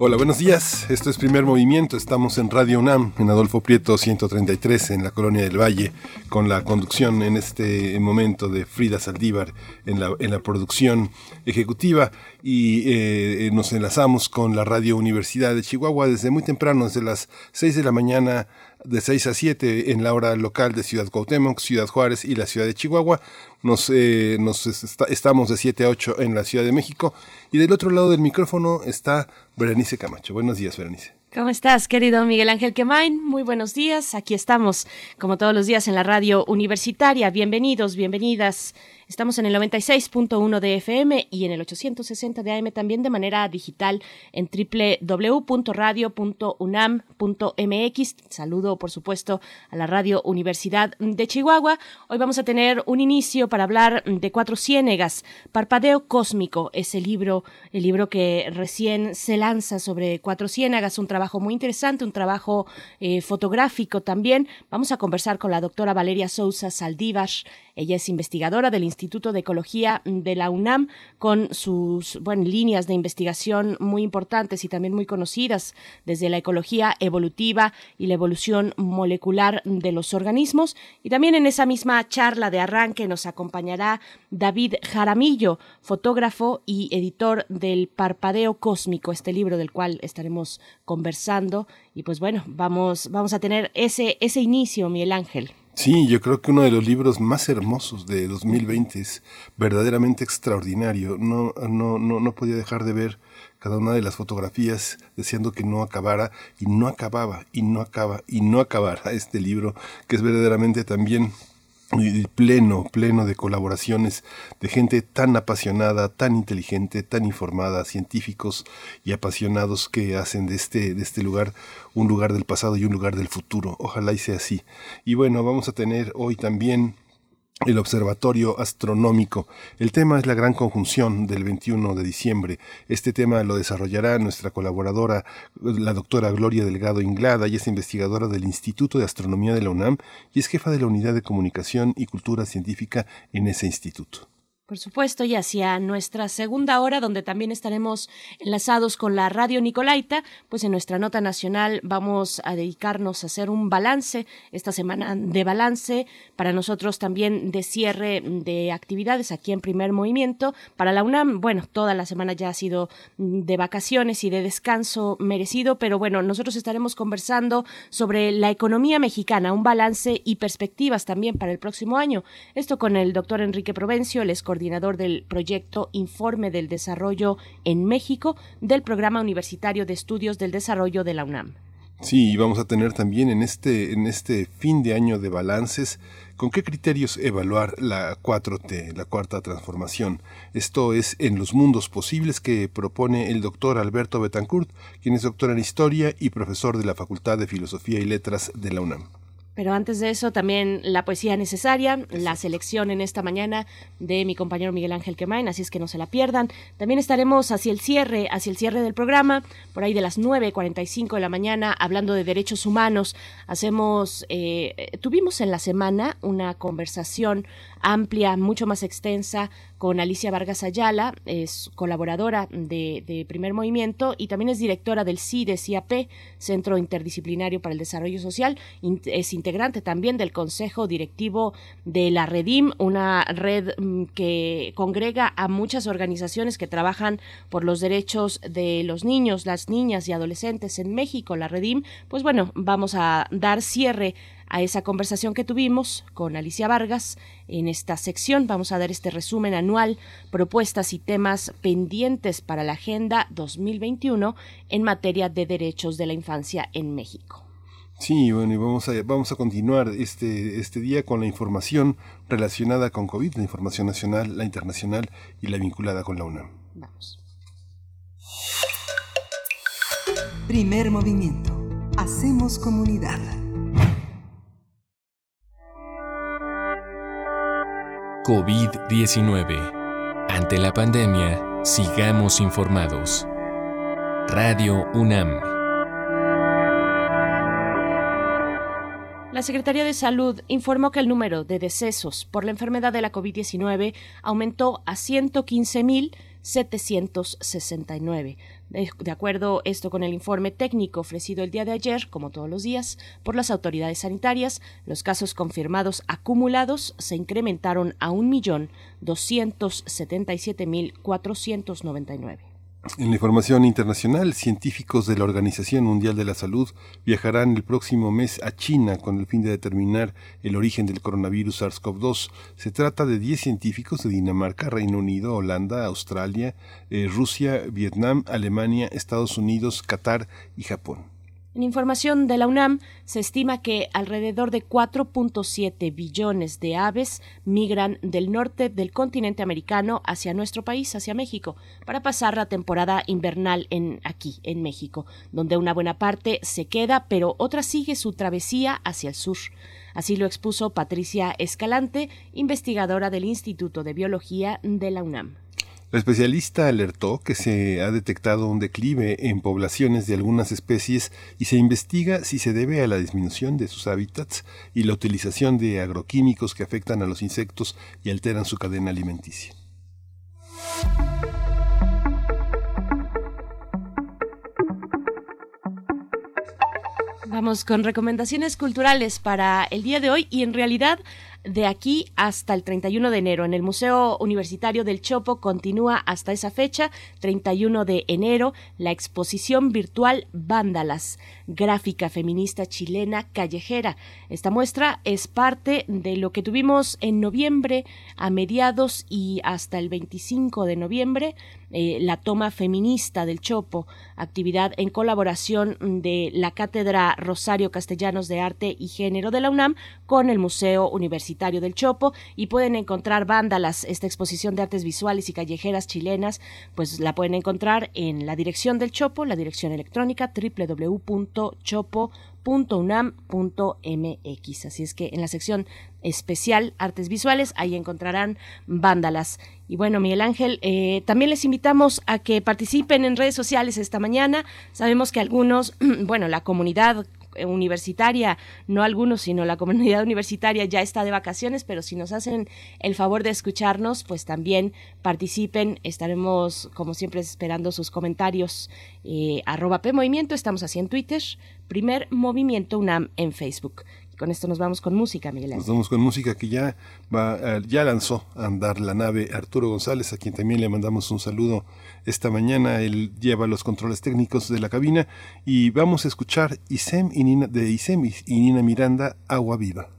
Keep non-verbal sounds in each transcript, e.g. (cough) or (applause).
Hola, buenos días. Esto es Primer Movimiento. Estamos en Radio UNAM, en Adolfo Prieto 133, en la Colonia del Valle, con la conducción en este momento de Frida Saldívar en la, en la producción ejecutiva. Y eh, nos enlazamos con la Radio Universidad de Chihuahua desde muy temprano, desde las 6 de la mañana de 6 a 7 en la hora local de Ciudad Cuauhtémoc, Ciudad Juárez y la Ciudad de Chihuahua. Nos, eh, estamos de 7 a 8 en la Ciudad de México. Y del otro lado del micrófono está Berenice Camacho. Buenos días, Berenice. ¿Cómo estás, querido Miguel Ángel Quemain? Muy buenos días. Aquí estamos, como todos los días, en la radio universitaria. Bienvenidos, bienvenidas. Estamos en el 96.1 de FM y en el 860 de AM también de manera digital en www.radio.unam.mx. Saludo, por supuesto, a la Radio Universidad de Chihuahua. Hoy vamos a tener un inicio para hablar de Cuatro Ciénegas, Parpadeo Cósmico, ese libro, el libro que recién se lanza sobre Cuatro Ciénegas, un trabajo muy interesante, un trabajo eh, fotográfico también. Vamos a conversar con la doctora Valeria Sousa Saldívar. Ella es investigadora del Instituto de Ecología de la UNAM con sus bueno, líneas de investigación muy importantes y también muy conocidas desde la ecología evolutiva y la evolución molecular de los organismos. Y también en esa misma charla de arranque nos acompañará David Jaramillo, fotógrafo y editor del Parpadeo Cósmico, este libro del cual estaremos conversando. Y pues bueno, vamos, vamos a tener ese, ese inicio, Miguel Ángel. Sí, yo creo que uno de los libros más hermosos de 2020 es verdaderamente extraordinario. No, no, no, no podía dejar de ver cada una de las fotografías deseando que no acabara y no acababa y no acaba y no acabara este libro que es verdaderamente también pleno, pleno de colaboraciones de gente tan apasionada, tan inteligente, tan informada, científicos y apasionados que hacen de este, de este lugar un lugar del pasado y un lugar del futuro. Ojalá y sea así. Y bueno, vamos a tener hoy también el Observatorio Astronómico. El tema es la gran conjunción del 21 de diciembre. Este tema lo desarrollará nuestra colaboradora, la doctora Gloria Delgado Inglada, y es investigadora del Instituto de Astronomía de la UNAM y es jefa de la Unidad de Comunicación y Cultura Científica en ese instituto. Por supuesto, y hacia nuestra segunda hora, donde también estaremos enlazados con la radio Nicolaita, pues en nuestra nota nacional vamos a dedicarnos a hacer un balance, esta semana de balance, para nosotros también de cierre de actividades aquí en primer movimiento. Para la UNAM, bueno, toda la semana ya ha sido de vacaciones y de descanso merecido, pero bueno, nosotros estaremos conversando sobre la economía mexicana, un balance y perspectivas también para el próximo año. Esto con el doctor Enrique Provencio, el coordinador del proyecto Informe del Desarrollo en México del Programa Universitario de Estudios del Desarrollo de la UNAM. Sí, y vamos a tener también en este, en este fin de año de balances ¿Con qué criterios evaluar la 4T, la cuarta transformación? Esto es en los mundos posibles que propone el doctor Alberto Betancourt, quien es doctor en Historia y profesor de la Facultad de Filosofía y Letras de la UNAM. Pero antes de eso, también la poesía necesaria, la selección en esta mañana de mi compañero Miguel Ángel Quemain, así es que no se la pierdan. También estaremos hacia el cierre, hacia el cierre del programa, por ahí de las 9.45 de la mañana, hablando de derechos humanos. Hacemos, eh, tuvimos en la semana una conversación amplia, mucho más extensa, con Alicia Vargas Ayala, es colaboradora de, Primer Movimiento y también es directora del CIDE-CIAP, Centro Interdisciplinario para el Desarrollo Social, es integrante también del Consejo Directivo de la Redim, una red mm, que congrega a muchas organizaciones que trabajan por los derechos de los niños, las niñas y adolescentes en México, la Redim. Pues bueno, vamos a dar cierre a esa conversación que tuvimos con Alicia Vargas. En esta sección vamos a dar este resumen anual, propuestas y temas pendientes para la Agenda 2021 en materia de derechos de la infancia en México. Sí, bueno, y vamos a, vamos a continuar este, este día con la información relacionada con COVID, la información nacional, la internacional y la vinculada con la UNAM. Vamos. Primer movimiento. Hacemos comunidad. COVID-19. Ante la pandemia, sigamos informados. Radio UNAM. La Secretaría de Salud informó que el número de decesos por la enfermedad de la COVID-19 aumentó a 115.769 de acuerdo esto con el informe técnico ofrecido el día de ayer, como todos los días, por las autoridades sanitarias, los casos confirmados acumulados se incrementaron a 1.277.499. En la información internacional, científicos de la Organización Mundial de la Salud viajarán el próximo mes a China con el fin de determinar el origen del coronavirus SARS-CoV-2. Se trata de 10 científicos de Dinamarca, Reino Unido, Holanda, Australia, eh, Rusia, Vietnam, Alemania, Estados Unidos, Qatar y Japón. En información de la UNAM, se estima que alrededor de 4.7 billones de aves migran del norte del continente americano hacia nuestro país, hacia México, para pasar la temporada invernal en aquí, en México, donde una buena parte se queda, pero otra sigue su travesía hacia el sur. Así lo expuso Patricia Escalante, investigadora del Instituto de Biología de la UNAM. La especialista alertó que se ha detectado un declive en poblaciones de algunas especies y se investiga si se debe a la disminución de sus hábitats y la utilización de agroquímicos que afectan a los insectos y alteran su cadena alimenticia. Vamos con recomendaciones culturales para el día de hoy y en realidad de aquí hasta el 31 de enero. En el Museo Universitario del Chopo continúa hasta esa fecha, 31 de enero, la exposición virtual Vándalas, gráfica feminista chilena callejera. Esta muestra es parte de lo que tuvimos en noviembre a mediados y hasta el 25 de noviembre, eh, la toma feminista del Chopo, actividad en colaboración de la Cátedra Rosario Castellanos de Arte y Género de la UNAM con el Museo Universitario del Chopo y pueden encontrar Vándalas, esta exposición de artes visuales y callejeras chilenas, pues la pueden encontrar en la dirección del Chopo, la dirección electrónica www.chopo.unam.mx. Así es que en la sección especial Artes Visuales, ahí encontrarán Vándalas. Y bueno, Miguel Ángel, eh, también les invitamos a que participen en redes sociales esta mañana. Sabemos que algunos, (clears throat) bueno, la comunidad universitaria, no algunos, sino la comunidad universitaria ya está de vacaciones, pero si nos hacen el favor de escucharnos, pues también participen. Estaremos, como siempre, esperando sus comentarios. Eh, arroba Movimiento, estamos así en Twitter, primer Movimiento UNAM en Facebook con esto nos vamos con música, Miguel. Nos vamos con música que ya va, eh, ya lanzó a andar la nave Arturo González, a quien también le mandamos un saludo esta mañana. Él lleva los controles técnicos de la cabina y vamos a escuchar Isem y Nina, de Isem y Nina Miranda, Agua Viva.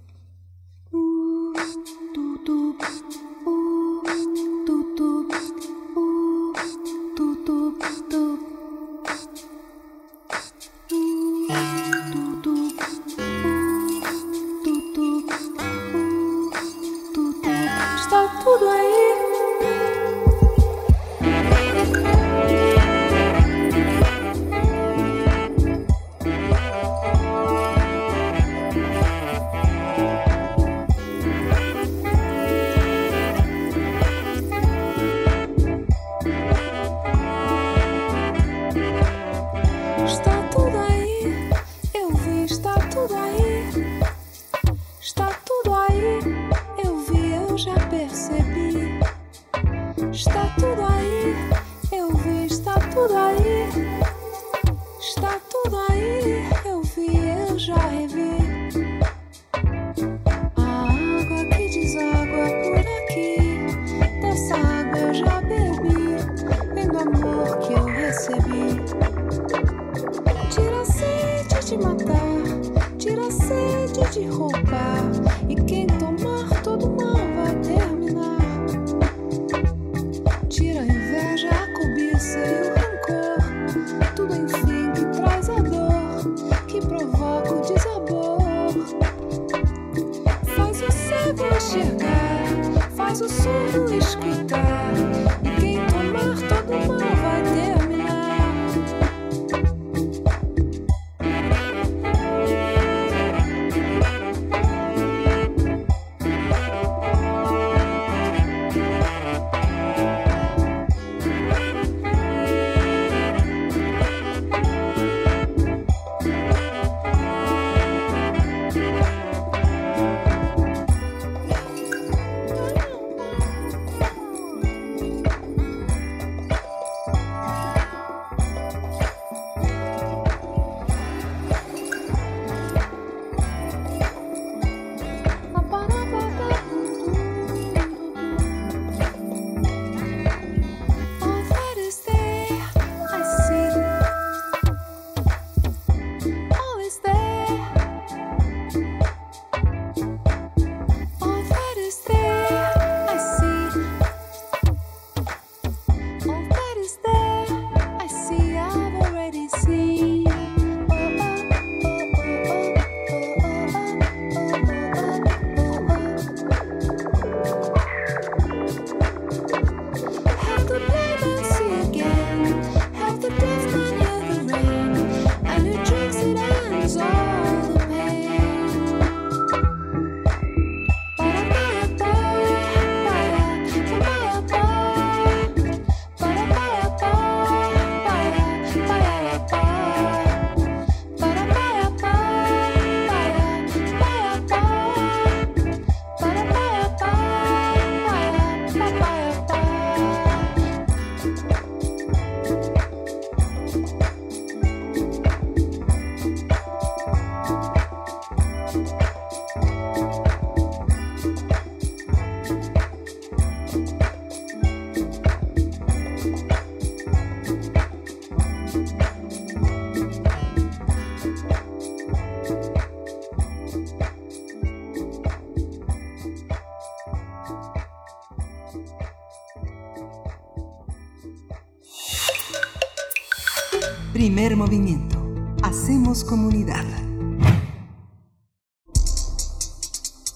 Movimiento. Hacemos comunidad.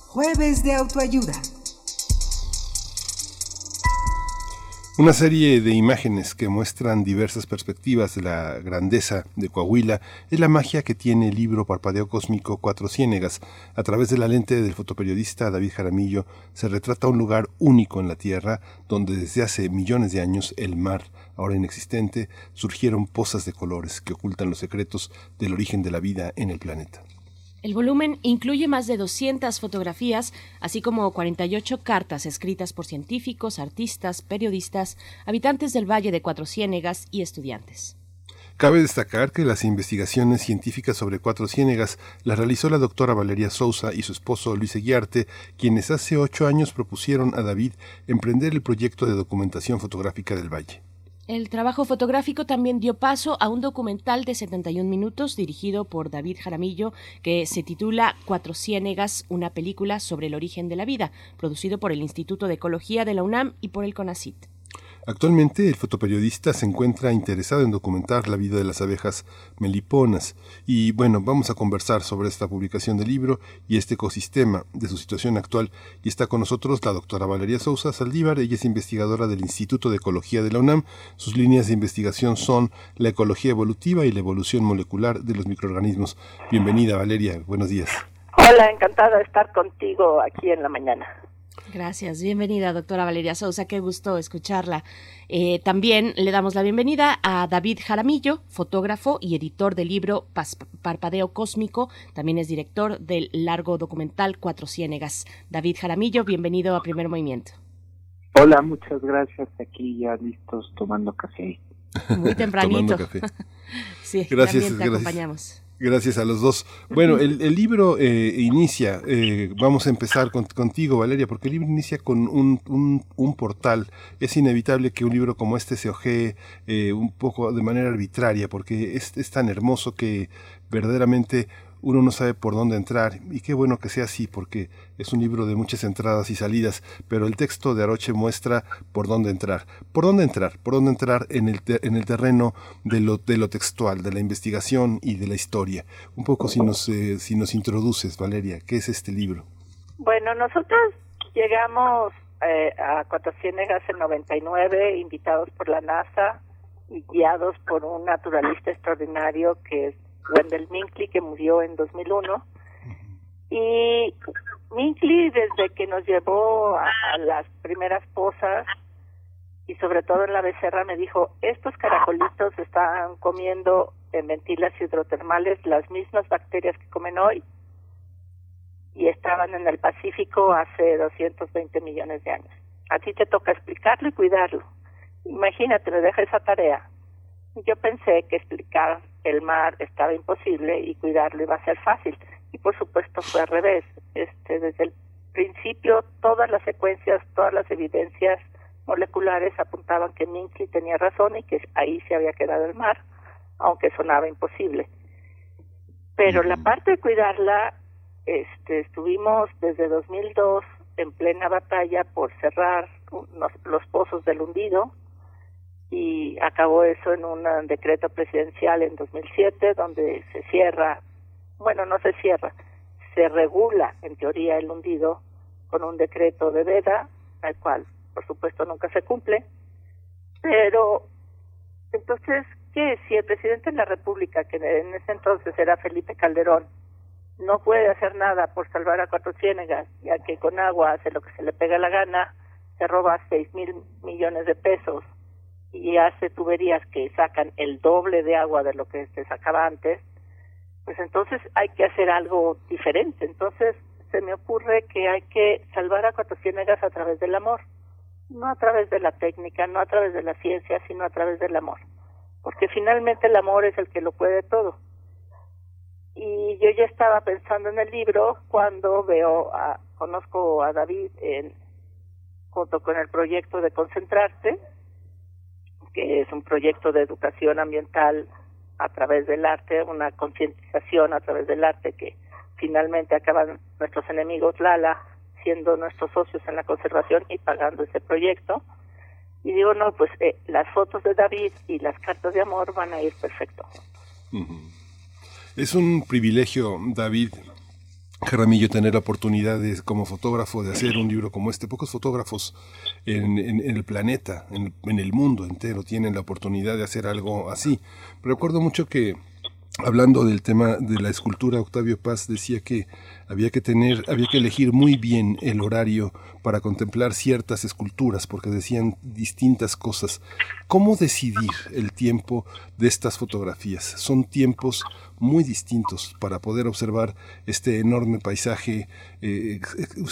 Jueves de autoayuda. Una serie de imágenes que muestran diversas perspectivas de la grandeza de Coahuila es la magia que tiene el libro Parpadeo Cósmico Cuatro Ciénegas. A través de la lente del fotoperiodista David Jaramillo se retrata un lugar único en la Tierra donde desde hace millones de años el mar, ahora inexistente, surgieron pozas de colores que ocultan los secretos del origen de la vida en el planeta. El volumen incluye más de 200 fotografías, así como 48 cartas escritas por científicos, artistas, periodistas, habitantes del Valle de Cuatro Ciénegas y estudiantes. Cabe destacar que las investigaciones científicas sobre Cuatro Ciénegas las realizó la doctora Valeria Sousa y su esposo Luis Eguiarte, quienes hace ocho años propusieron a David emprender el proyecto de documentación fotográfica del Valle. El trabajo fotográfico también dio paso a un documental de 71 minutos dirigido por David Jaramillo que se titula Cuatro Ciénegas, una película sobre el origen de la vida, producido por el Instituto de Ecología de la UNAM y por el CONACIT. Actualmente el fotoperiodista se encuentra interesado en documentar la vida de las abejas meliponas y bueno, vamos a conversar sobre esta publicación del libro y este ecosistema de su situación actual y está con nosotros la doctora Valeria Sousa Saldívar, ella es investigadora del Instituto de Ecología de la UNAM, sus líneas de investigación son la ecología evolutiva y la evolución molecular de los microorganismos. Bienvenida Valeria, buenos días. Hola, encantada de estar contigo aquí en la mañana. Gracias, bienvenida doctora Valeria Sousa, qué gusto escucharla. Eh, también le damos la bienvenida a David Jaramillo, fotógrafo y editor del libro Parpadeo Cósmico, también es director del largo documental Cuatro Ciénegas. David Jaramillo, bienvenido a Primer Movimiento. Hola, muchas gracias, aquí ya listos tomando café. Muy (laughs) tempranito. Tomando café. (laughs) sí, Gracias, también te gracias. acompañamos. Gracias a los dos. Bueno, el, el libro eh, inicia, eh, vamos a empezar con- contigo, Valeria, porque el libro inicia con un, un- portal. Es inevitable que un libro como este se ojee eh, un poco de manera arbitraria, porque es tan hermoso que verdaderamente uno no sabe por dónde entrar. Y qué bueno que sea así, porque es un libro de muchas entradas y salidas, pero el texto de Aroche muestra por dónde entrar. ¿Por dónde entrar? ¿Por dónde entrar en el, te- en el terreno de lo, de lo textual, de la investigación y de la historia? Un poco si nos, eh, si nos introduces, Valeria, ¿qué es este libro? Bueno, nosotros llegamos eh, a Cuatro Ciénegas en 99, invitados por la NASA y guiados por un naturalista extraordinario que es Wendell Minkley, que murió en 2001. Y Minkley, desde que nos llevó a, a las primeras pozas, y sobre todo en la becerra, me dijo, estos caracolitos están comiendo en ventilas hidrotermales las mismas bacterias que comen hoy y estaban en el Pacífico hace 220 millones de años. A ti te toca explicarlo y cuidarlo. Imagínate, me deja esa tarea. Yo pensé que explicar el mar estaba imposible y cuidarlo iba a ser fácil. Y por supuesto fue al revés. Este, desde el principio, todas las secuencias, todas las evidencias moleculares apuntaban que Minkley tenía razón y que ahí se había quedado el mar, aunque sonaba imposible. Pero la parte de cuidarla este, estuvimos desde 2002 en plena batalla por cerrar unos- los pozos del hundido y acabó eso en un decreto presidencial en 2007 donde se cierra, bueno, no se cierra, se regula en teoría el hundido con un decreto de veda, al cual por supuesto nunca se cumple, pero entonces, ¿qué? Si el presidente de la República, que en ese entonces era Felipe Calderón, no puede hacer nada por salvar a Cuatro Ciénegas, ya que con agua hace lo que se le pega la gana, se roba seis mil millones de pesos y hace tuberías que sacan el doble de agua de lo que se sacaba antes, pues entonces hay que hacer algo diferente. Entonces se me ocurre que hay que salvar a Cuatro Ciénegas a través del amor, no a través de la técnica, no a través de la ciencia, sino a través del amor, porque finalmente el amor es el que lo puede todo. Y yo ya estaba pensando en el libro cuando veo a, conozco a David en, junto con el proyecto de Concentrarte, que es un proyecto de educación ambiental a través del arte, una concientización a través del arte que finalmente acaban nuestros enemigos Lala siendo nuestros socios en la conservación y pagando ese proyecto. Y digo, no, pues eh, las fotos de David y las cartas de amor van a ir perfecto. Es un privilegio, David, Jaramillo, tener la oportunidad de, como fotógrafo de hacer un libro como este. Pocos fotógrafos en, el planeta, en, en, el mundo entero, tienen la oportunidad de hacer algo así. Recuerdo mucho que hablando del tema de la escultura, Octavio Paz decía que había que tener, había que elegir muy bien el horario para contemplar ciertas esculturas, porque decían distintas cosas. ¿Cómo decidir el tiempo de estas fotografías? Son tiempos muy distintos para poder observar este enorme paisaje, eh,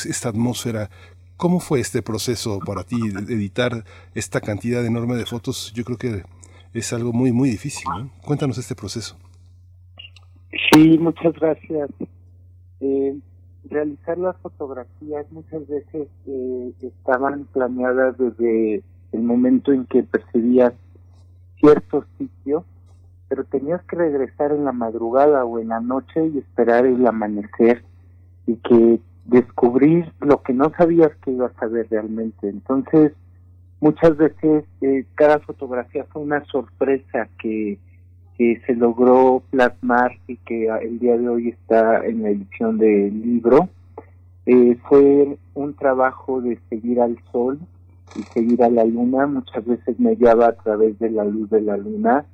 esta atmósfera. ¿Cómo fue este proceso para ti editar esta cantidad enorme de fotos? Yo creo que es algo muy, muy difícil. Cuéntanos este proceso. Sí, muchas gracias. Eh, realizar las fotografías muchas veces eh, estaban planeadas desde el momento en que percibías cierto sitio, pero tenías que regresar en la madrugada o en la noche y esperar el amanecer y que descubrir lo que no sabías que ibas a ver realmente. Entonces, muchas veces eh, cada fotografía fue una sorpresa que que se logró plasmar y que el día de hoy está en la edición del libro, eh, fue un trabajo de seguir al sol y seguir a la luna. Muchas veces me guiaba a través de la luz de la luna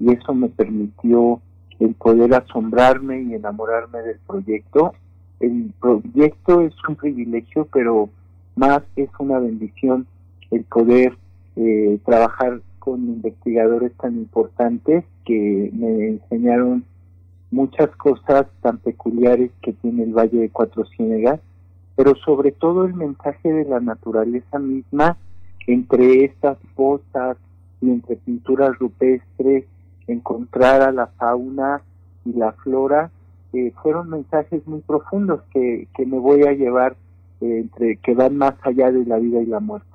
y eso me permitió el poder asombrarme y enamorarme del proyecto. El proyecto es un privilegio, pero más es una bendición el poder eh, trabajar con investigadores tan importantes que me enseñaron muchas cosas tan peculiares que tiene el Valle de Cuatro Ciénegas, pero sobre todo el mensaje de la naturaleza misma entre estas fosas y entre pinturas rupestres, encontrar a la fauna y la flora, eh, fueron mensajes muy profundos que, que me voy a llevar eh, entre que van más allá de la vida y la muerte.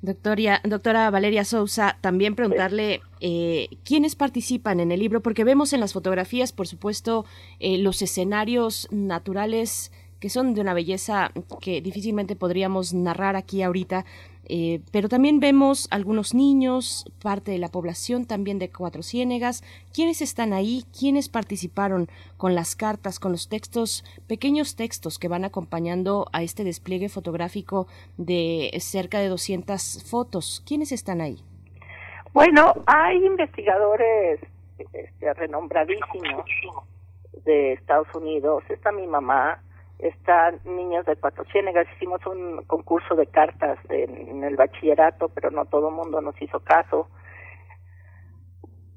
Doctoria, doctora Valeria Sousa, también preguntarle eh, quiénes participan en el libro, porque vemos en las fotografías, por supuesto, eh, los escenarios naturales que son de una belleza que difícilmente podríamos narrar aquí ahorita, eh, pero también vemos algunos niños, parte de la población también de Cuatro Ciénegas. ¿Quiénes están ahí? ¿Quiénes participaron con las cartas, con los textos, pequeños textos que van acompañando a este despliegue fotográfico de cerca de 200 fotos? ¿Quiénes están ahí? Bueno, hay investigadores este, renombradísimos de Estados Unidos. Está mi mamá, están niños de Cuatro Ciénegas, hicimos un concurso de cartas en, el bachillerato, pero no todo el mundo nos hizo caso.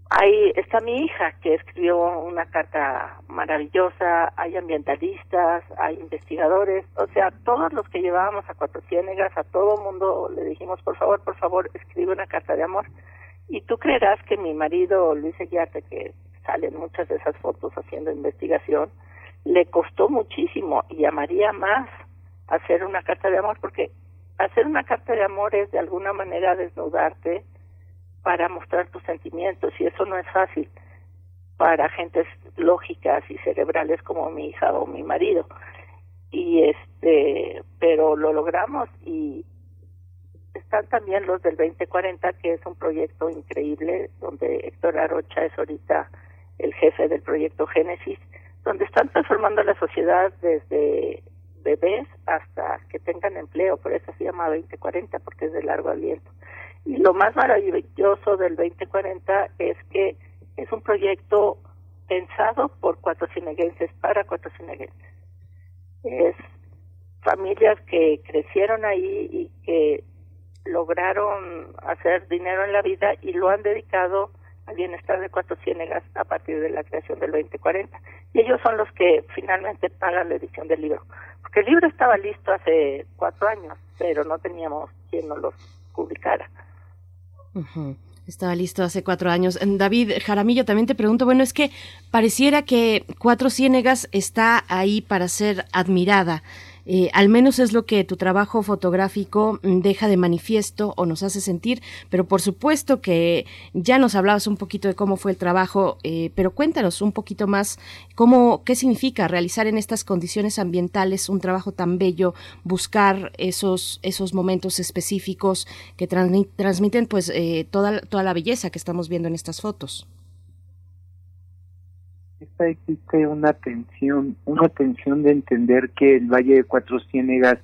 Ahí está mi hija que escribió una carta maravillosa, hay ambientalistas, hay investigadores, o sea, todos los que llevábamos a Cuatro Ciénegas, a todo el mundo le dijimos, por favor, por favor, escribe una carta de amor. Y tú creerás que mi marido, Luis Eguiarte, que sale en muchas de esas fotos haciendo investigación, le costó muchísimo y llamaría más hacer una carta de amor porque hacer una carta de amor es de alguna manera desnudarte para mostrar tus sentimientos y eso no es fácil para gentes lógicas y cerebrales como mi hija o mi marido. Y este pero lo logramos y están también los del 2040 que es un proyecto increíble donde Héctor Arocha es ahorita el jefe del proyecto Génesis donde están transformando la sociedad desde bebés hasta que tengan empleo, por eso se llama 2040 porque es de largo aliento. Y lo más maravilloso del 2040 es que es un proyecto pensado por cuatro cineguenses para cuatro cineguenses. Es familias que crecieron ahí y que lograron hacer dinero en la vida y lo han dedicado al bienestar de Cuatro Ciénegas a partir de la creación del 2040. Y ellos son los que finalmente pagan la edición del libro. Porque el libro estaba listo hace cuatro años, pero no teníamos quien nos lo publicara. Estaba listo hace cuatro años. David Jaramillo, también te pregunto, bueno, es que pareciera que Cuatro Ciénegas está ahí para ser admirada. Eh, al menos es lo que tu trabajo fotográfico deja de manifiesto o nos hace sentir, pero por supuesto que ya nos hablabas un poquito de cómo fue el trabajo, eh, pero cuéntanos un poquito más cómo, qué significa realizar en estas condiciones ambientales un trabajo tan bello, buscar esos, esos momentos específicos que transmiten pues eh, toda, toda la belleza que estamos viendo en estas fotos existe una tensión, una tensión de entender que el Valle de Cuatro Ciénegas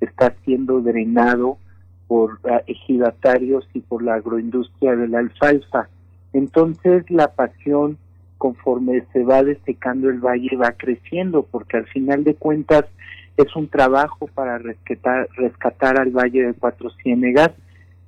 está siendo drenado por ejidatarios y por la agroindustria de la alfalfa. Entonces la pasión conforme se va desecando el valle va creciendo porque al final de cuentas es un trabajo para rescatar, rescatar al Valle de Cuatro Ciénegas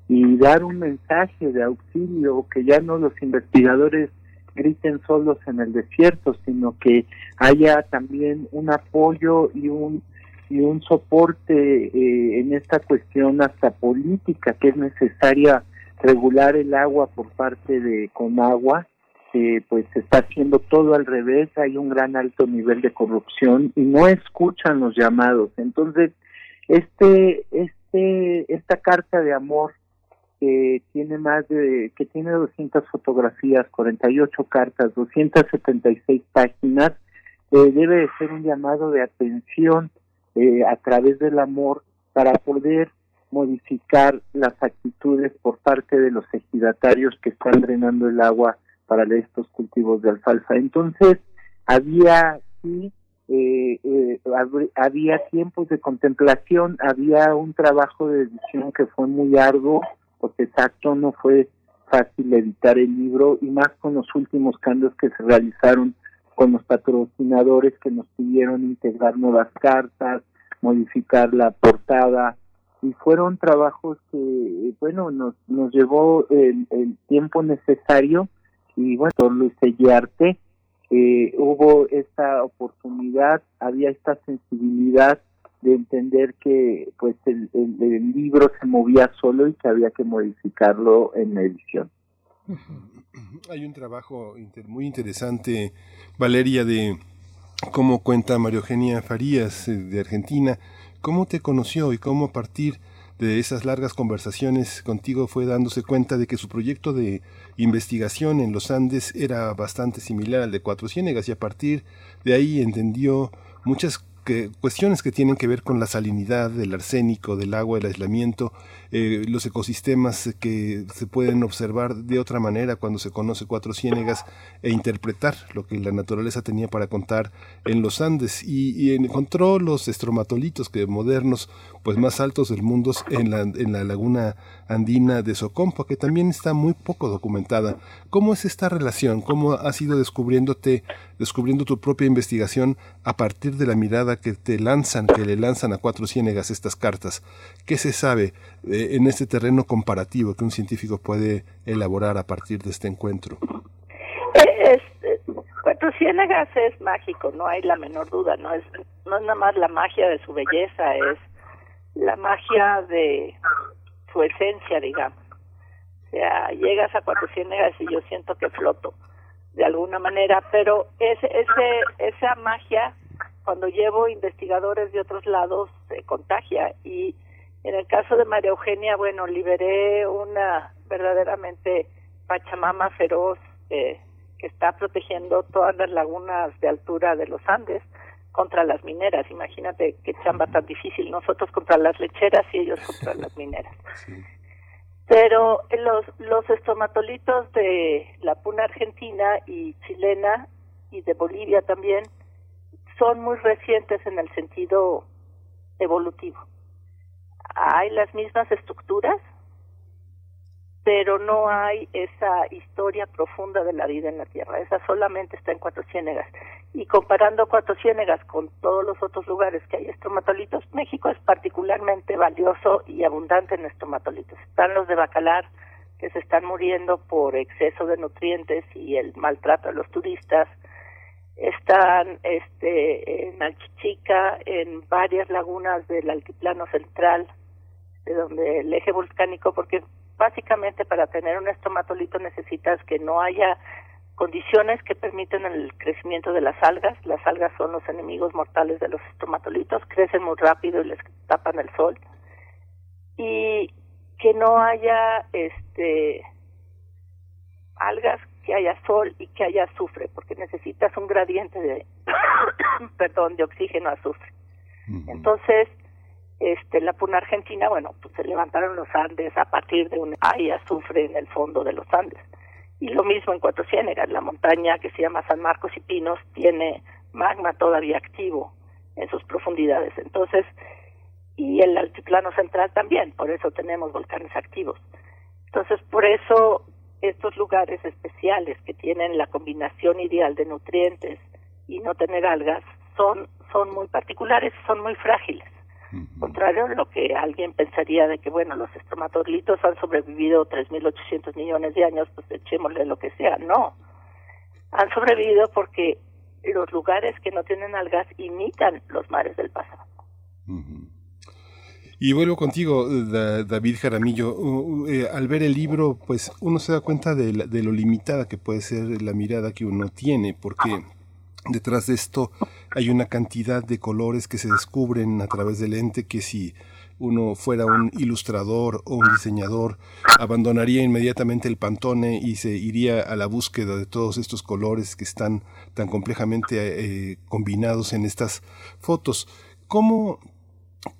y dar un mensaje de auxilio que ya no los investigadores griten solos en el desierto, sino que haya también un apoyo y un y un soporte eh, en esta cuestión hasta política que es necesaria regular el agua por parte de Conagua, eh, pues se está haciendo todo al revés, hay un gran alto nivel de corrupción y no escuchan los llamados. Entonces, este, este, esta carta de amor que tiene más de, que tiene 200 fotografías, 48 cartas, 276 páginas, eh, debe de ser un llamado de atención eh, a través del amor para poder modificar las actitudes por parte de los ejidatarios que están drenando el agua para estos cultivos de alfalfa. Entonces, había sí, eh, eh, había tiempos de contemplación, había un trabajo de edición que fue muy arduo, porque exacto no fue fácil editar el libro y más con los últimos cambios que se realizaron con los patrocinadores que nos pidieron integrar nuevas cartas, modificar la portada y fueron trabajos que bueno nos nos llevó el, tiempo necesario y bueno Luis Sellarte eh, hubo esta oportunidad había esta sensibilidad de entender que pues el, libro se movía solo y que había que modificarlo en la edición. Hay un trabajo muy interesante, Valeria, de cómo cuenta María Eugenia Farías eh, de Argentina, cómo te conoció y cómo a partir de esas largas conversaciones contigo fue dándose cuenta de que su proyecto de investigación en los Andes era bastante similar al de Cuatro Ciénegas y a partir de ahí entendió muchas cuestiones que tienen que ver con la salinidad del arsénico, del agua, el aislamiento, eh, los ecosistemas que se pueden observar de otra manera cuando se conoce Cuatro Ciénegas e interpretar lo que la naturaleza tenía para contar en los Andes y, encontró los estromatolitos que modernos pues más altos del mundo en la, laguna andina de Socompo que también está muy poco documentada. ¿Cómo es esta relación? ¿Cómo has ido descubriéndote, descubriendo tu propia investigación a partir de la mirada que te lanzan, que le lanzan a Cuatro Ciénegas estas cartas? ¿Qué se sabe? Eh, en este terreno comparativo que un científico puede elaborar a partir de este encuentro? Eh, es, Cuatro Ciénegas es mágico, no hay la menor duda, no es, no es nada más la magia de su belleza, es la magia de su esencia, digamos. O sea, llegas a Cuatro Ciénegas y yo siento que floto de alguna manera, pero ese, ese, esa magia, cuando llevo investigadores de otros lados, se contagia y en el caso de María Eugenia, bueno, liberé una verdaderamente Pachamama feroz eh, que está protegiendo todas las lagunas de altura de los Andes contra las mineras. Imagínate qué chamba tan difícil, nosotros contra las lecheras y ellos contra (laughs) las mineras. Pero los, los estomatolitos de la puna argentina y chilena y de Bolivia también son muy recientes en el sentido evolutivo. Hay las mismas estructuras, pero no hay esa historia profunda de la vida en la Tierra. Esa solamente está en Cuatro Ciénegas. Y comparando Cuatro Ciénegas con todos los otros lugares que hay estromatolitos, México es particularmente valioso y abundante en estromatolitos. Están los de Bacalar, que se están muriendo por exceso de nutrientes y el maltrato de los turistas. Están este, en Alchichica, en varias lagunas del altiplano central, de donde el eje volcánico, porque básicamente para tener un estomatolito necesitas que no haya condiciones que permiten el crecimiento de las algas. Las algas son los enemigos mortales de los estromatolitos, crecen muy rápido y les tapan el sol. Y que no haya este algas, que haya sol y que haya azufre, porque necesitas un gradiente de (coughs) perdón, de oxígeno azufre. Entonces, este la puna argentina, bueno, pues se levantaron los Andes a partir de un hay azufre en el fondo de los Andes y lo mismo en Cuatro Ciénegas, la montaña que se llama San Marcos y Pinos tiene magma todavía activo en sus profundidades. Entonces, y el altiplano central también, por eso tenemos volcanes activos. Entonces, por eso estos lugares especiales que tienen la combinación ideal de nutrientes y no tener algas son son muy particulares, son muy frágiles. Contrario a lo que alguien pensaría de que, bueno, los estromatolitos han sobrevivido 3.800 millones de años, pues echémosle lo que sea. No. Han sobrevivido porque los lugares que no tienen algas imitan los mares del pasado. Y vuelvo contigo, David Jaramillo. Eh, al ver el libro, pues uno se da cuenta de, de, lo limitada que puede ser la mirada que uno tiene, porque detrás de esto hay una cantidad de colores que se descubren a través del lente que si uno fuera un ilustrador o un diseñador, abandonaría inmediatamente el pantone y se iría a la búsqueda de todos estos colores que están tan complejamente eh, combinados en estas fotos. ¿Cómo,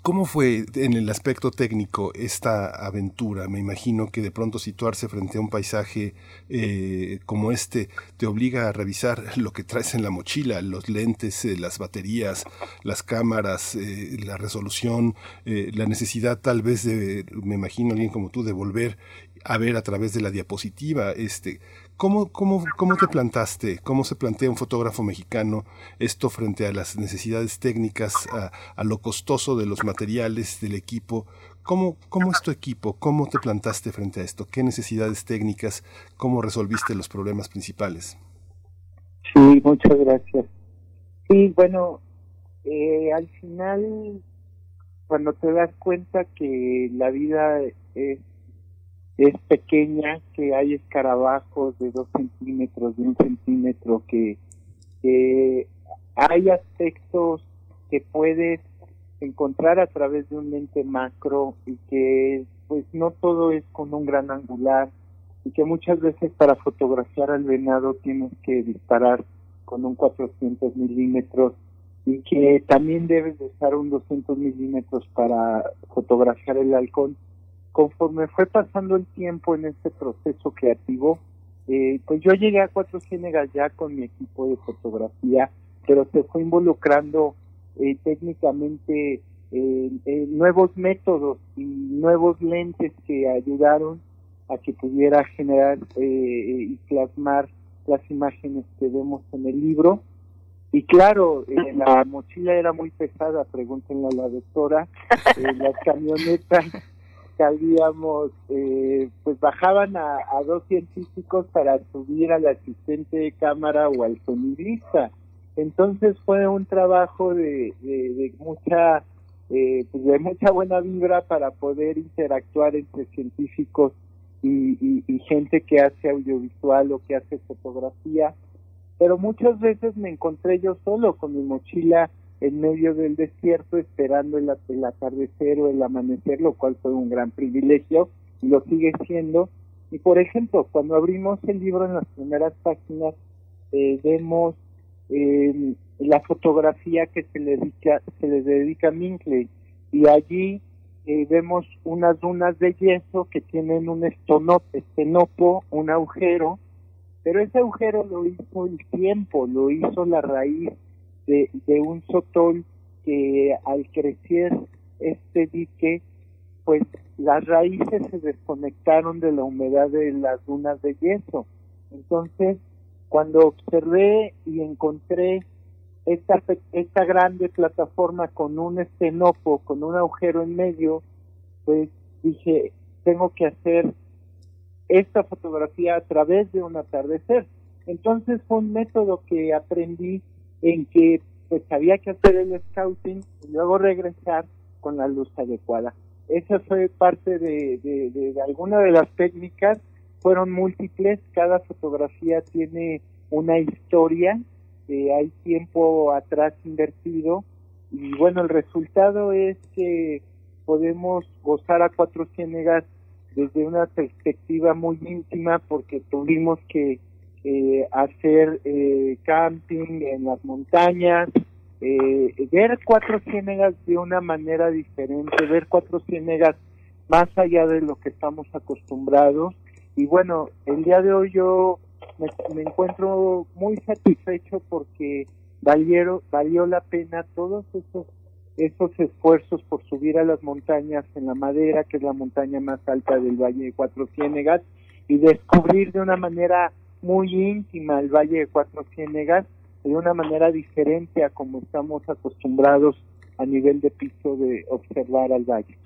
¿Cómo fue en el aspecto técnico esta aventura? Me imagino que de pronto situarse frente a un paisaje eh, como este te obliga a revisar (laughs) lo que traes en la mochila, los lentes, eh, las baterías, las cámaras, eh, la resolución, la necesidad tal vez de, me imagino alguien como tú, de volver a ver a través de la diapositiva, este, ¿Cómo, cómo, ¿Cómo te plantaste? ¿Cómo se plantea un fotógrafo mexicano esto frente a las necesidades técnicas, a, lo costoso de los materiales, del equipo? ¿Cómo, ¿Cómo es tu equipo? ¿Cómo te plantaste frente a esto? ¿Qué necesidades técnicas? ¿Cómo resolviste los problemas principales? Sí, muchas gracias. Sí, bueno, eh, al final, cuando te das cuenta que la vida es es pequeña, que hay escarabajos de dos centímetros, de un centímetro, que, hay aspectos que puedes encontrar a través de un lente macro y que pues no todo es con un gran angular y que muchas veces para fotografiar al venado tienes que disparar con un 400 milímetros y que también debes de usar un 200 milímetros para fotografiar el halcón conforme fue pasando el tiempo en este proceso creativo, eh, pues yo llegué a Cuatro Ciénegas ya con mi equipo de fotografía, pero se fue involucrando eh, técnicamente eh, nuevos métodos y nuevos lentes que ayudaron a que pudiera generar y plasmar las imágenes que vemos en el libro. Y claro, la mochila era muy pesada, pregúntenle a la doctora, las camionetas habíamos, eh, pues bajaban a, dos científicos para subir al asistente de cámara o al sonidista. Entonces fue un trabajo de, de, mucha, eh, pues de mucha buena vibra para poder interactuar entre científicos y, y gente que hace audiovisual o que hace fotografía. Pero muchas veces me encontré yo solo con mi mochila en medio del desierto esperando el, atardecer o el amanecer, lo cual fue un gran privilegio y lo sigue siendo. Y por ejemplo, cuando abrimos el libro en las primeras páginas, eh, vemos eh, la fotografía que se le dedica, se le dedica a Minkley y allí eh, vemos unas dunas de yeso que tienen un estenopo, un agujero, pero ese agujero lo hizo el tiempo, lo hizo la raíz de, un sotol que al crecer este dique, pues las raíces se desconectaron de la humedad de las dunas de yeso. Entonces, cuando observé y encontré esta, esta grande plataforma con un estenopo, con un agujero en medio, pues dije, tengo que hacer esta fotografía a través de un atardecer. Entonces fue un método que aprendí en que pues había que hacer el scouting y luego regresar con la luz adecuada. Esa fue parte de, de, de, alguna de las técnicas. Fueron múltiples, cada fotografía tiene una historia, eh, hay tiempo atrás invertido. Y bueno, el resultado es que podemos gozar a Cuatro Ciénegas desde una perspectiva muy íntima porque tuvimos que eh, hacer eh, camping en las montañas, eh, ver Cuatro Ciénegas de una manera diferente, ver Cuatro Ciénegas más allá de lo que estamos acostumbrados. Y bueno, el día de hoy yo me, encuentro muy satisfecho porque valió la pena todos esos esos esfuerzos por subir a las montañas en la madera, que es la montaña más alta del Valle de Cuatro Ciénegas, y descubrir de una manera muy íntima el Valle de Cuatro Ciénegas, de una manera diferente a como estamos acostumbrados a nivel de piso de observar al valle.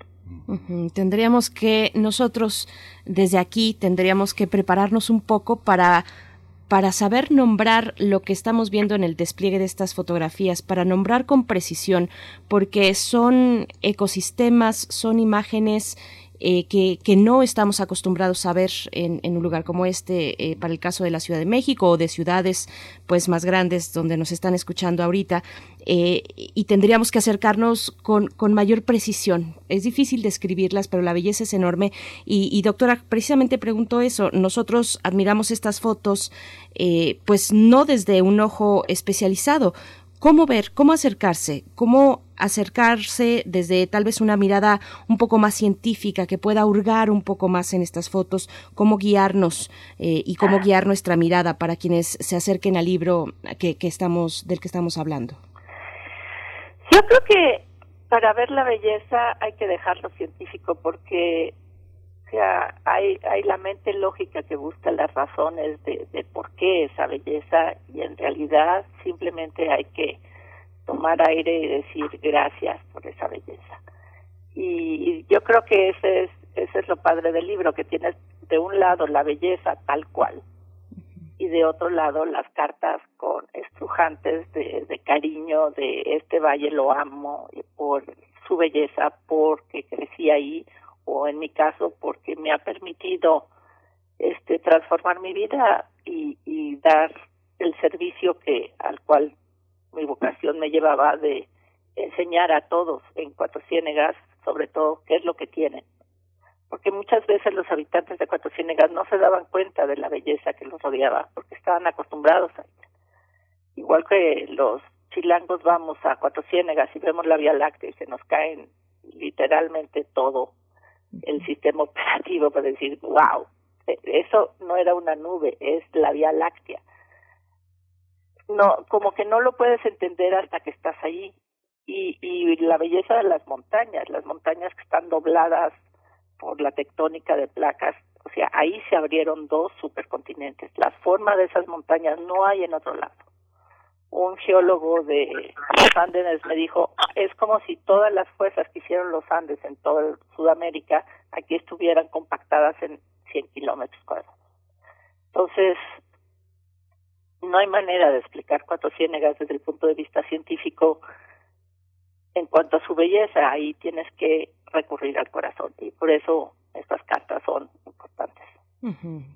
Tendríamos que nosotros desde aquí tendríamos que prepararnos un poco para para saber nombrar lo que estamos viendo en el despliegue de estas fotografías, para nombrar con precisión, porque son ecosistemas, son imágenes eh, que, no estamos acostumbrados a ver en, un lugar como este, eh, para el caso de la Ciudad de México o de ciudades pues más grandes donde nos están escuchando ahorita, eh, y tendríamos que acercarnos con, con, mayor precisión. Es difícil describirlas, pero la belleza es enorme. Y, y doctora, precisamente pregunto eso. Nosotros admiramos estas fotos, pues no desde un ojo especializado, cómo ver, cómo acercarse, cómo acercarse desde tal vez una mirada un poco más científica que pueda hurgar un poco más en estas fotos, cómo guiarnos eh, y cómo guiar nuestra mirada para quienes se acerquen al libro que, que estamos del que estamos hablando. Yo creo que para ver la belleza hay que dejarlo científico porque o sea, hay, hay la mente lógica que busca las razones de, de por qué esa belleza y en realidad simplemente hay que tomar aire y decir gracias por esa belleza. Y yo creo que ese es, ese es lo padre del libro, que tienes de un lado la belleza tal cual y de otro lado las cartas con estrujantes de, de cariño de este valle lo amo por su belleza, porque crecí ahí o en mi caso porque me ha permitido este transformar mi vida y, y dar el servicio que al cual mi vocación me llevaba de enseñar a todos en Cuatro Ciénegas sobre todo qué es lo que tienen porque muchas veces los habitantes de Cuatro Ciénegas no se daban cuenta de la belleza que los rodeaba porque estaban acostumbrados a ella igual que los chilangos vamos a Cuatro Ciénegas y vemos la Vía Láctea y se nos caen literalmente todo el sistema operativo para decir, wow, eso no era una nube, es la Vía Láctea. No, como que no lo puedes entender hasta que estás ahí. Y, y la belleza de las montañas, las montañas que están dobladas por la tectónica de placas, o sea, ahí se abrieron dos supercontinentes. La forma de esas montañas no hay en otro lado un geólogo de los Andes me dijo, es como si todas las fuerzas que hicieron los Andes en toda Sudamérica aquí estuvieran compactadas en 100 kilómetros cuadrados. Entonces, no hay manera de explicar Cuatro Ciénegas desde el punto de vista científico en cuanto a su belleza. Ahí tienes que recurrir al corazón y por eso estas cartas son importantes.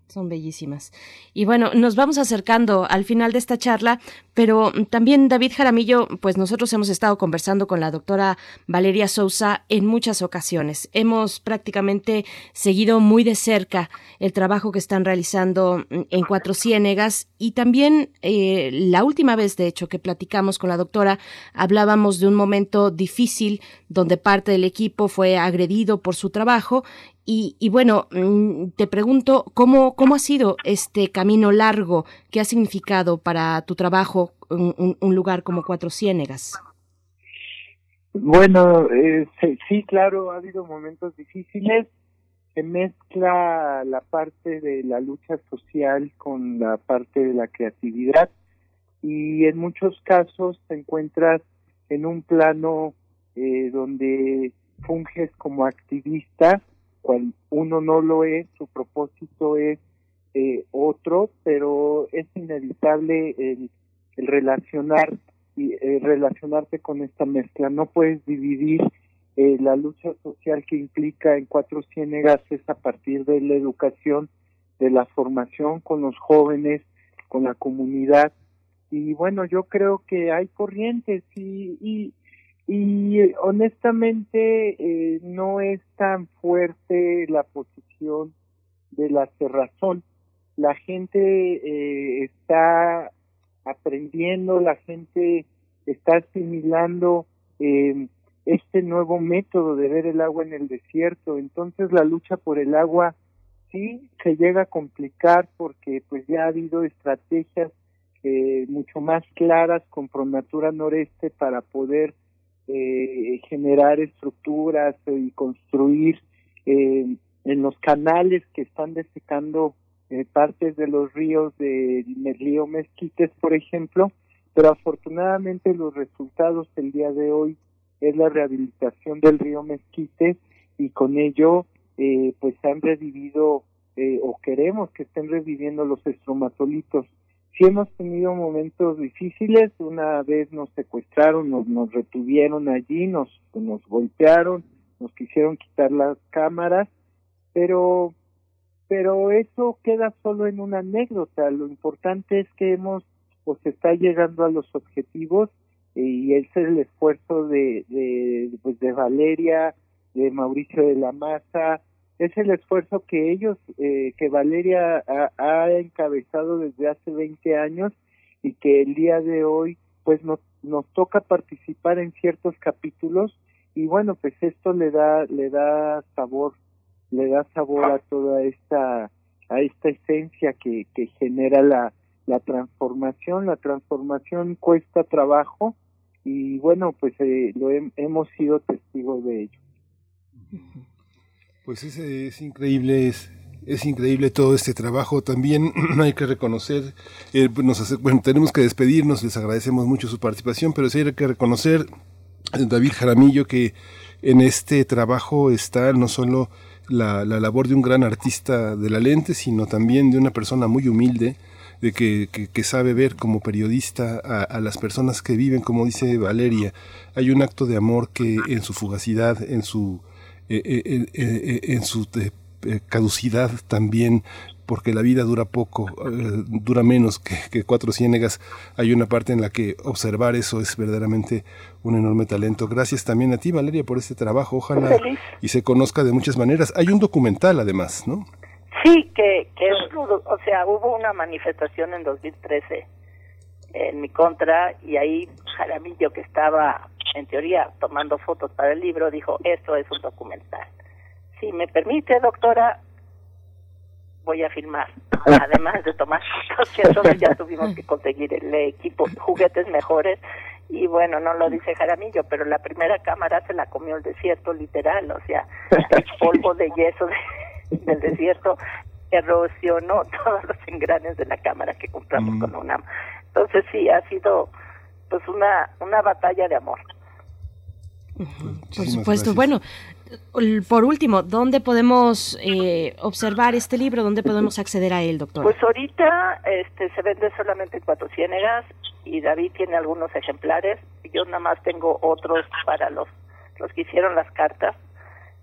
Son bellísimas. Y bueno, nos vamos acercando al final de esta charla, pero también David Jaramillo, pues nosotros hemos estado conversando con la doctora Valeria Sousa en muchas ocasiones. Hemos prácticamente seguido muy de cerca el trabajo que están realizando en Cuatro Ciénegas y también eh, la última vez, de hecho, que platicamos con la doctora, hablábamos de un momento difícil donde parte del equipo fue agredido por su trabajo y, bueno, mm, te pregunto, ¿cómo, ¿cómo ha sido este camino largo? ¿Qué ha significado para tu trabajo un, un lugar como Cuatro Ciénegas? Bueno, eh, sí, claro, ha habido momentos difíciles. Se mezcla la parte de la lucha social con la parte de la creatividad y en muchos casos te encuentras en un plano eh, donde funges como activista cual uno no lo es, su propósito es eh, otro, pero es inevitable el, el relacionar y eh, relacionarte con esta mezcla. No puedes dividir eh, la lucha social que implica en Cuatro Ciénegas es a partir de la educación de la formación con los jóvenes, con la comunidad. Y bueno, yo creo que hay corrientes y, y, y honestamente eh, no es tan fuerte la posición de la cerrazón. La gente eh, está aprendiendo, la gente está asimilando eh, este nuevo método de ver el agua en el desierto. Entonces la lucha por el agua sí se llega a complicar porque pues ya ha habido estrategias eh, mucho más claras con Pronatura Noreste para poder eh, generar estructuras y construir eh, en los canales que están desecando eh, partes de los ríos de río Mezquites, por ejemplo, pero afortunadamente los resultados del día de hoy es la rehabilitación del río Mezquite y con ello eh, pues han revivido eh, o queremos que estén reviviendo los estromatolitos. Si hemos tenido momentos difíciles, una vez nos secuestraron, nos, nos retuvieron allí, nos, nos golpearon, nos quisieron quitar las cámaras, pero pero eso queda solo en una anécdota. Lo importante es que hemos o se está llegando a los objetivos y es el esfuerzo de, de, pues de Valeria, de Mauricio de la Maza, es el esfuerzo que ellos, eh, que Valeria ha, encabezado desde hace 20 años y que el día de hoy pues nos, nos toca participar en ciertos capítulos y bueno pues esto le da le da sabor le da sabor a toda esta a esta esencia que, que genera la, la transformación. La transformación cuesta trabajo y bueno pues eh, lo hemos sido testigos de ello pues es, es increíble es, es increíble todo este trabajo. También (clears throat) hay que reconocer, eh, hace, bueno, tenemos que despedirnos, les agradecemos mucho su participación, pero sí hay que reconocer, David Jaramillo, que en este trabajo está no solo la, la, labor de un gran artista de la lente, sino también de una persona muy humilde, de que, sabe ver como periodista a, a, las personas que viven, como dice Valeria. Hay un acto de amor que en su fugacidad, en su, eh, eh, eh, en su caducidad también porque la vida dura poco, eh, dura menos que, que, cuatro ciénegas. Hay una parte en la que observar eso es verdaderamente un enorme talento. Gracias también a ti, Valeria, por este trabajo. Ojalá y se conozca de muchas maneras. Hay un documental, además, ¿no? Sí, que, que o sea, hubo una manifestación en 2013 en mi contra y ahí Jaramillo, que estaba en teoría tomando fotos para el libro, dijo, esto es un documental. Si me permite, doctora, voy a filmar. (laughs) Además de tomar fotos, que entonces ya tuvimos que conseguir el equipo, juguetes mejores. Y bueno, no lo dice Jaramillo, pero la primera cámara se la comió el desierto, literal. O sea, el (laughs) polvo de yeso de, del desierto erosionó todos los engranes de la cámara que compramos mm. con UNAM. Entonces sí, ha sido pues una, una batalla de amor. Por supuesto. Bueno, por último, ¿dónde podemos eh, observar este libro? ¿Dónde podemos acceder a él, doctor? Pues ahorita este, se vende solamente en Cuatro Ciénegas y David tiene algunos ejemplares. Yo nada más tengo otros para los, los que hicieron las cartas.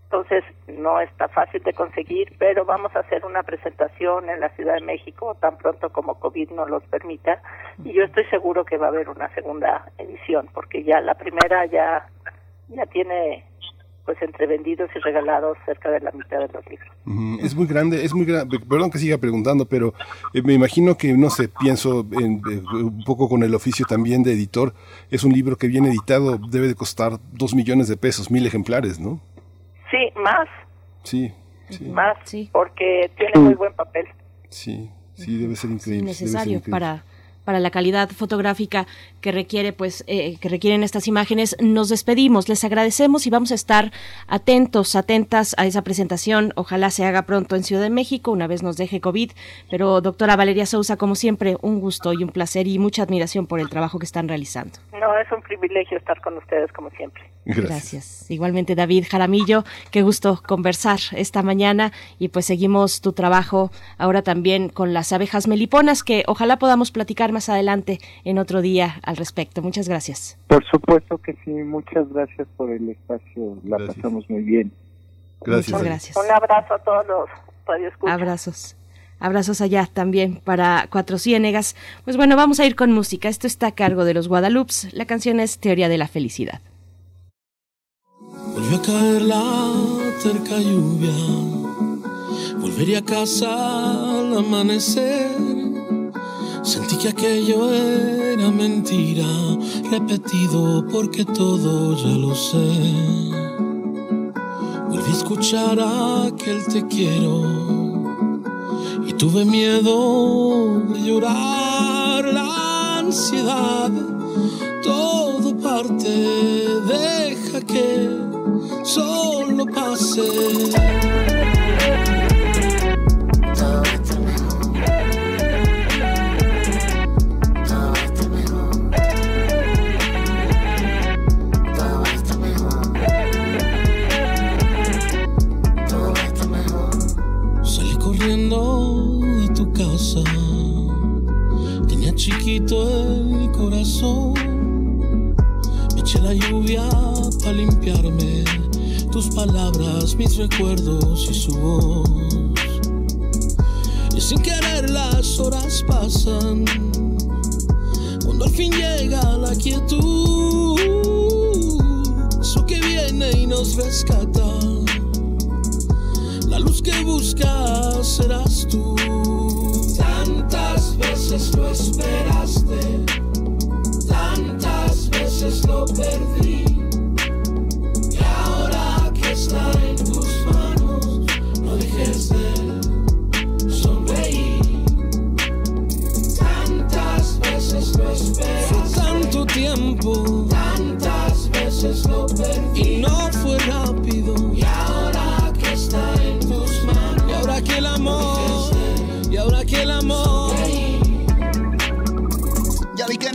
Entonces no está fácil de conseguir, pero vamos a hacer una presentación en la Ciudad de México tan pronto como COVID nos los permita. Y yo estoy seguro que va a haber una segunda edición, porque ya la primera ya, ya tiene pues entre vendidos y regalados cerca de la mitad de los libros. Es muy grande, es muy grande, perdón que siga preguntando, pero eh, me imagino que, no sé, pienso en, eh, un poco con el oficio también de editor, es un libro que viene editado, debe de costar dos millones de pesos, mil ejemplares, ¿no? Sí, más. Sí, sí. Más, sí. porque tiene muy buen papel. Sí, sí, debe ser increíble. Sí, necesario increíble. para para la calidad fotográfica que requiere pues eh, que requieren estas imágenes nos despedimos. Les agradecemos y vamos a estar atentos atentas a esa presentación. Ojalá se haga pronto en Ciudad de México una vez nos deje covid. Pero doctora Valeria Sousa como siempre un gusto y un placer y mucha admiración por el trabajo que están realizando. No es un privilegio estar con ustedes como siempre. Gracias, gracias. igualmente David Jaramillo qué gusto conversar esta mañana. Y pues seguimos tu trabajo ahora también con las abejas meliponas que ojalá podamos platicar más adelante en otro día al respecto. Muchas gracias. Por supuesto que sí, muchas gracias por el espacio, la gracias. pasamos muy bien. Gracias. Muchas gracias. Un abrazo a todos los radioescuchas. Abrazos. Abrazos allá también para Cuatro Ciénegas. Pues bueno, vamos a ir con música. Esto está a cargo de los Guadalupes. La canción es Teoría de la Felicidad. Volvió a caer la terca lluvia. Volvería a casa al amanecer. Sentí que aquello era mentira, repetido porque todo ya lo sé. Volví a escuchar aquel te quiero y tuve miedo de llorar la ansiedad. Todo parte, deja que solo pase. Chiquito el corazón. Me eché la lluvia para limpiarme. Tus palabras, mis recuerdos y su voz. Y sin querer las horas pasan. Cuando al fin llega la quietud. Eso que viene y nos rescata. La luz que buscas serás tú veces lo esperaste, tantas veces lo perdí. Y ahora que está en tus manos, no dejes de sonreír. Tantas veces lo esperaste. Fue tanto tiempo, tantas veces lo perdí. Y no fue rápido. Y ahora que está en tus manos, y ahora que el amor, y ahora que el amor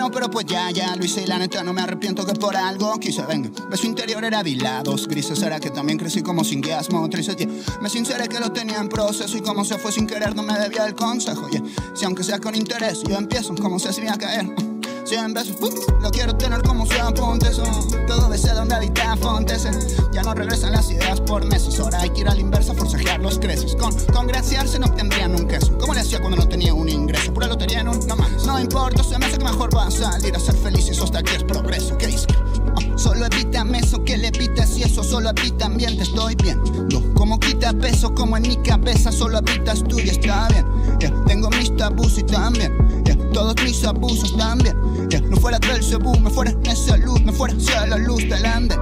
no, pero pues ya, ya lo hice y la neta no me arrepiento que por algo quise, venga. Beso interior era dilados, grises era que también crecí como sin guiasmo, triste, Me sinceré que lo tenía en proceso y como se fue sin querer no me debía el consejo, yeah. Si aunque sea con interés, yo empiezo como se hacía caer. Cien veces, lo quiero tener como su apunte eso. Todo desea donde habita Fontes. Ya no regresan las ideas por meses. Ahora hay que ir a la inversa, forcejear los creces. Con congraciarse no obtendrían un queso. ¿Cómo le hacía cuando no tenía un ingreso? Pura lotería un no mames. No importa, se me hace que mejor va a salir a ser feliz eso hasta aquí es progreso. ¿Qué es? Oh, solo evítame eso que le evitas y eso solo evita ambiente, estoy bien. No, como quita peso, como en mi cabeza solo habitas tú y está bien. tengo mis tabús y también, todos mis abusos también. No fuera del cebú, me fuera esa luz, me fuera hacia la luz del ande.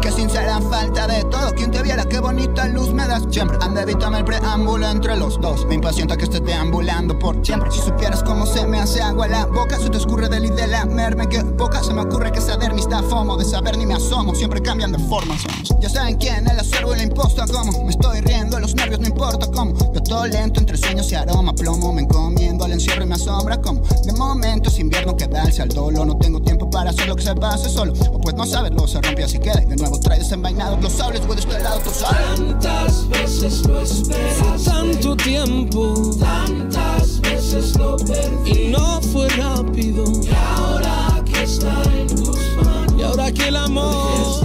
Que sincera falta de todo, quien te viera, qué bonita luz me das siempre. Anda, evítame el preámbulo entre los dos. Me impacienta que estés deambulando por siempre. Si supieras cómo se me hace agua la boca, se te escurre del y de la merme que boca. Se me ocurre que saber mi está fomo, de saber ni me asomo, siempre cambian de forma. Ya saben quién, el acervo y la imposta, como me estoy riendo, los nervios no importa cómo. Yo todo lento entre sueños y aroma, plomo, me encomiendo al encierro y me asombra como. De momentos invierno que darse al dolo, no tengo tiempo para hacer lo que se pase solo. O pues no saberlo, se rompe así queda de nuevo trae desenvainado los sables, puedes tu lado, tú sabes. Tantas veces lo esperas. Tanto tiempo. Tantas veces lo perdí. Y no fue rápido. Y ahora que está en tus manos. Y ahora que el amor.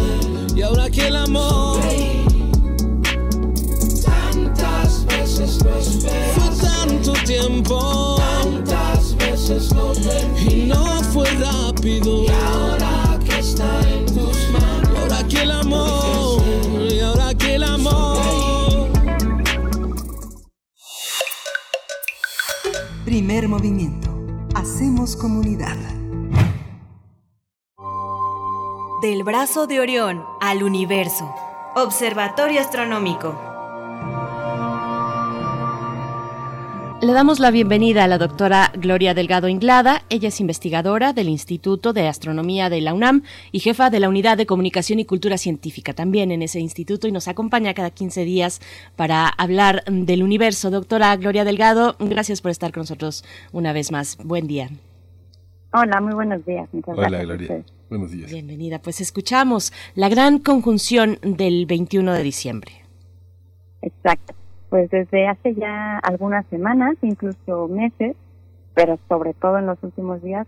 Y ahora que el amor. Tantas veces lo esperas. Fue tanto tiempo. Tantas veces lo perdí. Y no fue rápido. Y ahora que está en el amor. Y ahora que el amor. Primer movimiento. Hacemos comunidad. Del brazo de Orión al universo. Observatorio Astronómico. Le damos la bienvenida a la doctora Gloria Delgado Inglada. Ella es investigadora del Instituto de Astronomía de la UNAM y jefa de la Unidad de Comunicación y Cultura Científica también en ese instituto y nos acompaña cada 15 días para hablar del universo. Doctora Gloria Delgado, gracias por estar con nosotros una vez más. Buen día. Hola, muy buenos días. Hola, Gloria. Buenos días. Bienvenida. Pues escuchamos la gran conjunción del 21 de diciembre. Exacto. Pues desde hace ya algunas semanas, incluso meses, pero sobre todo en los últimos días,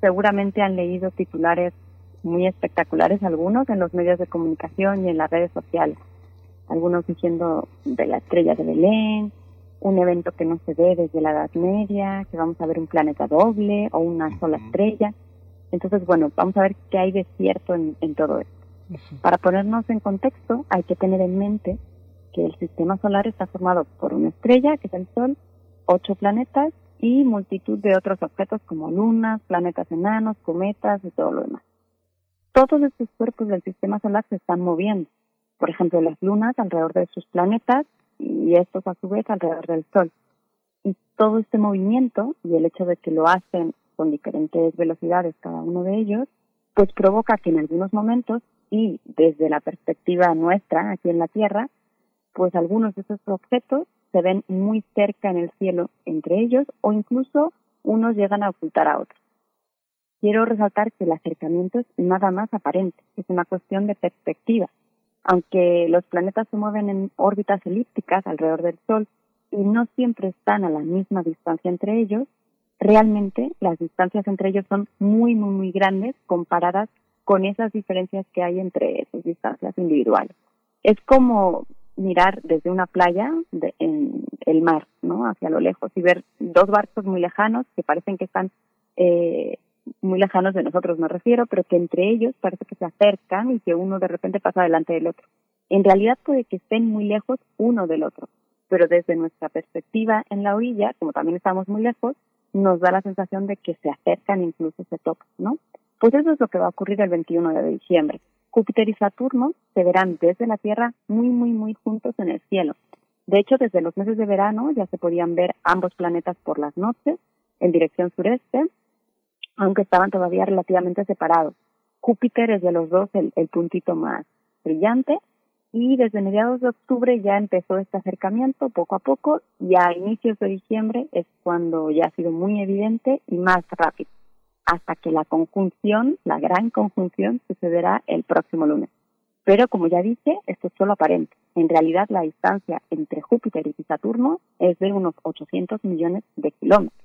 seguramente han leído titulares muy espectaculares algunos en los medios de comunicación y en las redes sociales. Algunos diciendo de la estrella de Belén, un evento que no se ve desde la Edad Media, que vamos a ver un planeta doble o una sola estrella. Entonces, bueno, vamos a ver qué hay de cierto en, en todo esto. Para ponernos en contexto, hay que tener en mente que el sistema solar está formado por una estrella, que es el Sol, ocho planetas y multitud de otros objetos como lunas, planetas enanos, cometas y todo lo demás. Todos estos cuerpos del sistema solar se están moviendo. Por ejemplo, las lunas alrededor de sus planetas y estos a su vez alrededor del Sol. Y todo este movimiento y el hecho de que lo hacen con diferentes velocidades cada uno de ellos, pues provoca que en algunos momentos y desde la perspectiva nuestra aquí en la Tierra, pues algunos de esos objetos se ven muy cerca en el cielo entre ellos o incluso unos llegan a ocultar a otros. Quiero resaltar que el acercamiento es nada más aparente, es una cuestión de perspectiva. Aunque los planetas se mueven en órbitas elípticas alrededor del Sol y no siempre están a la misma distancia entre ellos, realmente las distancias entre ellos son muy, muy, muy grandes comparadas con esas diferencias que hay entre esas distancias individuales. Es como mirar desde una playa en el mar, ¿no? Hacia lo lejos y ver dos barcos muy lejanos que parecen que están eh, muy lejanos de nosotros, me refiero, pero que entre ellos parece que se acercan y que uno de repente pasa delante del otro. En realidad puede que estén muy lejos uno del otro, pero desde nuestra perspectiva en la orilla, como también estamos muy lejos, nos da la sensación de que se acercan, incluso se tocan, ¿no? Pues eso es lo que va a ocurrir el 21 de diciembre. Júpiter y Saturno se verán desde la Tierra muy, muy, muy juntos en el cielo. De hecho, desde los meses de verano ya se podían ver ambos planetas por las noches en dirección sureste, aunque estaban todavía relativamente separados. Júpiter es de los dos el, el puntito más brillante y desde mediados de octubre ya empezó este acercamiento poco a poco y a inicios de diciembre es cuando ya ha sido muy evidente y más rápido hasta que la conjunción, la gran conjunción, sucederá el próximo lunes. Pero como ya dije, esto es solo aparente. En realidad la distancia entre Júpiter y Saturno es de unos 800 millones de kilómetros.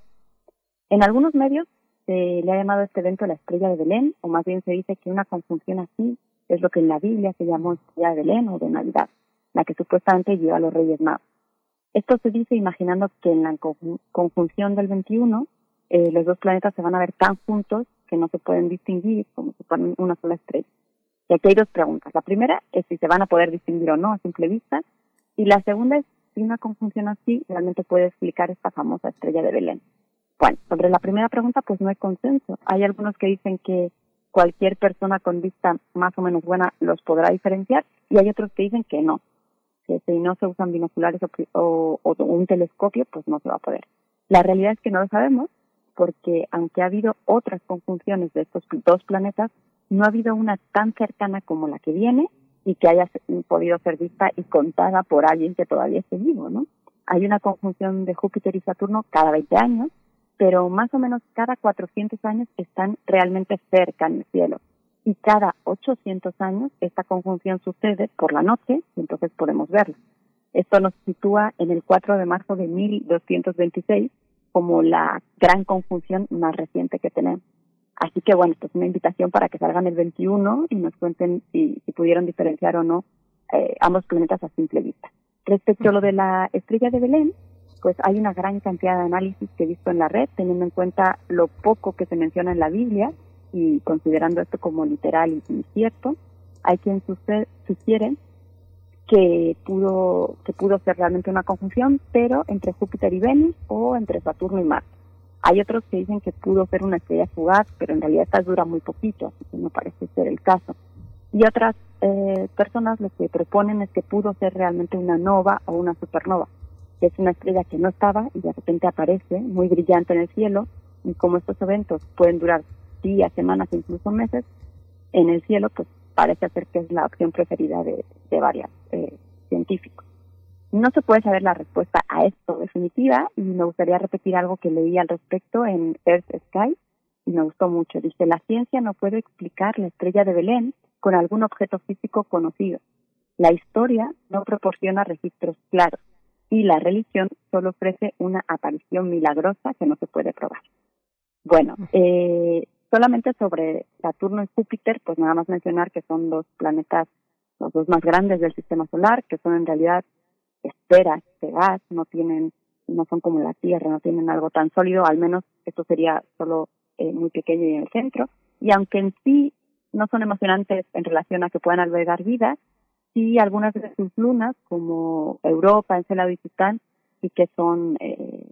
En algunos medios se le ha llamado a este evento la estrella de Belén, o más bien se dice que una conjunción así es lo que en la Biblia se llamó estrella de Belén o de Navidad, la que supuestamente lleva a los Reyes Magos. Esto se dice imaginando que en la conjunción del 21 eh, los dos planetas se van a ver tan juntos que no se pueden distinguir como si fueran una sola estrella. Y aquí hay dos preguntas. La primera es si se van a poder distinguir o no a simple vista. Y la segunda es si una conjunción así realmente puede explicar esta famosa estrella de Belén. Bueno, sobre la primera pregunta, pues no hay consenso. Hay algunos que dicen que cualquier persona con vista más o menos buena los podrá diferenciar y hay otros que dicen que no, que si no se usan binoculares o, o un telescopio, pues no se va a poder. La realidad es que no lo sabemos porque aunque ha habido otras conjunciones de estos dos planetas, no ha habido una tan cercana como la que viene y que haya podido ser vista y contada por alguien que todavía esté vivo, ¿no? Hay una conjunción de Júpiter y Saturno cada 20 años, pero más o menos cada 400 años están realmente cerca en el cielo. Y cada 800 años esta conjunción sucede por la noche y entonces podemos verla. Esto nos sitúa en el 4 de marzo de 1226 como la gran conjunción más reciente que tenemos. Así que bueno, esto es una invitación para que salgan el 21 y nos cuenten si, pudieron diferenciar o no eh, ambos planetas a simple vista. Respecto a lo de la estrella de Belén, pues hay una gran cantidad de análisis que he visto en la red, teniendo en cuenta lo poco que se menciona en la Biblia y considerando esto como literal y, cierto. Hay quien sugiere que pudo, que pudo ser realmente una conjunción, pero entre Júpiter y Venus o entre Saturno y Marte. Hay otros que dicen que pudo ser una estrella fugaz, pero en realidad esta dura muy poquito, así que no parece ser el caso. Y otras eh, personas lo que proponen es que pudo ser realmente una nova o una supernova, que es una estrella que no estaba y de repente aparece muy brillante en el cielo, y como estos eventos pueden durar días, semanas, incluso meses, en el cielo, pues parece ser que es la opción preferida de, de varios eh, científicos. No se puede saber la respuesta a esto definitiva y me gustaría repetir algo que leí al respecto en Earth Sky y me gustó mucho. Dice, la ciencia no puede explicar la estrella de Belén con algún objeto físico conocido. La historia no proporciona registros claros y la religión solo ofrece una aparición milagrosa que no se puede probar. Bueno, eh, solamente sobre Saturno y Júpiter, pues nada más mencionar que son dos planetas, los dos más grandes del sistema solar, que son en realidad esferas de gas, no tienen no son como la Tierra, no tienen algo tan sólido, al menos esto sería solo eh, muy pequeño y en el centro. Y aunque en sí no son emocionantes en relación a que puedan albergar vida, sí algunas de sus lunas, como Europa, Encelado y Titán, sí que son eh,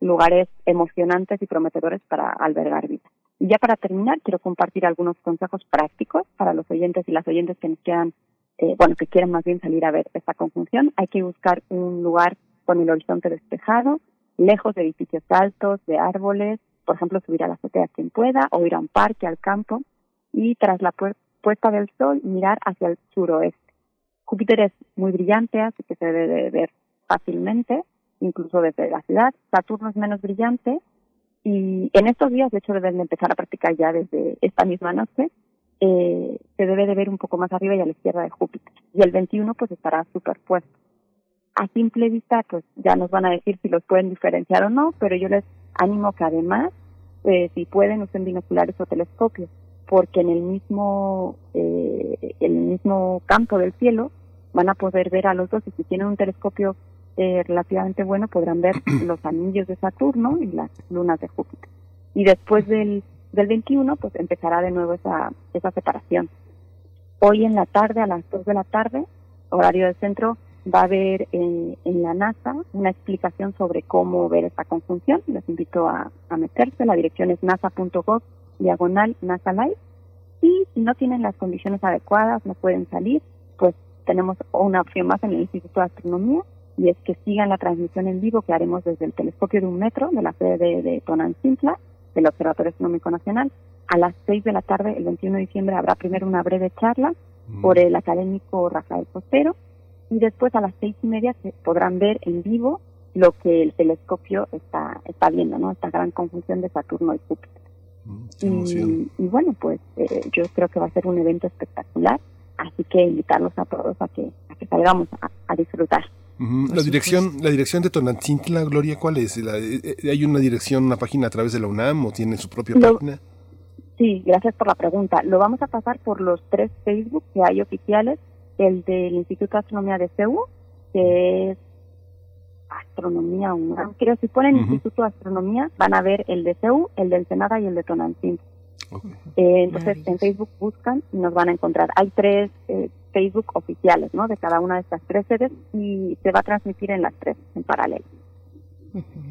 lugares emocionantes y prometedores para albergar vida. Y ya para terminar, quiero compartir algunos consejos prácticos para los oyentes y las oyentes que nos quieran, eh, bueno, que quieren más bien salir a ver esta conjunción. Hay que buscar un lugar con el horizonte despejado, lejos de edificios altos, de árboles, por ejemplo, subir a la azotea quien pueda, o ir a un parque, al campo, y tras la puesta del sol, mirar hacia el suroeste. Júpiter es muy brillante, así que se debe ver fácilmente, incluso desde la ciudad. Saturno es menos brillante, y en estos días, de hecho, deben empezar a practicar ya desde esta misma noche, eh, se debe de ver un poco más arriba y a la izquierda de Júpiter. Y el 21 pues estará superpuesto a simple vista, pues ya nos van a decir si los pueden diferenciar o no, pero yo les animo que además, eh, si pueden, usen binoculares o telescopios, porque en el mismo, eh, el mismo campo del cielo van a poder ver a los dos y si tienen un telescopio eh, relativamente bueno podrán ver (clears throat) los anillos de Saturno y las lunas de Júpiter. Y después del, del 21, pues empezará de nuevo esa, esa separación. Hoy en la tarde, a las 2 de la tarde, horario del centro, va a haber en, la NASA una explicación sobre cómo ver esta conjunción. Les invito a, meterse. La dirección es nasa.gov diagonal NASA Live. Y si no tienen las condiciones adecuadas, no pueden salir, pues tenemos una opción más en el Instituto de Astronomía y es que sigan la transmisión en vivo que haremos desde el telescopio de un metro de la sede de, de del Observatorio Astronómico Nacional. A las 6 de la tarde, el 21 de diciembre, habrá primero una breve charla mm. por el académico Rafael Costero y después a las seis y media se podrán ver en vivo lo que el telescopio está, está viendo, ¿no? Esta gran conjunción de Saturno y Júpiter. Mm, y, bueno, pues eh, yo creo que va a ser un evento espectacular, así que invitarlos a todos a que, a que salgamos a, disfrutar. La dirección, la dirección de Tonantzintla, Gloria, ¿cuál es? Eh, eh, ¿Hay una dirección, una página a través de la UNAM o tiene su propia página? Sí, gracias por la pregunta. Lo vamos a pasar por los tres Facebook que hay oficiales el del Instituto de Astronomía de CEU, que es Astronomía UNAM. Creo si ponen Instituto de Astronomía van a ver el de CEU, el del Senada y el de Eh, entonces en Facebook buscan y nos van a encontrar. Hay tres eh, Facebook oficiales, ¿no? De cada una de estas tres sedes y se va a transmitir en las tres en paralelo.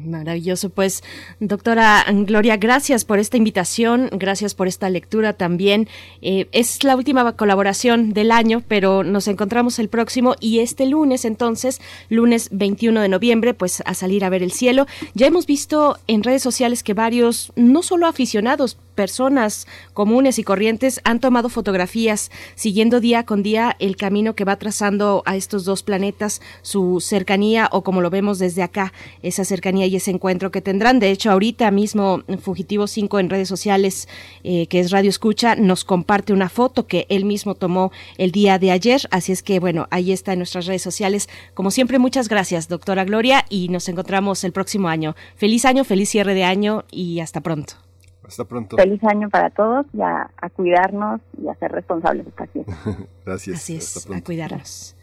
Maravilloso, pues doctora Gloria, gracias por esta invitación, gracias por esta lectura también. Eh, es la última colaboración del año, pero nos encontramos el próximo y este lunes entonces, lunes 21 de noviembre, pues a salir a ver el cielo. Ya hemos visto en redes sociales que varios, no solo aficionados, personas comunes y corrientes han tomado fotografías siguiendo día con día el camino que va trazando a estos dos planetas, su cercanía o como lo vemos desde acá, esa cercanía y ese encuentro que tendrán. De hecho, ahorita mismo Fugitivo 5 en redes sociales, eh, que es Radio Escucha, nos comparte una foto que él mismo tomó el día de ayer. Así es que, bueno, ahí está en nuestras redes sociales. Como siempre, muchas gracias, doctora Gloria, y nos encontramos el próximo año. Feliz año, feliz cierre de año y hasta pronto. Hasta pronto. Feliz año para todos y a, cuidarnos y a ser responsables de (laughs) Gracias. Así es, a cuidarnos.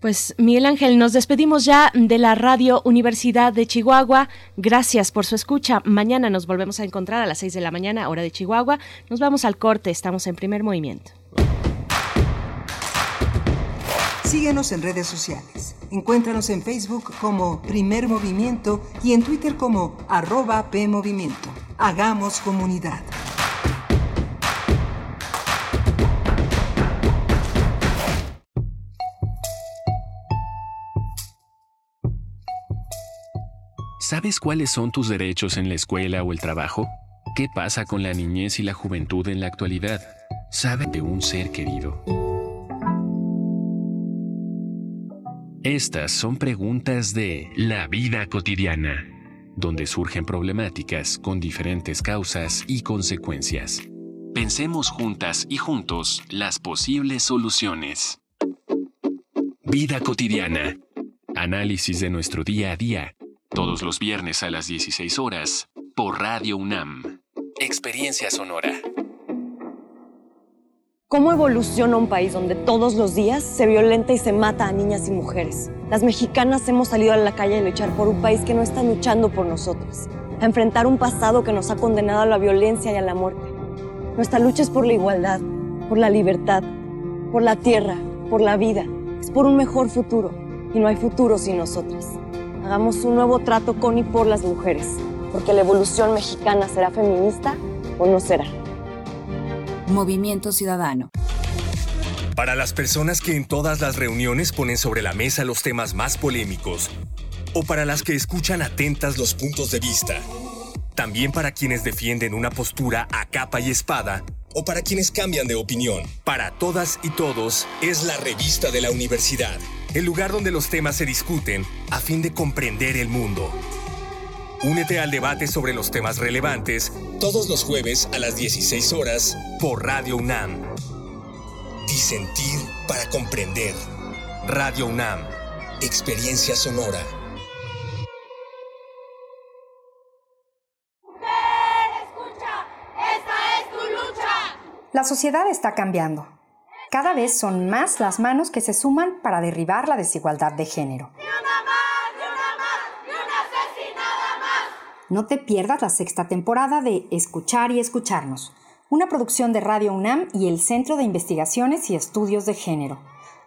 Pues Miguel Ángel, nos despedimos ya de la Radio Universidad de Chihuahua. Gracias por su escucha. Mañana nos volvemos a encontrar a las 6 de la mañana, hora de Chihuahua. Nos vamos al corte, estamos en primer movimiento. Síguenos en redes sociales. Encuéntranos en Facebook como Primer Movimiento y en Twitter como arroba PMovimiento. Hagamos comunidad. ¿Sabes cuáles son tus derechos en la escuela o el trabajo? ¿Qué pasa con la niñez y la juventud en la actualidad? ¿Sabe de un ser querido? Estas son preguntas de la vida cotidiana, donde surgen problemáticas con diferentes causas y consecuencias. Pensemos juntas y juntos las posibles soluciones. Vida cotidiana. Análisis de nuestro día a día. Todos los viernes a las 16 horas por Radio UNAM. Experiencia sonora. ¿Cómo evoluciona un país donde todos los días se violenta y se mata a niñas y mujeres? Las mexicanas hemos salido a la calle a luchar por un país que no está luchando por nosotros, a enfrentar un pasado que nos ha condenado a la violencia y a la muerte. Nuestra lucha es por la igualdad, por la libertad, por la tierra, por la vida, es por un mejor futuro y no hay futuro sin nosotras. Hagamos un nuevo trato con y por las mujeres, porque la evolución mexicana será feminista o no será. Movimiento Ciudadano. Para las personas que en todas las reuniones ponen sobre la mesa los temas más polémicos, o para las que escuchan atentas los puntos de vista, también para quienes defienden una postura a capa y espada, o para quienes cambian de opinión. Para todas y todos es la revista de la universidad, el lugar donde los temas se discuten a fin de comprender el mundo. Únete al debate sobre los temas relevantes todos los jueves a las 16 horas por Radio UNAM. Disentir para comprender. Radio UNAM. Experiencia sonora. La sociedad está cambiando. Cada vez son más las manos que se suman para derribar la desigualdad de género. No te pierdas la sexta temporada de Escuchar y Escucharnos, una producción de Radio UNAM y el Centro de Investigaciones y Estudios de Género,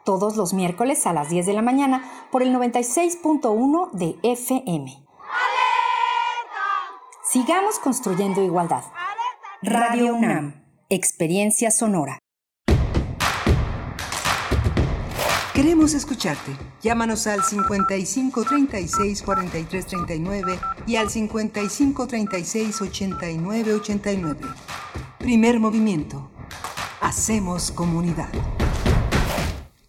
todos los miércoles a las 10 de la mañana por el 96.1 de FM. Sigamos construyendo igualdad. Radio UNAM, Experiencia Sonora. Queremos escucharte. Llámanos al 55 36 43 39 y al 55 36 89 89. Primer movimiento. Hacemos comunidad.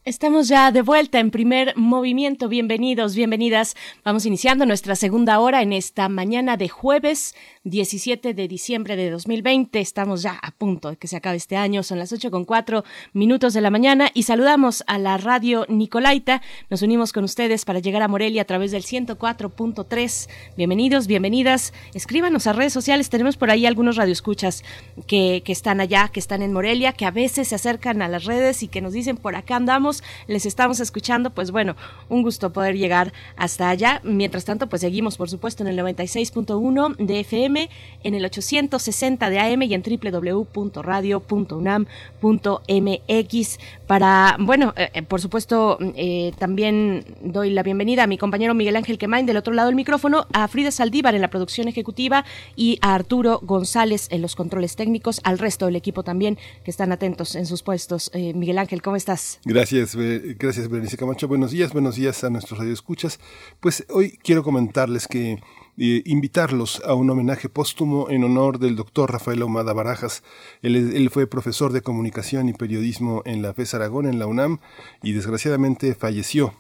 Estamos ya de vuelta en primer movimiento. Bienvenidos, bienvenidas. Vamos iniciando nuestra segunda hora en esta mañana de jueves 17 de diciembre de 2020. Estamos ya a punto de que se acabe este año. Son las 8 con 4 minutos de la mañana y saludamos a la radio Nicolaita. Nos unimos con ustedes para llegar a Morelia a través del 104.3. Bienvenidos, bienvenidas. Escríbanos a redes sociales. Tenemos por ahí algunos radioescuchas que, que están allá, que están en Morelia, que a veces se acercan a las redes y que nos dicen por acá andamos, les estamos escuchando. Pues bueno, un gusto poder llegar hasta allá. Mientras tanto, pues seguimos, por supuesto, en el 96.1 de FM en el 860 de AM y en www.radio.unam.mx para, bueno, eh, eh, por supuesto, eh, también doy la bienvenida a mi compañero Miguel Ángel Quemain del otro lado del micrófono, a Frida Saldívar en la producción ejecutiva y a Arturo González en los controles técnicos, al resto del equipo también que están atentos en sus puestos. Miguel Ángel, ¿cómo estás? Gracias, gracias Berenice Camacho. Buenos días, buenos días a nuestros radioescuchas. Pues hoy quiero comentarles que invitarlos a un homenaje póstumo en honor del doctor Rafael Omada Barajas. Él, fue profesor de comunicación y periodismo en la FES Aragón, en la UNAM, y desgraciadamente falleció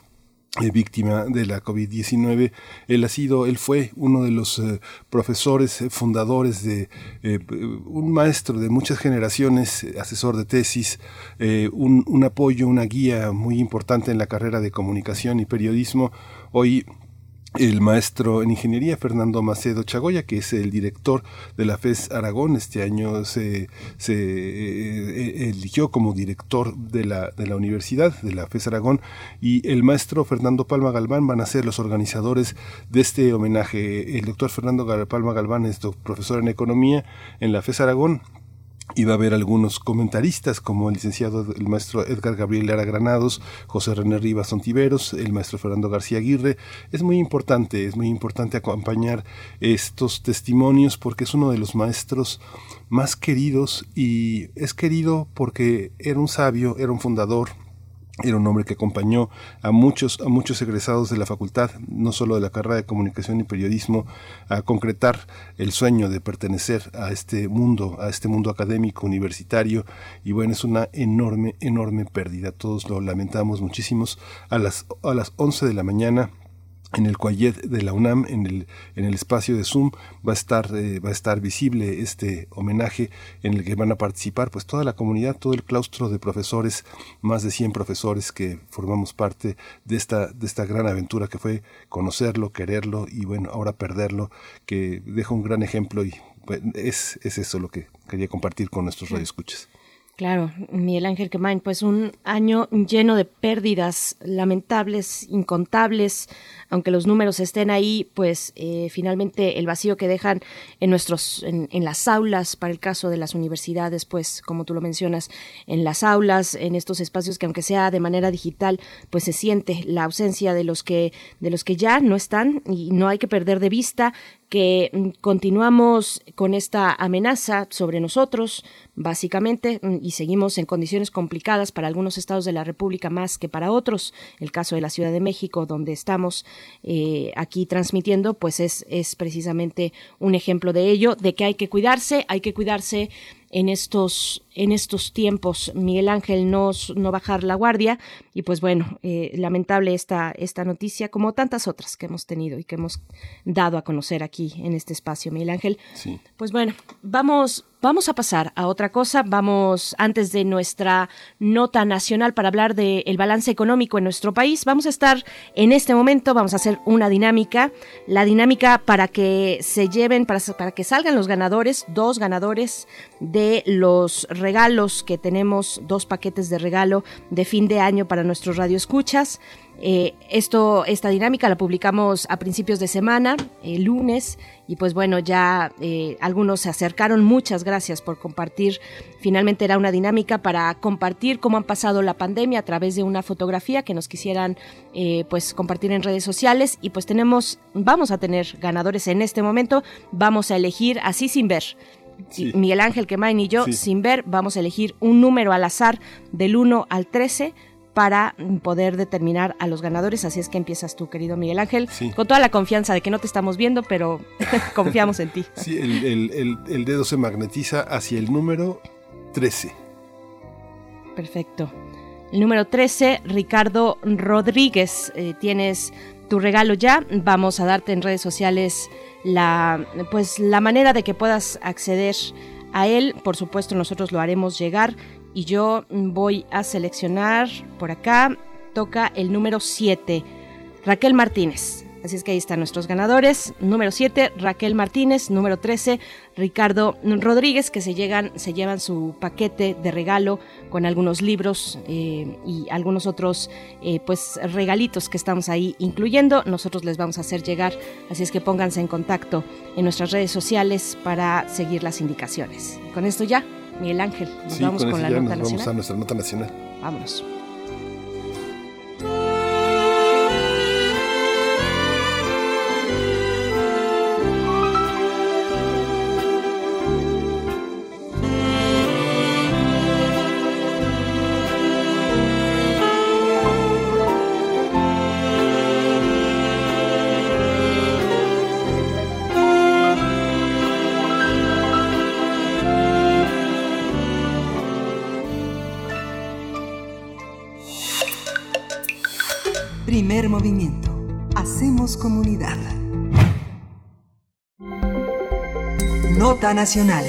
eh, víctima de la COVID-19. Él ha sido, él fue uno de los eh, profesores eh, fundadores de un maestro de muchas generaciones, asesor de tesis, un, un, apoyo, una guía muy importante en la carrera de comunicación y periodismo. Hoy el maestro en ingeniería Fernando Macedo Chagoya, que es el director de la FES Aragón. Este año se, eh, eh, eligió como director de la, de la universidad, de la FES Aragón, y el maestro Fernando Palma Galván van a ser los organizadores de este homenaje. El doctor Fernando Palma Galván es profesor en economía en la FES Aragón Iba a haber algunos comentaristas como el licenciado, el maestro Edgar Gabriel Lara Granados, José René Rivas Ontiveros, el maestro Fernando García Aguirre. Es muy importante, es muy importante acompañar estos testimonios porque es uno de los maestros más queridos y es querido porque era un sabio, era un fundador, era un hombre que acompañó a muchos, a muchos egresados de la facultad, no solo de la carrera de comunicación y periodismo, a concretar el sueño de pertenecer a este mundo, a este mundo académico, universitario. Y bueno, es una enorme, enorme pérdida. Todos lo lamentamos muchísimos. A las, a las 11 de la mañana en el Coyet de la UNAM, en el, en el espacio de Zoom, va a estar, eh, va a estar visible este homenaje en el que van a participar pues toda la comunidad, todo el claustro de profesores, más de 100 profesores que formamos parte de esta, de esta gran aventura que fue conocerlo, quererlo y bueno, ahora perderlo, que deja un gran ejemplo y es, es eso lo que quería compartir con nuestros radioescuchas. Claro, Miguel Ángel Quemain, pues un año lleno de pérdidas lamentables, incontables, aunque los números estén ahí, pues eh, finalmente el vacío que dejan en nuestros, en, las aulas, para el caso de las universidades, pues como tú lo mencionas, en las aulas, en estos espacios que aunque sea de manera digital, pues se siente la ausencia de los que, de los que ya no están y no hay que perder de vista que mm, continuamos con esta amenaza sobre nosotros, básicamente, mm, y seguimos en condiciones complicadas para algunos estados de la República más que para otros. El caso de la Ciudad de México, donde estamos eh, aquí transmitiendo, pues es, es precisamente un ejemplo de ello, de que hay que cuidarse, hay que cuidarse en estos, en estos tiempos. Miguel Ángel no, no bajar la guardia y pues bueno, eh, lamentable esta, esta noticia, como tantas otras que hemos tenido y que hemos dado a conocer aquí en este espacio, Miguel Ángel. Sí. Pues bueno, vamos, vamos a pasar a otra cosa. Vamos, antes de nuestra nota nacional para hablar del el balance económico en nuestro país, vamos a estar en este momento, vamos a hacer una dinámica, la dinámica para que se lleven, para, para que salgan los ganadores, dos ganadores de los regalos que tenemos, dos paquetes de regalo de fin de año para nuestros radioescuchas. Eh, esto, esta dinámica la publicamos a principios de semana, el lunes, y pues bueno, ya eh, algunos se acercaron. Muchas gracias por compartir. Finalmente era una dinámica para compartir cómo han pasado la pandemia a través de una fotografía que nos quisieran eh, pues compartir en redes sociales. Y pues tenemos, vamos a tener ganadores en este momento. Vamos a elegir así sin ver. Miguel Ángel Quemain y yo, sin ver, vamos a elegir un número al azar del 1 al 13 para poder determinar a los ganadores. Así es que empiezas tú, querido Miguel Ángel, con toda la confianza de que no te estamos viendo, pero (laughs) confiamos en ti. Sí, el, dedo se magnetiza hacia el número 13. Perfecto. El número 13, Ricardo Rodríguez. Eh, tienes tu regalo ya. Vamos a darte en redes sociales la, pues, la manera de que puedas acceder a él. Por supuesto, nosotros lo haremos llegar y yo voy a seleccionar por acá, toca el número 7, Raquel Martínez. Así es que ahí están nuestros ganadores. Número 7, Raquel Martínez. Número 13, Ricardo Rodríguez, que se, llegan, se llevan su paquete de regalo con algunos libros eh, y algunos otros eh, pues regalitos que estamos ahí incluyendo. Nosotros les vamos a hacer llegar. Así es que pónganse en contacto en nuestras redes sociales para seguir las indicaciones. Con esto ya Miguel Ángel, nos vamos con, la nota nacional. Vamos a nuestra nota nacional. Vámonos. Comunidad. Nota Nacional.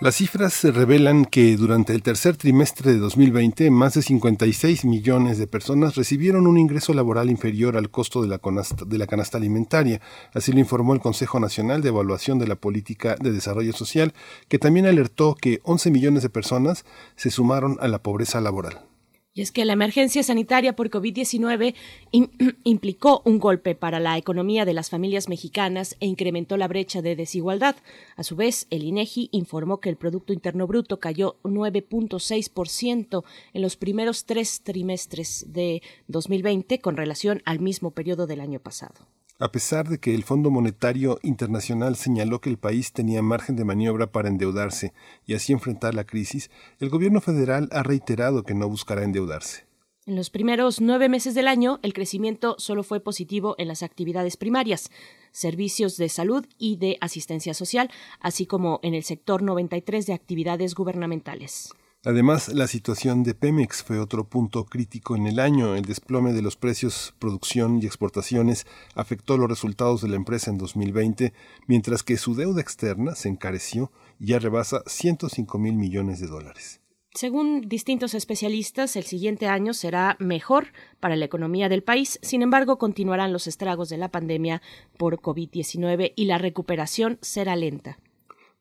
Las cifras revelan que durante el tercer trimestre de 2020 más de 56 millones de personas recibieron un ingreso laboral inferior al costo de la, de la, canasta alimentaria. Así lo informó el Consejo Nacional de Evaluación de la Política de Desarrollo Social, que también alertó que 11 millones de personas se sumaron a la pobreza laboral. Y es que la emergencia sanitaria por COVID-19 (clears throat) implicó un golpe para la economía de las familias mexicanas e incrementó la brecha de desigualdad. A su vez, el INEGI informó que el Producto Interno Bruto cayó 9.6% en los primeros tres trimestres de 2020 con relación al mismo periodo del año pasado. A pesar de que el Fondo Monetario Internacional señaló que el país tenía margen de maniobra para endeudarse y así enfrentar la crisis, el gobierno federal ha reiterado que no buscará endeudarse. En los primeros nueve meses del año, el crecimiento solo fue positivo en las actividades primarias, servicios de salud y de asistencia social, así como en el sector 93 de actividades gubernamentales. Además, la situación de Pemex fue otro punto crítico en el año. El desplome de los precios, producción y exportaciones afectó los resultados de la empresa en 2020, mientras que su deuda externa se encareció y ya rebasa 105 mil millones de dólares. Según distintos especialistas, el siguiente año será mejor para la economía del país. Sin embargo, continuarán los estragos de la pandemia por COVID-19 y la recuperación será lenta.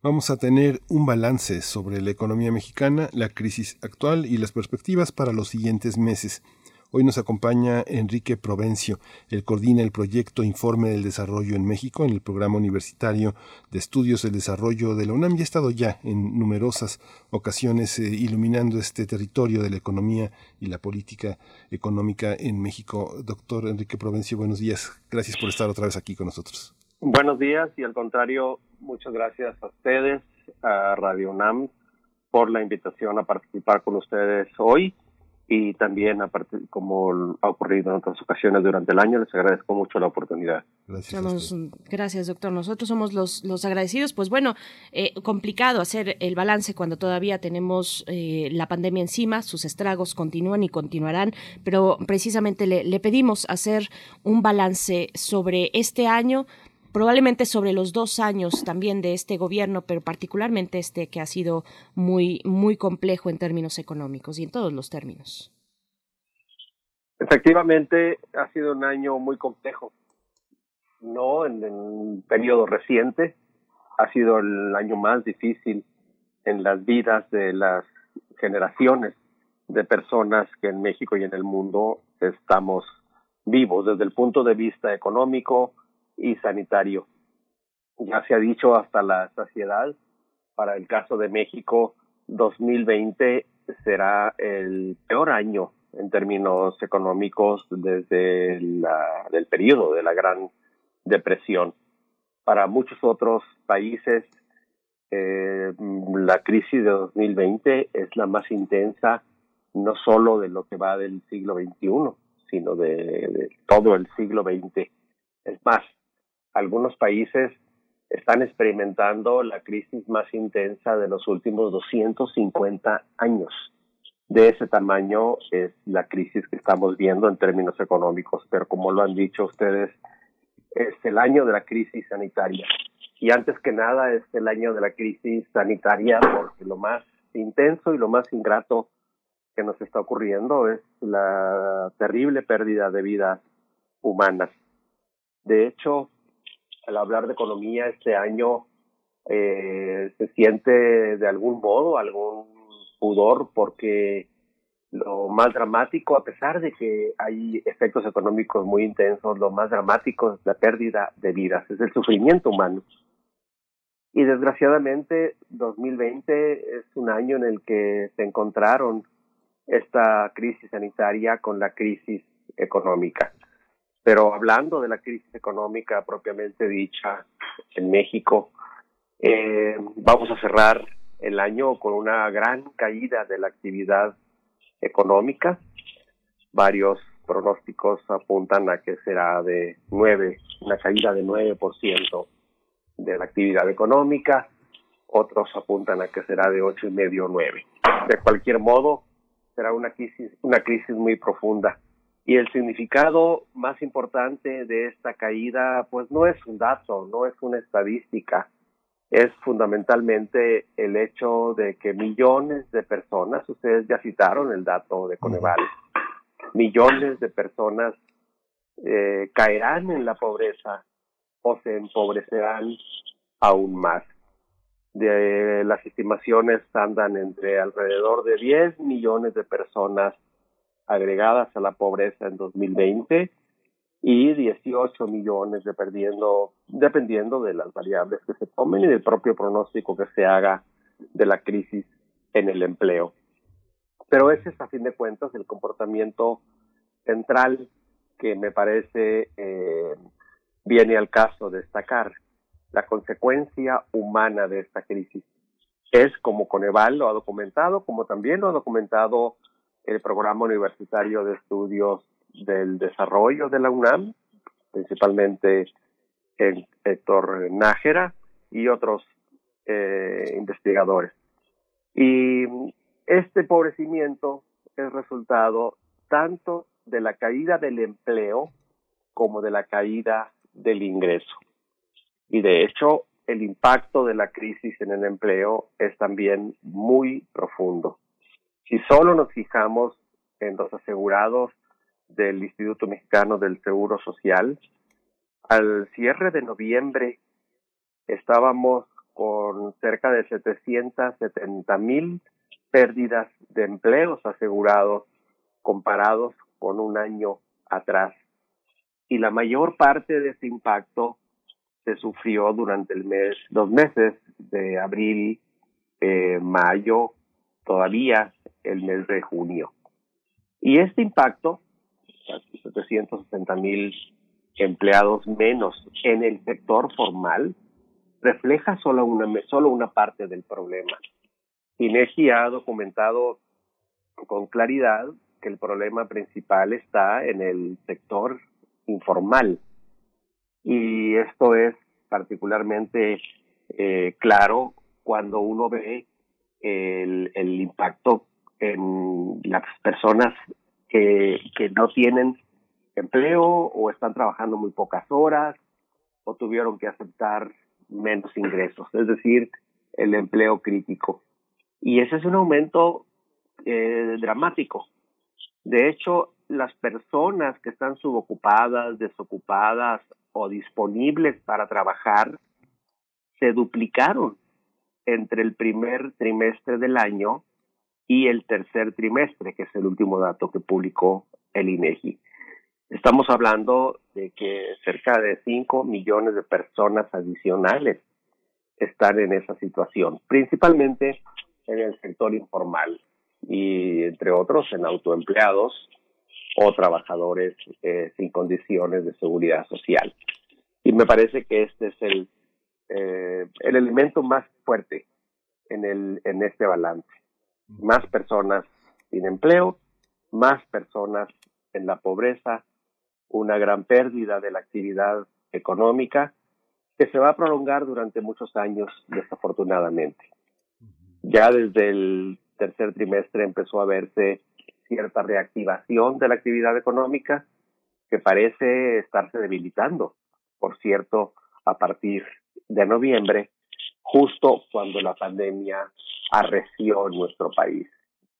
Vamos a tener un balance sobre la economía mexicana, la crisis actual y las perspectivas para los siguientes meses. Hoy nos acompaña Enrique Provencio. Él coordina el proyecto Informe del Desarrollo en México en el Programa Universitario de Estudios del Desarrollo de la UNAM y ha estado ya en numerosas ocasiones eh, iluminando este territorio de la economía y la política económica en México. Doctor Enrique Provencio, buenos días. Gracias por estar otra vez aquí con nosotros. Buenos días y al contrario, muchas gracias a ustedes, a Radio UNAM, por la invitación a participar con ustedes hoy y también, aparte, como ha ocurrido en otras ocasiones durante el año, les agradezco mucho la oportunidad. Gracias, gracias doctor. Nosotros somos los, los agradecidos. Pues bueno, eh, complicado hacer el balance cuando todavía tenemos eh, la pandemia encima, sus estragos continúan y continuarán, pero precisamente le, le pedimos hacer un balance sobre este año, probablemente sobre los dos años también de este gobierno, pero particularmente este que ha sido muy, muy complejo en términos económicos y en todos los términos. Efectivamente, ha sido un año muy complejo. No en un periodo reciente, ha sido el año más difícil en las vidas de las generaciones de personas que en México y en el mundo estamos vivos desde el punto de vista económico, y sanitario. Ya se ha dicho hasta la saciedad, para el caso de México, 2020 será el peor año en términos económicos desde el periodo de la Gran Depresión. Para muchos otros países, eh, la crisis de 2020 es la más intensa no solo de lo que va del siglo XXI, sino de, de todo el siglo XX. Es más, algunos países están experimentando la crisis más intensa de los últimos 250 años. De ese tamaño es la crisis que estamos viendo en términos económicos, pero como lo han dicho ustedes, es el año de la crisis sanitaria. Y antes que nada es el año de la crisis sanitaria porque lo más intenso y lo más ingrato que nos está ocurriendo es la terrible pérdida de vidas humanas. De hecho, al hablar de economía este año eh, se siente de algún modo algún pudor porque lo más dramático, a pesar de que hay efectos económicos muy intensos, lo más dramático es la pérdida de vidas, es el sufrimiento humano. Y desgraciadamente 2020 es un año en el que se encontraron esta crisis sanitaria con la crisis económica. Pero hablando de la crisis económica propiamente dicha en México, eh, vamos a cerrar el año con una gran caída de la actividad económica. Varios pronósticos apuntan a que será de 9, una caída de 9% de la actividad económica. Otros apuntan a que será de ocho y medio 9. De cualquier modo, será una crisis, una crisis muy profunda y el significado más importante de esta caída, pues no es un dato, no es una estadística, es fundamentalmente el hecho de que millones de personas, ustedes ya citaron el dato de Coneval, millones de personas eh, caerán en la pobreza o se empobrecerán aún más. Las estimaciones andan entre alrededor de 10 millones de personas agregadas a la pobreza en 2020 y 18 millones dependiendo, dependiendo de las variables que se tomen y del propio pronóstico que se haga de la crisis en el empleo. Pero ese es a fin de cuentas el comportamiento central que me parece eh, viene al caso destacar. La consecuencia humana de esta crisis es, como Coneval lo ha documentado, como también lo ha documentado el Programa Universitario de Estudios del Desarrollo de la UNAM, principalmente el Héctor Nájera y otros eh, investigadores. Y este empobrecimiento es resultado tanto de la caída del empleo como de la caída del ingreso. Y de hecho, el impacto de la crisis en el empleo es también muy profundo. Si solo nos fijamos en los asegurados del Instituto Mexicano del Seguro Social, al cierre de noviembre estábamos con cerca de 770 mil pérdidas de empleos asegurados comparados con un año atrás. Y la mayor parte de ese impacto se sufrió durante el mes, dos meses de abril, eh, mayo, todavía el mes de junio. Y este impacto, 760 mil empleados menos en el sector formal, refleja solo una, solo una parte del problema. INEGI ha documentado con claridad que el problema principal está en el sector informal. Y esto es particularmente eh, claro cuando uno ve el, el impacto en las personas que, que no tienen empleo o están trabajando muy pocas horas o tuvieron que aceptar menos ingresos, es decir, el empleo crítico. Y ese es un aumento eh, dramático. De hecho, las personas que están subocupadas, desocupadas o disponibles para trabajar se duplicaron entre el primer trimestre del año y el tercer trimestre, que es el último dato que publicó el INEGI. Estamos hablando de que cerca de 5 millones de personas adicionales están en esa situación, principalmente en el sector informal y entre otros en autoempleados o trabajadores eh, sin condiciones de seguridad social. Y me parece que este es el, eh, el elemento más fuerte en, el, en este balance. Más personas sin empleo, más personas en la pobreza, una gran pérdida de la actividad económica que se va a prolongar durante muchos años, desafortunadamente. Ya desde el tercer trimestre empezó a verse cierta reactivación de la actividad económica que parece estarse debilitando, por cierto, a partir de noviembre, justo cuando la pandemia arreció en nuestro país.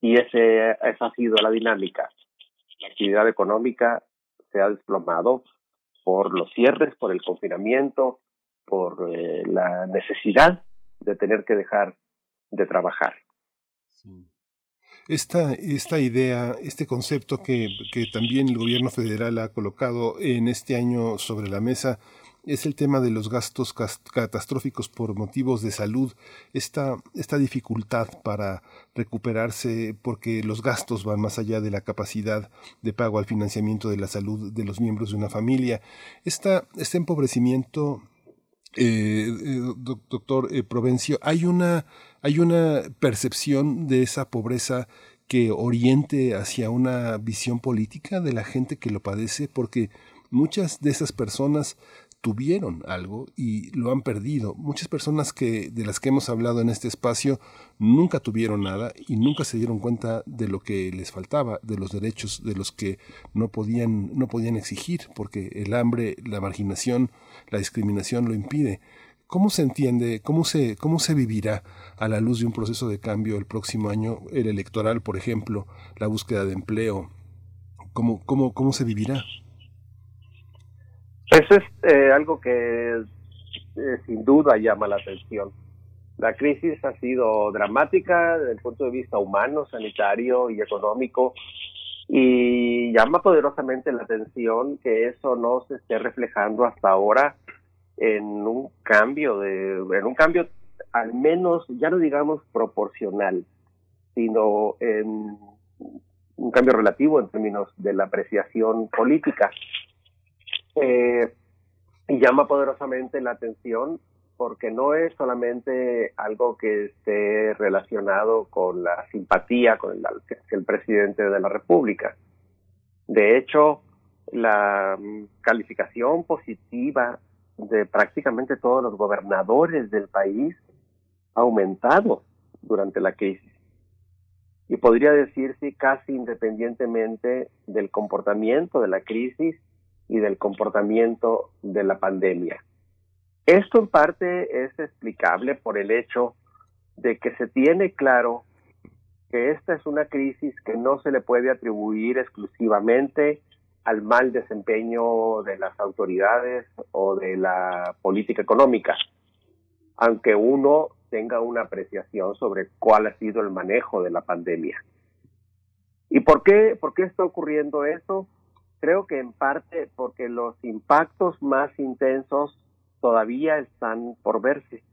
Y ese, esa ha sido la dinámica. La actividad económica se ha desplomado por los cierres, por el confinamiento, por eh, la necesidad de tener que dejar de trabajar. Esta, esta idea, este concepto que, que también el gobierno federal ha colocado en este año sobre la mesa, es el tema de los gastos catastróficos por motivos de salud, esta, esta dificultad para recuperarse porque los gastos van más allá de la capacidad de pago al financiamiento de la salud de los miembros de una familia. Esta, este empobrecimiento eh, eh, doctor eh, Provencio, hay una, hay una percepción de esa pobreza que oriente hacia una visión política de la gente que lo padece, porque muchas de esas personas tuvieron algo y lo han perdido. Muchas personas que de las que hemos hablado en este espacio nunca tuvieron nada y nunca se dieron cuenta de lo que les faltaba, de los derechos de los que no podían no podían exigir porque el hambre, la marginación, la discriminación lo impide. ¿Cómo se entiende, cómo se, cómo se vivirá a la luz de un proceso de cambio el próximo año, el electoral, por ejemplo, la búsqueda de empleo? ¿Cómo, cómo, cómo se vivirá? Eso es eh, algo que eh, sin duda llama la atención. La crisis ha sido dramática desde el punto de vista humano, sanitario y económico y llama poderosamente la atención que eso no se esté reflejando hasta ahora en un cambio de en un cambio al menos ya no digamos proporcional sino en un cambio relativo en términos de la apreciación política eh, llama poderosamente la atención porque no es solamente algo que esté relacionado con la simpatía con el, el presidente de la República. De hecho, la mm, calificación positiva de prácticamente todos los gobernadores del país ha aumentado durante la crisis. Y podría decirse casi independientemente del comportamiento de la crisis y del comportamiento de la pandemia. Esto en parte es explicable por el hecho de que se tiene claro que esta es una crisis que no se le puede atribuir exclusivamente al mal desempeño de las autoridades o de la política económica. aunque uno tenga una apreciación sobre cuál ha sido el manejo de la pandemia. ¿Y por qué, por qué está ocurriendo eso? Creo que en parte porque los impactos más intensos todavía están por verse.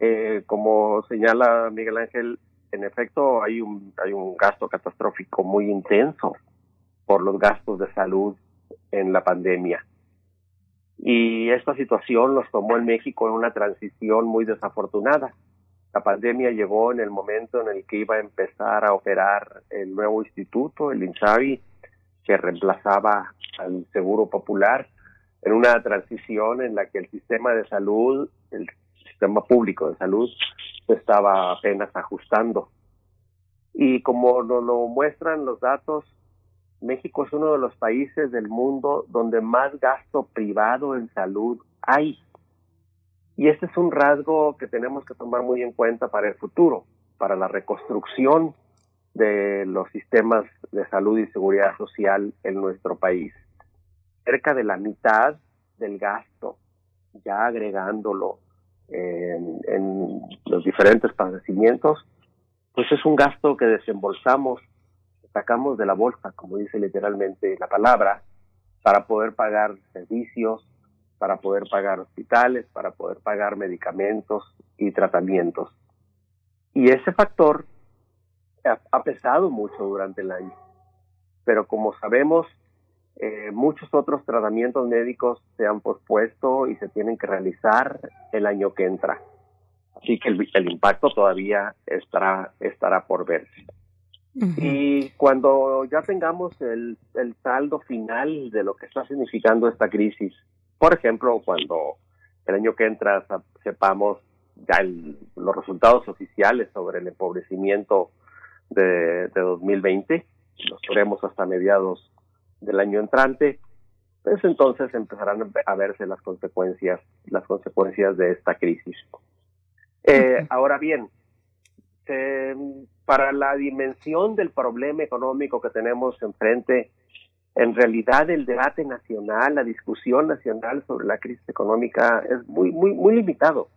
Eh, como señala Miguel Ángel, en efecto hay un, hay un gasto catastrófico muy intenso por los gastos de salud en la pandemia. Y esta situación nos tomó en México en una transición muy desafortunada. La pandemia llegó en el momento en el que iba a empezar a operar el nuevo instituto, el INSABI, que reemplazaba al Seguro Popular, en una transición en la que el sistema de salud, el sistema público de salud, se estaba apenas ajustando. Y como nos lo muestran los datos, México es uno de los países del mundo donde más gasto privado en salud hay. Y este es un rasgo que tenemos que tomar muy en cuenta para el futuro, para la reconstrucción de los sistemas de salud y seguridad social en nuestro país. Cerca de la mitad del gasto, ya agregándolo en, en los diferentes padecimientos, pues es un gasto que desembolsamos sacamos de la bolsa, como dice literalmente la palabra, para poder pagar servicios, para poder pagar hospitales, para poder pagar medicamentos y tratamientos. Y ese factor ha, pesado mucho durante el año. Pero como sabemos, eh, muchos otros tratamientos médicos se han pospuesto y se tienen que realizar el año que entra. Así que el, el impacto todavía estará, estará por verse. Y cuando ya tengamos el, el saldo final de lo que está significando esta crisis, por ejemplo, cuando el año que entra sepamos ya los resultados oficiales sobre el empobrecimiento de, de 2020, los veremos hasta mediados del año entrante, pues entonces empezarán a verse las consecuencias, las consecuencias de esta crisis. Eh, ahora bien, para la dimensión del problema económico que tenemos enfrente, en realidad el debate nacional, la discusión nacional sobre la crisis económica es muy, muy, muy limitado.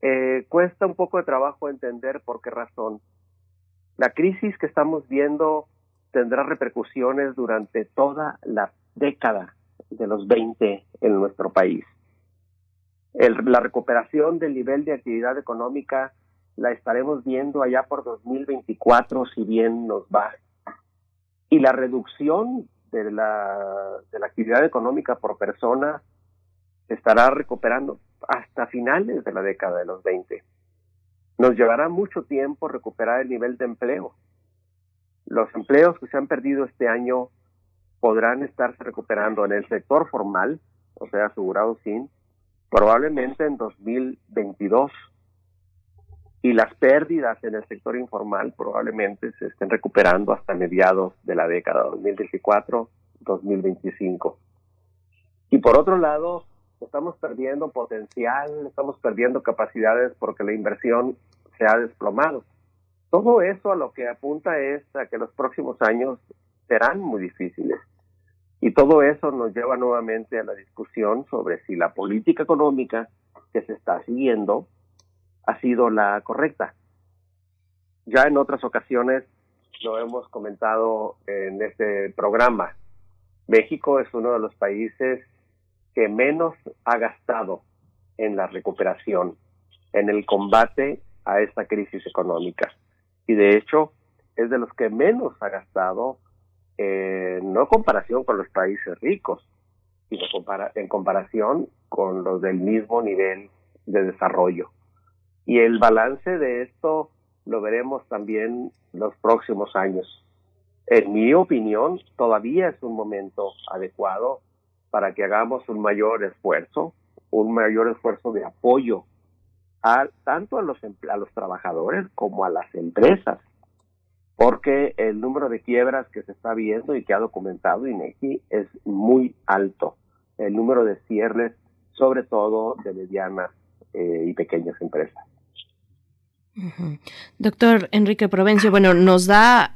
Eh, cuesta un poco de trabajo entender por qué razón. La crisis que estamos viendo tendrá repercusiones durante toda la década de los 20 en nuestro país. la recuperación del nivel de actividad económica la estaremos viendo allá por 2024 si bien nos va. Y la reducción de la, de la actividad económica por persona estará recuperando hasta finales de la década de los 20. Nos llevará mucho tiempo recuperar el nivel de empleo. Los empleos que se han perdido este año podrán estarse recuperando en el sector formal, o sea, asegurado sin, probablemente en 2022 y las pérdidas en el sector informal probablemente se estén recuperando hasta mediados de la década 2024-2025. Y por otro lado, estamos perdiendo potencial, estamos perdiendo capacidades porque la inversión se ha desplomado. Todo eso a lo que apunta es a que los próximos años serán muy difíciles. Y todo eso nos lleva nuevamente a la discusión sobre si la política económica que se está siguiendo ha sido la correcta. Ya en otras ocasiones lo hemos comentado en este programa. México es uno de los países que menos ha gastado en la recuperación, en el combate a esta crisis económica. Y de hecho, es de los que menos ha gastado, eh, no en comparación con los países ricos, sino en comparación con los del mismo nivel de desarrollo. Y el balance de esto lo veremos también los próximos años. En mi opinión, todavía es un momento adecuado para que hagamos un mayor esfuerzo, un mayor esfuerzo de apoyo a, tanto a los, a los trabajadores como a las empresas, porque el número de quiebras que se está viendo y que ha documentado INEGI es muy alto. El número de cierres, sobre todo de medianas eh, y pequeñas empresas. Doctor Enrique Provencio, bueno, nos da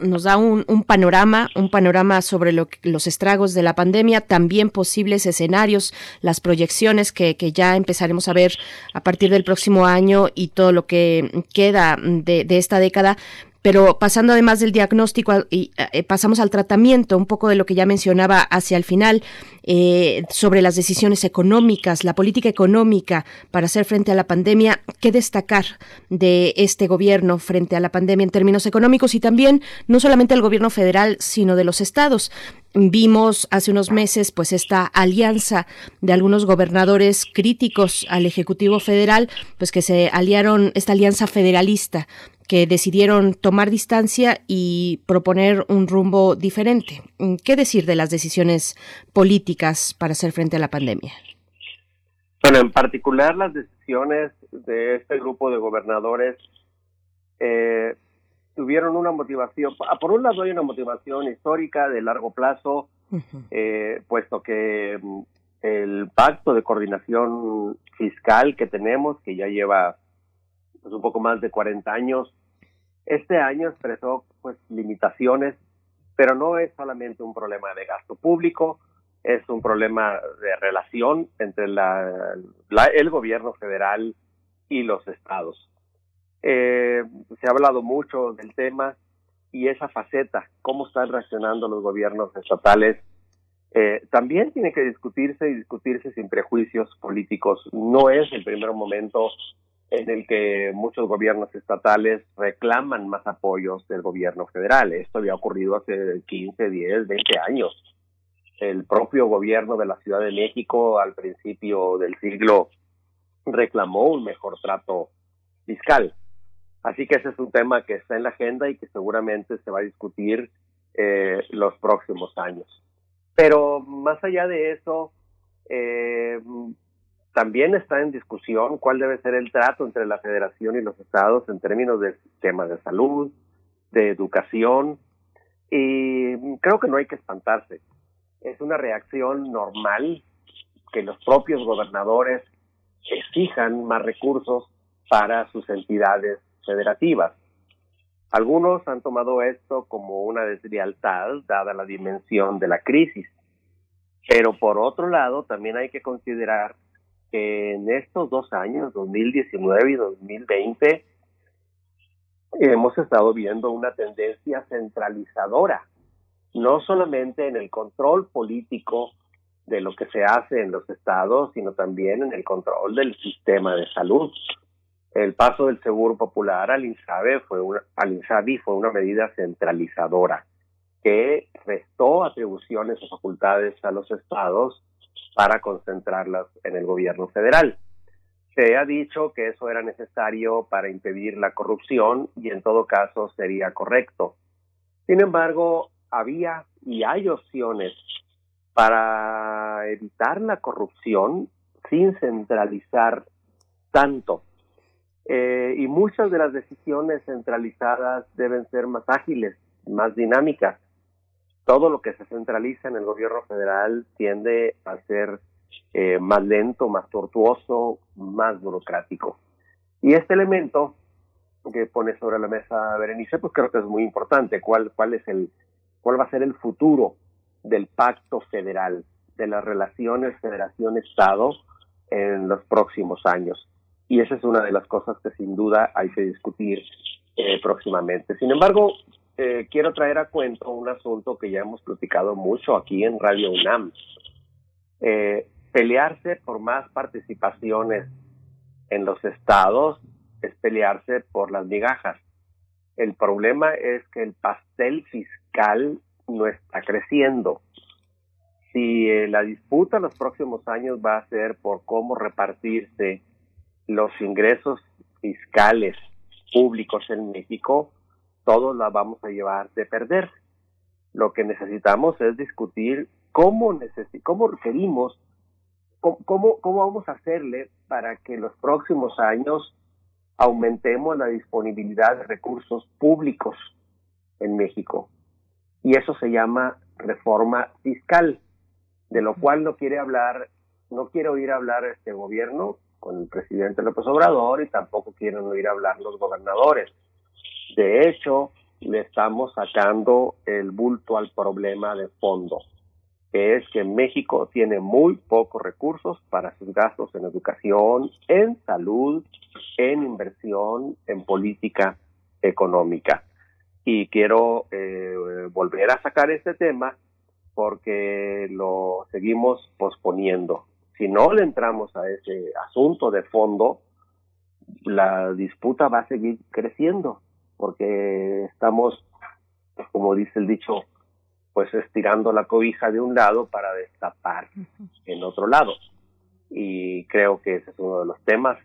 nos da un, panorama, un panorama sobre los estragos de la pandemia, también posibles escenarios, las proyecciones que, ya empezaremos a ver a partir del próximo año y todo lo que queda de, de esta década. Pero pasando además del diagnóstico y eh, pasamos al tratamiento, un poco de lo que ya mencionaba hacia el final, eh, sobre las decisiones económicas, la política económica para hacer frente a la pandemia, qué destacar de este gobierno frente a la pandemia en términos económicos y también no solamente el gobierno federal, sino de los estados. Vimos hace unos meses pues esta alianza de algunos gobernadores críticos al Ejecutivo Federal, pues que se aliaron, esta alianza federalista que decidieron tomar distancia y proponer un rumbo diferente. ¿Qué decir de las decisiones políticas para hacer frente a la pandemia? Bueno, en particular las decisiones de este grupo de gobernadores eh, tuvieron una motivación, ah, por un lado hay una motivación histórica de largo plazo, eh, puesto que mm, el pacto de coordinación fiscal que tenemos, que ya lleva pues, un poco más de 40 años, este año expresó pues limitaciones, pero no es solamente un problema de gasto público, es un problema de relación entre la, el gobierno federal y los estados. Eh, se ha hablado mucho del tema y esa faceta, cómo están reaccionando los gobiernos estatales, eh, también tiene que discutirse y discutirse sin prejuicios políticos. No es el primer momento en el que muchos gobiernos estatales reclaman más apoyos del gobierno federal. Esto había ocurrido hace 15, 10, 20 años. El propio gobierno de la Ciudad de México al principio del siglo reclamó un mejor trato fiscal. Así que ese es un tema que está en la agenda y que seguramente se va a discutir eh, los próximos años. Pero más allá de eso, eh, también está en discusión cuál debe ser el trato entre la federación y los estados en términos del sistema de salud, de educación, y creo que no hay que espantarse. Es una reacción normal que los propios gobernadores exijan más recursos para sus entidades federativas. Algunos han tomado esto como una deslealtad dada la dimensión de la crisis, pero por otro lado también hay que considerar que en estos dos años, 2019 y 2020, hemos estado viendo una tendencia centralizadora, no solamente en el control político de lo que se hace en los estados, sino también en el control del sistema de salud. El paso del Seguro Popular al INSABI fue una, al INSABI fue una medida centralizadora que restó atribuciones o facultades a los estados para concentrarlas en el gobierno federal. Se ha dicho que eso era necesario para impedir la corrupción y en todo caso sería correcto. Sin embargo, había y hay opciones para evitar la corrupción sin centralizar tanto. Eh, y muchas de las decisiones centralizadas deben ser más ágiles, más dinámicas todo lo que se centraliza en el gobierno federal tiende a ser eh, más lento, más tortuoso, más burocrático. Y este elemento que pone sobre la mesa Berenice, pues creo que es muy importante. ¿Cuál, cuál es el, cuál va a ser el futuro del pacto federal, de las relaciones federación-estado en los próximos años? Y esa es una de las cosas que sin duda hay que discutir eh, próximamente. Sin embargo, eh, quiero traer a cuento un asunto que ya hemos platicado mucho aquí en Radio UNAM. Eh, pelearse por más participaciones en los estados es pelearse por las migajas. El problema es que el pastel fiscal no está creciendo. Si eh, la disputa en los próximos años va a ser por cómo repartirse los ingresos fiscales públicos en México, todos la vamos a llevar de perder. Lo que necesitamos es discutir cómo, cómo requerimos, cómo, cómo vamos a hacerle para que en los próximos años aumentemos la disponibilidad de recursos públicos en México. Y eso se llama reforma fiscal, de lo cual no quiere hablar, no quiere oír hablar este gobierno con el presidente López Obrador y tampoco quieren oír hablar los gobernadores. De hecho, le estamos sacando el bulto al problema de fondo, que es que México tiene muy pocos recursos para sus gastos en educación, en salud, en inversión, en política económica. Y quiero eh, volver a sacar este tema porque lo seguimos posponiendo. Si no le entramos a ese asunto de fondo, la disputa va a seguir creciendo porque estamos, como dice el dicho, pues estirando la cobija de un lado para destapar en otro lado. Y creo que ese es uno de los temas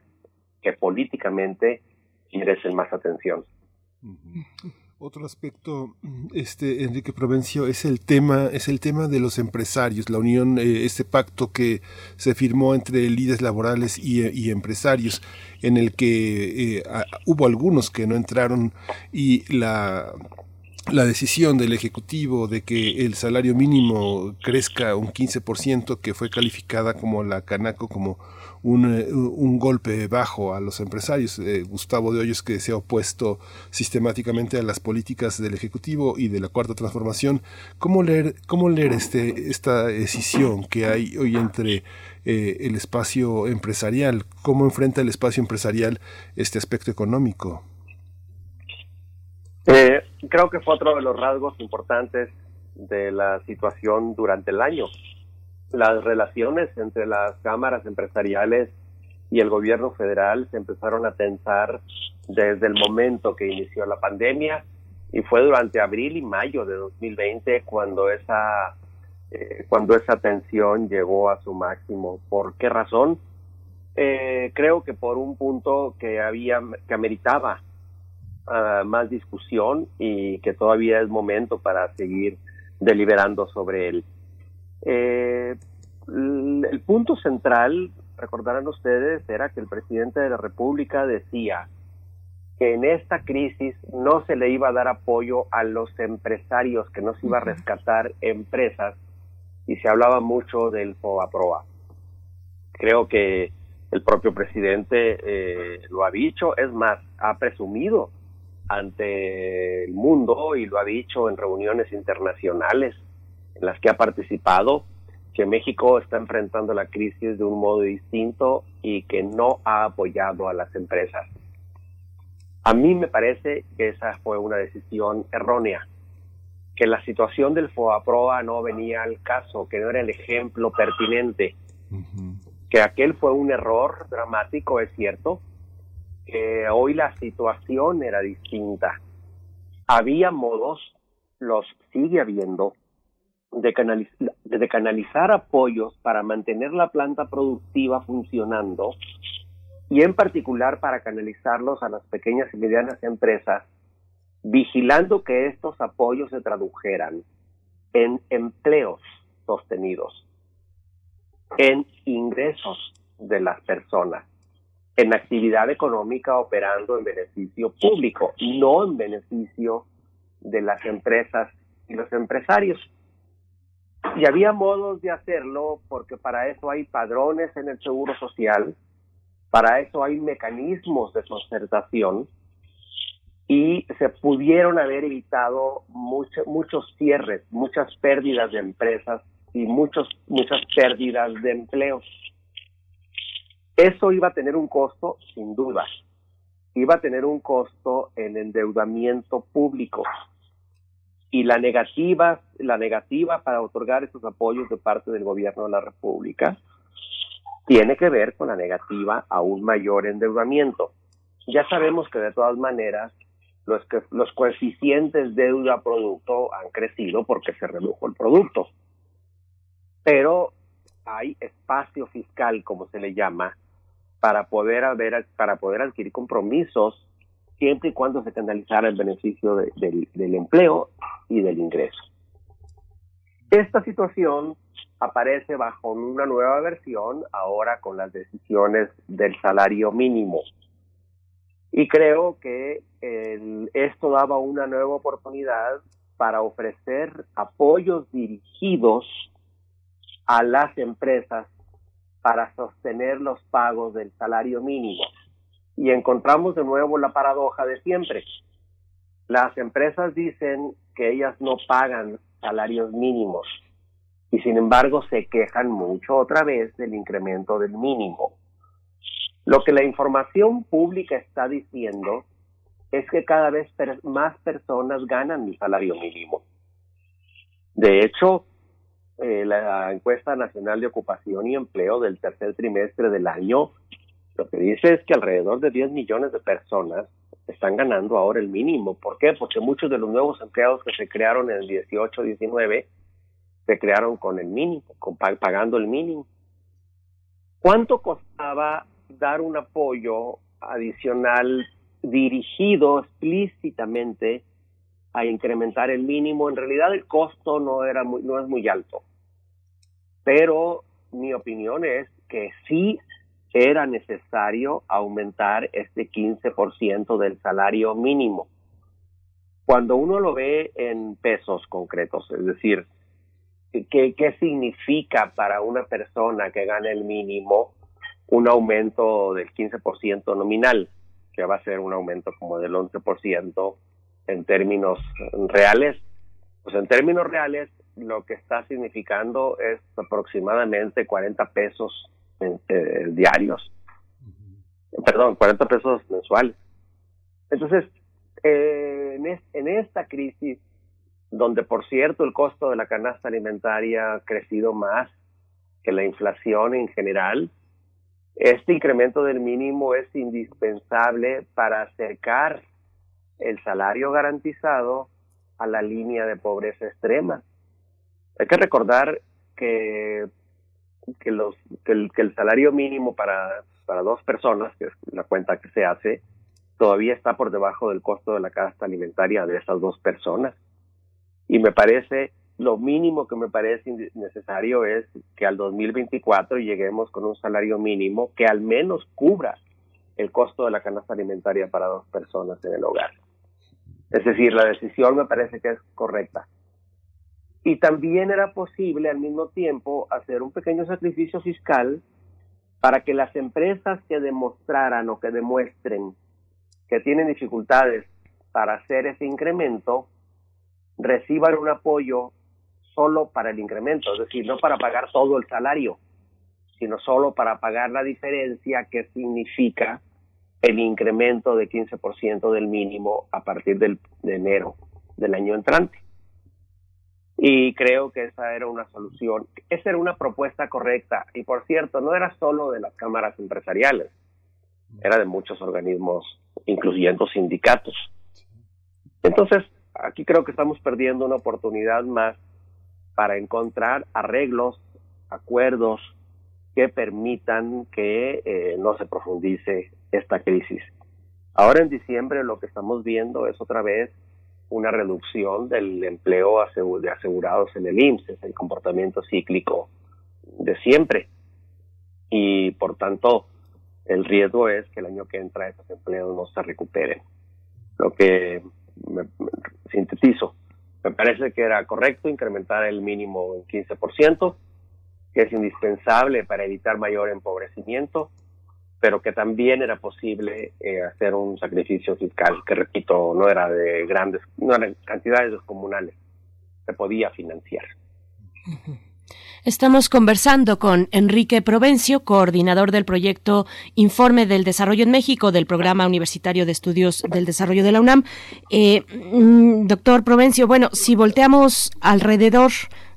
que políticamente merecen más atención. Otro aspecto, este Enrique Provencio, es el tema, es el tema de los empresarios, la unión, eh, este pacto que se firmó entre líderes laborales y, empresarios, en el que eh, hubo algunos que no entraron y la la decisión del Ejecutivo de que el salario mínimo crezca un 15%, que fue calificada como la Canaco como eh, un, golpe bajo a los empresarios. Eh, Gustavo de Hoyos, que se ha opuesto sistemáticamente a las políticas del Ejecutivo y de la Cuarta Transformación. ¿Cómo leer, cómo leer este, esta decisión que hay hoy entre eh, el espacio empresarial? ¿Cómo enfrenta el espacio empresarial este aspecto económico? creo que fue otro de los rasgos importantes de la situación durante el año las relaciones entre las cámaras empresariales y el gobierno federal se empezaron a tensar desde el momento que inició la pandemia y fue durante abril y mayo de 2020 cuando esa eh, cuando esa tensión llegó a su máximo. ¿Por qué razón? Eh, creo que por un punto que había que ameritaba ah, más discusión y que todavía es momento para seguir deliberando sobre él. Eh, el punto central, recordarán ustedes, era que el presidente de la República decía que en esta crisis no se le iba a dar apoyo a los empresarios, que no se iba a rescatar empresas, y se hablaba mucho del FOAPROA. Creo que el propio presidente eh, lo ha dicho, es más, ha presumido ante el mundo y lo ha dicho en reuniones internacionales en las que ha participado, que México está enfrentando la crisis de un modo distinto y que no ha apoyado a las empresas. A mí me parece que esa fue una decisión errónea, que la situación del FOAPROA no venía al caso, que no era el ejemplo pertinente, que aquel fue un error dramático, es cierto, que hoy la situación era distinta. Había modos, los sigue habiendo, de, canalizar apoyos para mantener la planta productiva funcionando y en particular para canalizarlos a las pequeñas y medianas empresas, vigilando que estos apoyos se tradujeran en empleos sostenidos, en ingresos de las personas, en actividad económica operando en beneficio público, no en beneficio de las empresas y los empresarios. Y había modos de hacerlo porque para eso hay padrones en el Seguro Social, para eso hay mecanismos de concertación y se pudieron haber evitado muchos cierres, muchas pérdidas de empresas y muchos, muchas pérdidas de empleos. Eso iba a tener un costo, sin duda. Iba a tener un costo en endeudamiento público y la negativa, la negativa para otorgar esos apoyos de parte del gobierno de la República tiene que ver con la negativa a un mayor endeudamiento. Ya sabemos que de todas maneras los, que, los coeficientes deuda-producto han crecido porque se redujo el producto. Pero hay espacio fiscal, como se le llama, para poder, haber, para poder adquirir compromisos siempre y cuando se canalizara el beneficio del empleo y del ingreso. Esta situación aparece bajo una nueva versión ahora con las decisiones del salario mínimo. Y creo que esto daba una nueva oportunidad para ofrecer apoyos dirigidos a las empresas para sostener los pagos del salario mínimo y encontramos de nuevo la paradoja de siempre. Las empresas dicen que ellas no pagan salarios mínimos y sin embargo se quejan mucho otra vez del incremento del mínimo. Lo que la información pública está diciendo es que cada vez más personas ganan el salario mínimo. De hecho, eh, la encuesta nacional de ocupación y empleo del tercer trimestre del año lo que dice es que alrededor de 10 millones de personas están ganando ahora el mínimo. ¿Por qué? Porque muchos de los nuevos empleados que se crearon en el 18-19 se crearon con el mínimo, pagando el mínimo. ¿Cuánto costaba dar un apoyo adicional dirigido explícitamente a incrementar el mínimo? En realidad el costo no era muy, no es muy alto. Pero mi opinión es que sí era necesario aumentar este 15% del salario mínimo. Cuando uno lo ve en pesos concretos, es decir, ¿qué, qué significa para una persona que gana el mínimo un aumento del 15% nominal, que va a ser un aumento como del 11% en términos reales? Pues en términos reales, lo que está significando es aproximadamente 40 pesos eh, diarios. Perdón, 40 pesos mensuales. Entonces, eh, en, en esta crisis, donde por cierto el costo de la canasta alimentaria ha crecido más que la inflación en general, este incremento del mínimo es indispensable para acercar el salario garantizado a la línea de pobreza extrema. Hay que recordar que que, los, que, el, que el salario mínimo para, para dos personas, que es la cuenta que se hace, todavía está por debajo del costo de la canasta alimentaria de esas dos personas. Y me parece, lo mínimo que me parece necesario es que al 2024 lleguemos con un salario mínimo que al menos cubra el costo de la canasta alimentaria para dos personas en el hogar. Es decir, la decisión me parece que es correcta. Y también era posible al mismo tiempo hacer un pequeño sacrificio fiscal para que las empresas que demostraran o que demuestren que tienen dificultades para hacer ese incremento reciban un apoyo solo para el incremento, es decir, no para pagar todo el salario, sino solo para pagar la diferencia que significa el incremento de 15% del mínimo a partir del, de enero del año entrante. Y creo que esa era una solución, esa era una propuesta correcta. Y por cierto, no era solo de las cámaras empresariales, era de muchos organismos, incluyendo sindicatos. Entonces, aquí creo que estamos perdiendo una oportunidad más para encontrar arreglos, acuerdos que permitan que eh, no se profundice esta crisis. Ahora en diciembre lo que estamos viendo es otra vez una reducción del empleo de asegurados en el IMSS, es el comportamiento cíclico de siempre. Y por tanto, el riesgo es que el año que entra esos empleos no se recuperen. Lo que me, sintetizo, me parece que era correcto incrementar el mínimo en 15%, que es indispensable para evitar mayor empobrecimiento, pero que también era posible eh, hacer un sacrificio fiscal, que repito, no era de grandes, no eran cantidades descomunales, se podía financiar. Estamos conversando con Enrique Provencio, coordinador del proyecto Informe del Desarrollo en México del Programa Universitario de Estudios del Desarrollo de la UNAM. Eh, mm, doctor Provencio, bueno, si volteamos alrededor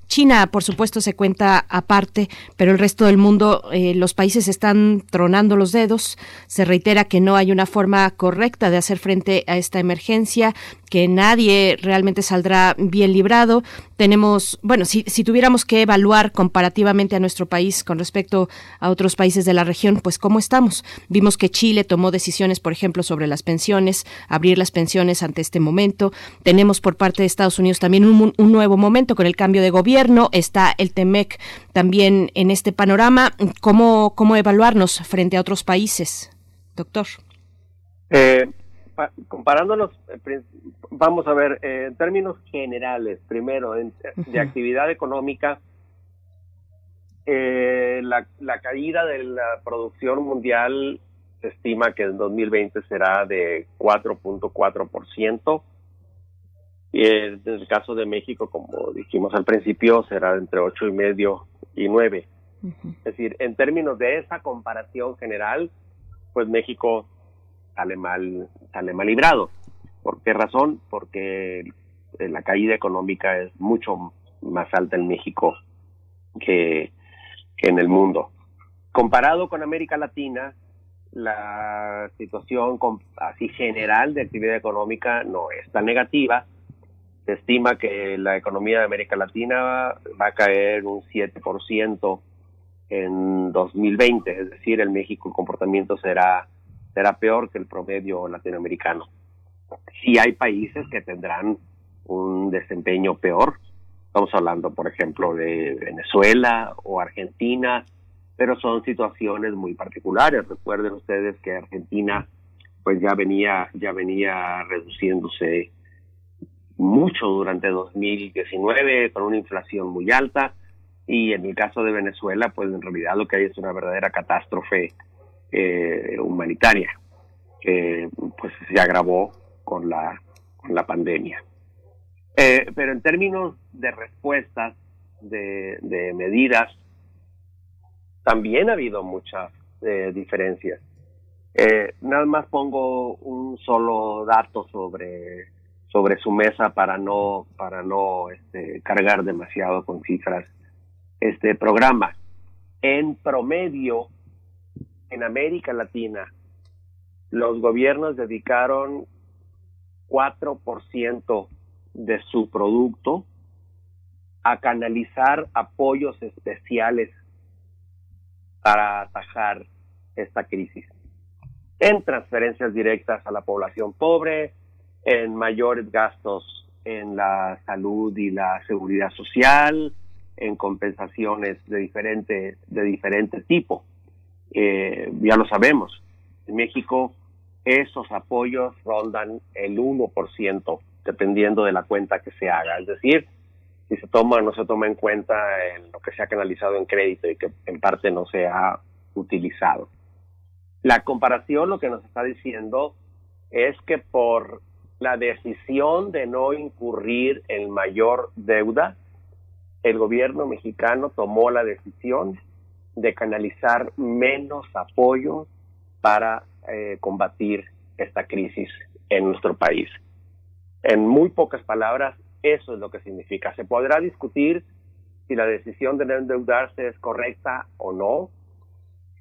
China, por supuesto, se cuenta aparte, pero el resto del mundo, eh, los países están tronando los dedos. Se reitera que no hay una forma correcta de hacer frente a esta emergencia que nadie realmente saldrá bien librado. Tenemos, bueno, si, si tuviéramos que evaluar comparativamente a nuestro país con respecto a otros países de la región, pues cómo estamos. Vimos que Chile tomó decisiones, por ejemplo, sobre las pensiones, abrir las pensiones ante este momento. Tenemos por parte de Estados Unidos también un, un nuevo momento con el cambio de gobierno. Está el TEMEC también en este panorama. ¿Cómo, cómo evaluarnos frente a otros países, doctor? Eh, comparándolos, eh, vamos a ver, eh, en términos generales, primero, de actividad económica, eh, la, la, caída de la producción mundial se estima que en 2020 será de 4.4%, Y en el caso de México, como dijimos al principio, será entre ocho y medio y nueve. Es decir, en términos de esa comparación general, pues México sale mal, sale mal librado. ¿Por qué razón? Porque la caída económica es mucho más alta en México que, que en el mundo. Comparado con América Latina, la situación así general de actividad económica no es tan negativa. Se estima que la economía de América Latina va a caer un 7% en 2020, es decir, en México el comportamiento será, será peor que el promedio latinoamericano. Sí hay países que tendrán un desempeño peor, estamos hablando, por ejemplo, de Venezuela o Argentina, pero son situaciones muy particulares. Recuerden ustedes que Argentina pues ya venía ya venía reduciéndose mucho durante 2019 con una inflación muy alta y en el caso de Venezuela, pues en realidad lo que hay es una verdadera catástrofe eh, humanitaria que pues se agravó con la, con la pandemia. Eh, pero en términos de respuestas, de, medidas, también ha habido muchas eh, diferencias. nada más pongo un solo dato sobre sobre su mesa para no para no este, cargar demasiado con cifras este programa. En promedio, en América Latina, los gobiernos dedicaron 4% de su producto a canalizar apoyos especiales para atajar esta crisis. En transferencias directas a la población pobre, en mayores gastos en la salud y la seguridad social, en compensaciones de diferente, de diferente tipo. Eh, ya lo sabemos, en México esos apoyos rondan el 1%, dependiendo de la cuenta que se haga. Es decir, si se toma o no se toma en cuenta en lo que se ha canalizado en crédito y que en parte no se ha utilizado. La comparación lo que nos está diciendo es que por la decisión de no incurrir en mayor deuda, el gobierno mexicano tomó la decisión de canalizar menos apoyo para eh, combatir esta crisis en nuestro país. En muy pocas palabras, eso es lo que significa. Se podrá discutir si la decisión de no endeudarse es correcta o no.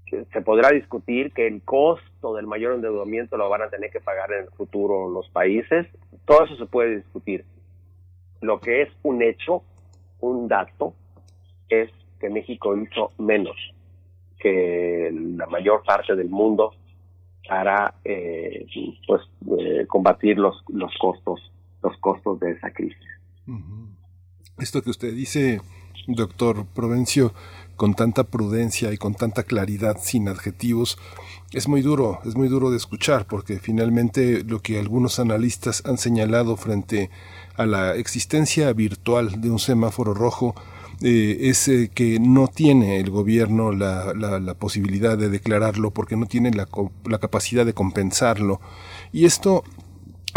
Se podrá discutir que el costo del mayor endeudamiento lo van a tener que pagar en el futuro los países. Todo eso se puede discutir. Lo que es un hecho un dato es que México hizo menos que la mayor parte del mundo para eh, pues eh, combatir los los costos los costos de esa crisis. Esto que usted dice, doctor Provencio, con tanta prudencia y con tanta claridad, sin adjetivos, es muy duro, es muy duro de escuchar, porque finalmente lo que algunos analistas han señalado frente a la existencia virtual de un semáforo rojo eh, es eh, que no tiene el gobierno la, posibilidad de declararlo porque no tiene la capacidad de compensarlo. Y esto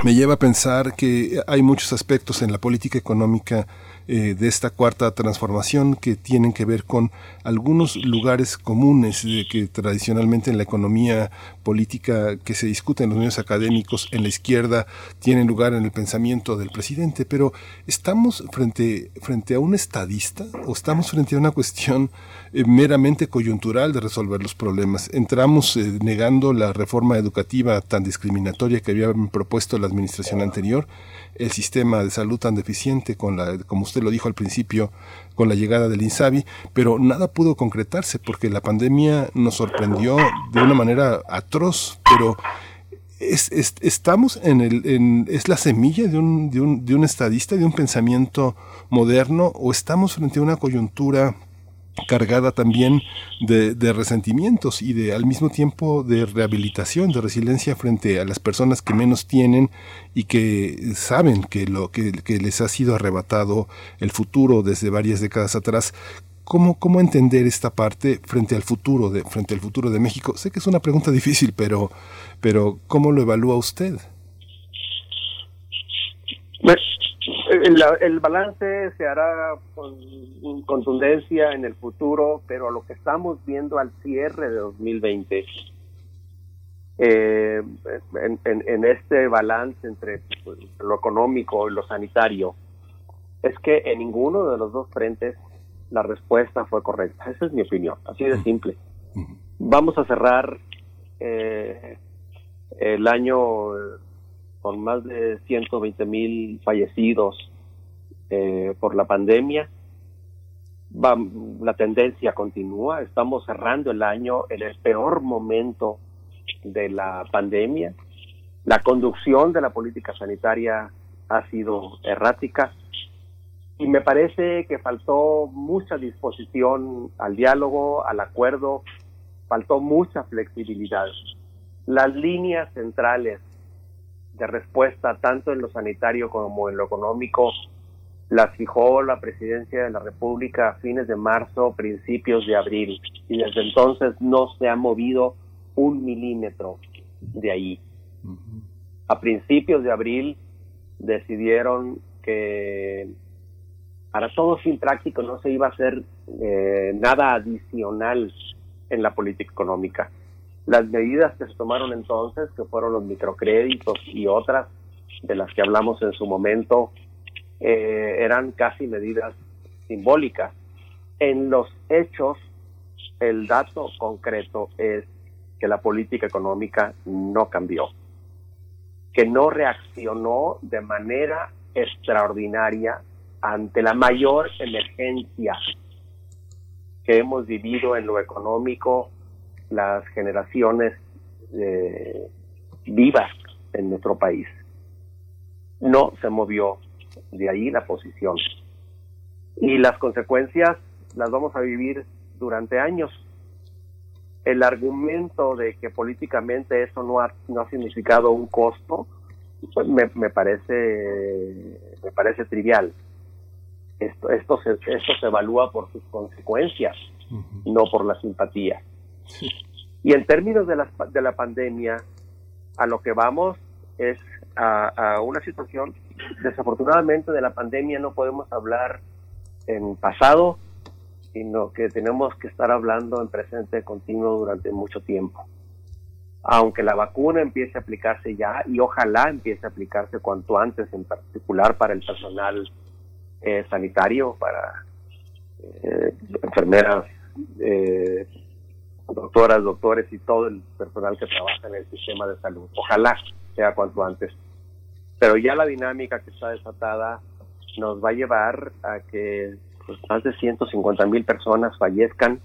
me lleva a pensar que hay muchos aspectos en la política económica eh, de esta cuarta transformación que tienen que ver con algunos lugares comunes de que tradicionalmente en la economía política que se discute en los medios académicos en la izquierda tienen lugar en el pensamiento del presidente, pero ¿estamos frente, frente a un estadista o estamos frente a una cuestión eh, meramente coyuntural de resolver los problemas? Entramos eh, negando la reforma educativa tan discriminatoria que había propuesto la administración anterior, el sistema de salud tan deficiente con la, como usted lo dijo al principio, con la llegada del INSABI, pero nada pudo concretarse porque la pandemia nos sorprendió de una manera atroz, pero es, estamos en el, en, es la semilla de un, de, un, de un estadista, de un pensamiento moderno, o estamos frente a una coyuntura cargada también de, resentimientos y de al mismo tiempo de rehabilitación, de resiliencia frente a las personas que menos tienen y que saben que lo que, les ha sido arrebatado el futuro desde varias décadas atrás. ¿Cómo, ¿Cómo entender esta parte frente al futuro de, frente al futuro de México? Sé que es una pregunta difícil, pero, pero ¿cómo lo evalúa usted? El, el, balance se hará con contundencia en el futuro, pero lo que estamos viendo al cierre de 2020, eh, en, en, en, este balance entre pues, lo económico y lo sanitario, es que en ninguno de los dos frentes la respuesta fue correcta. Esa es mi opinión, así de simple. Vamos a cerrar eh, el año con más de 120 mil fallecidos eh, por la pandemia. Va, la tendencia continúa, estamos cerrando el año en el peor momento de la pandemia. La conducción de la política sanitaria ha sido errática y me parece que faltó mucha disposición al diálogo, al acuerdo, faltó mucha flexibilidad. Las líneas centrales de respuesta, tanto en lo sanitario como en lo económico, las fijó la presidencia de la República a fines de marzo, principios de abril, y desde entonces no se ha movido un milímetro de ahí. A principios de abril decidieron que para todo fin práctico no se iba a hacer eh, nada adicional en la política económica. Las medidas que se tomaron entonces, que fueron los microcréditos y otras de las que hablamos en su momento, eh, eran casi medidas simbólicas. En los hechos, el dato concreto es que la política económica no cambió, que no reaccionó de manera extraordinaria ante la mayor emergencia que hemos vivido en lo económico las generaciones eh, vivas en nuestro país. No se movió de ahí la posición. Y las consecuencias las vamos a vivir durante años. El argumento de que políticamente eso no ha, no ha significado un costo, pues me, me parece me parece trivial esto, esto, se, esto se evalúa por sus consecuencias, no por la simpatía. (laughs) Y en términos de la, de la pandemia, a lo que vamos es a, una situación, desafortunadamente de la pandemia no podemos hablar en pasado, sino que tenemos que estar hablando en presente continuo durante mucho tiempo. Aunque la vacuna empiece a aplicarse ya y ojalá empiece a aplicarse cuanto antes, en particular para el personal eh, sanitario, para eh, enfermeras, eh, doctoras, doctores y todo el personal que trabaja en el sistema de salud. Ojalá sea cuanto antes. Pero ya la dinámica que está desatada nos va a llevar a que pues, más de 150 mil personas fallezcan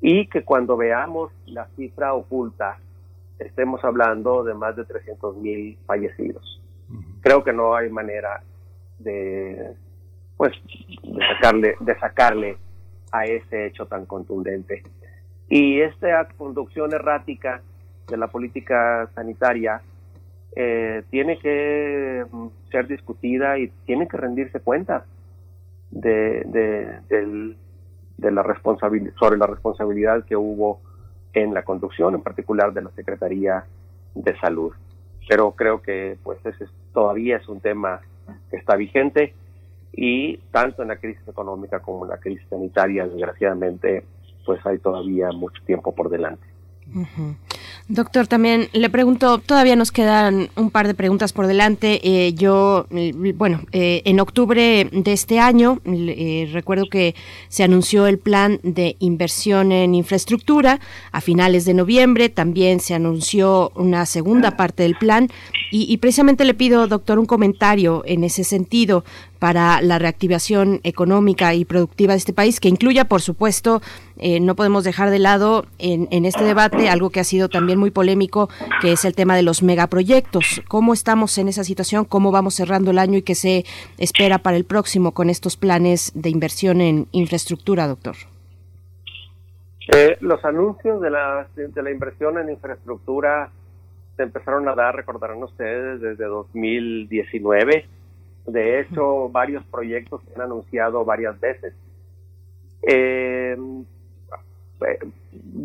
y que cuando veamos la cifra oculta estemos hablando de más de 300 mil fallecidos. Creo que no hay manera de pues de sacarle, de sacarle a ese hecho tan contundente. Y esta conducción errática de la política sanitaria eh, tiene que mm, ser discutida y tiene que rendirse cuenta de, la responsabilidad sobre la responsabilidad que hubo en la conducción, en particular de la Secretaría de Salud. Pero creo que pues ese todavía es un tema que está vigente y tanto en la crisis económica como en la crisis sanitaria, desgraciadamente, pues hay todavía mucho tiempo por delante. Doctor, también le pregunto, todavía nos quedan un par de preguntas por delante. Eh, yo, mm, bueno, eh, en octubre de este año, eh, recuerdo que se anunció el plan de inversión en infraestructura. A finales de noviembre también se anunció una segunda parte del plan. Y, y precisamente le pido, doctor, un comentario en ese sentido para la reactivación económica y productiva de este país, que incluya, por supuesto, eh, no podemos dejar de lado en, en, este debate algo que ha sido también muy polémico, que es el tema de los megaproyectos. ¿Cómo estamos en esa situación? ¿Cómo vamos cerrando el año y qué se espera para el próximo con estos planes de inversión en infraestructura, doctor? Eh, los anuncios de la, de la inversión en infraestructura se empezaron a dar, recordarán ustedes, desde 2019 de hecho, varios proyectos se han anunciado varias veces. Eh,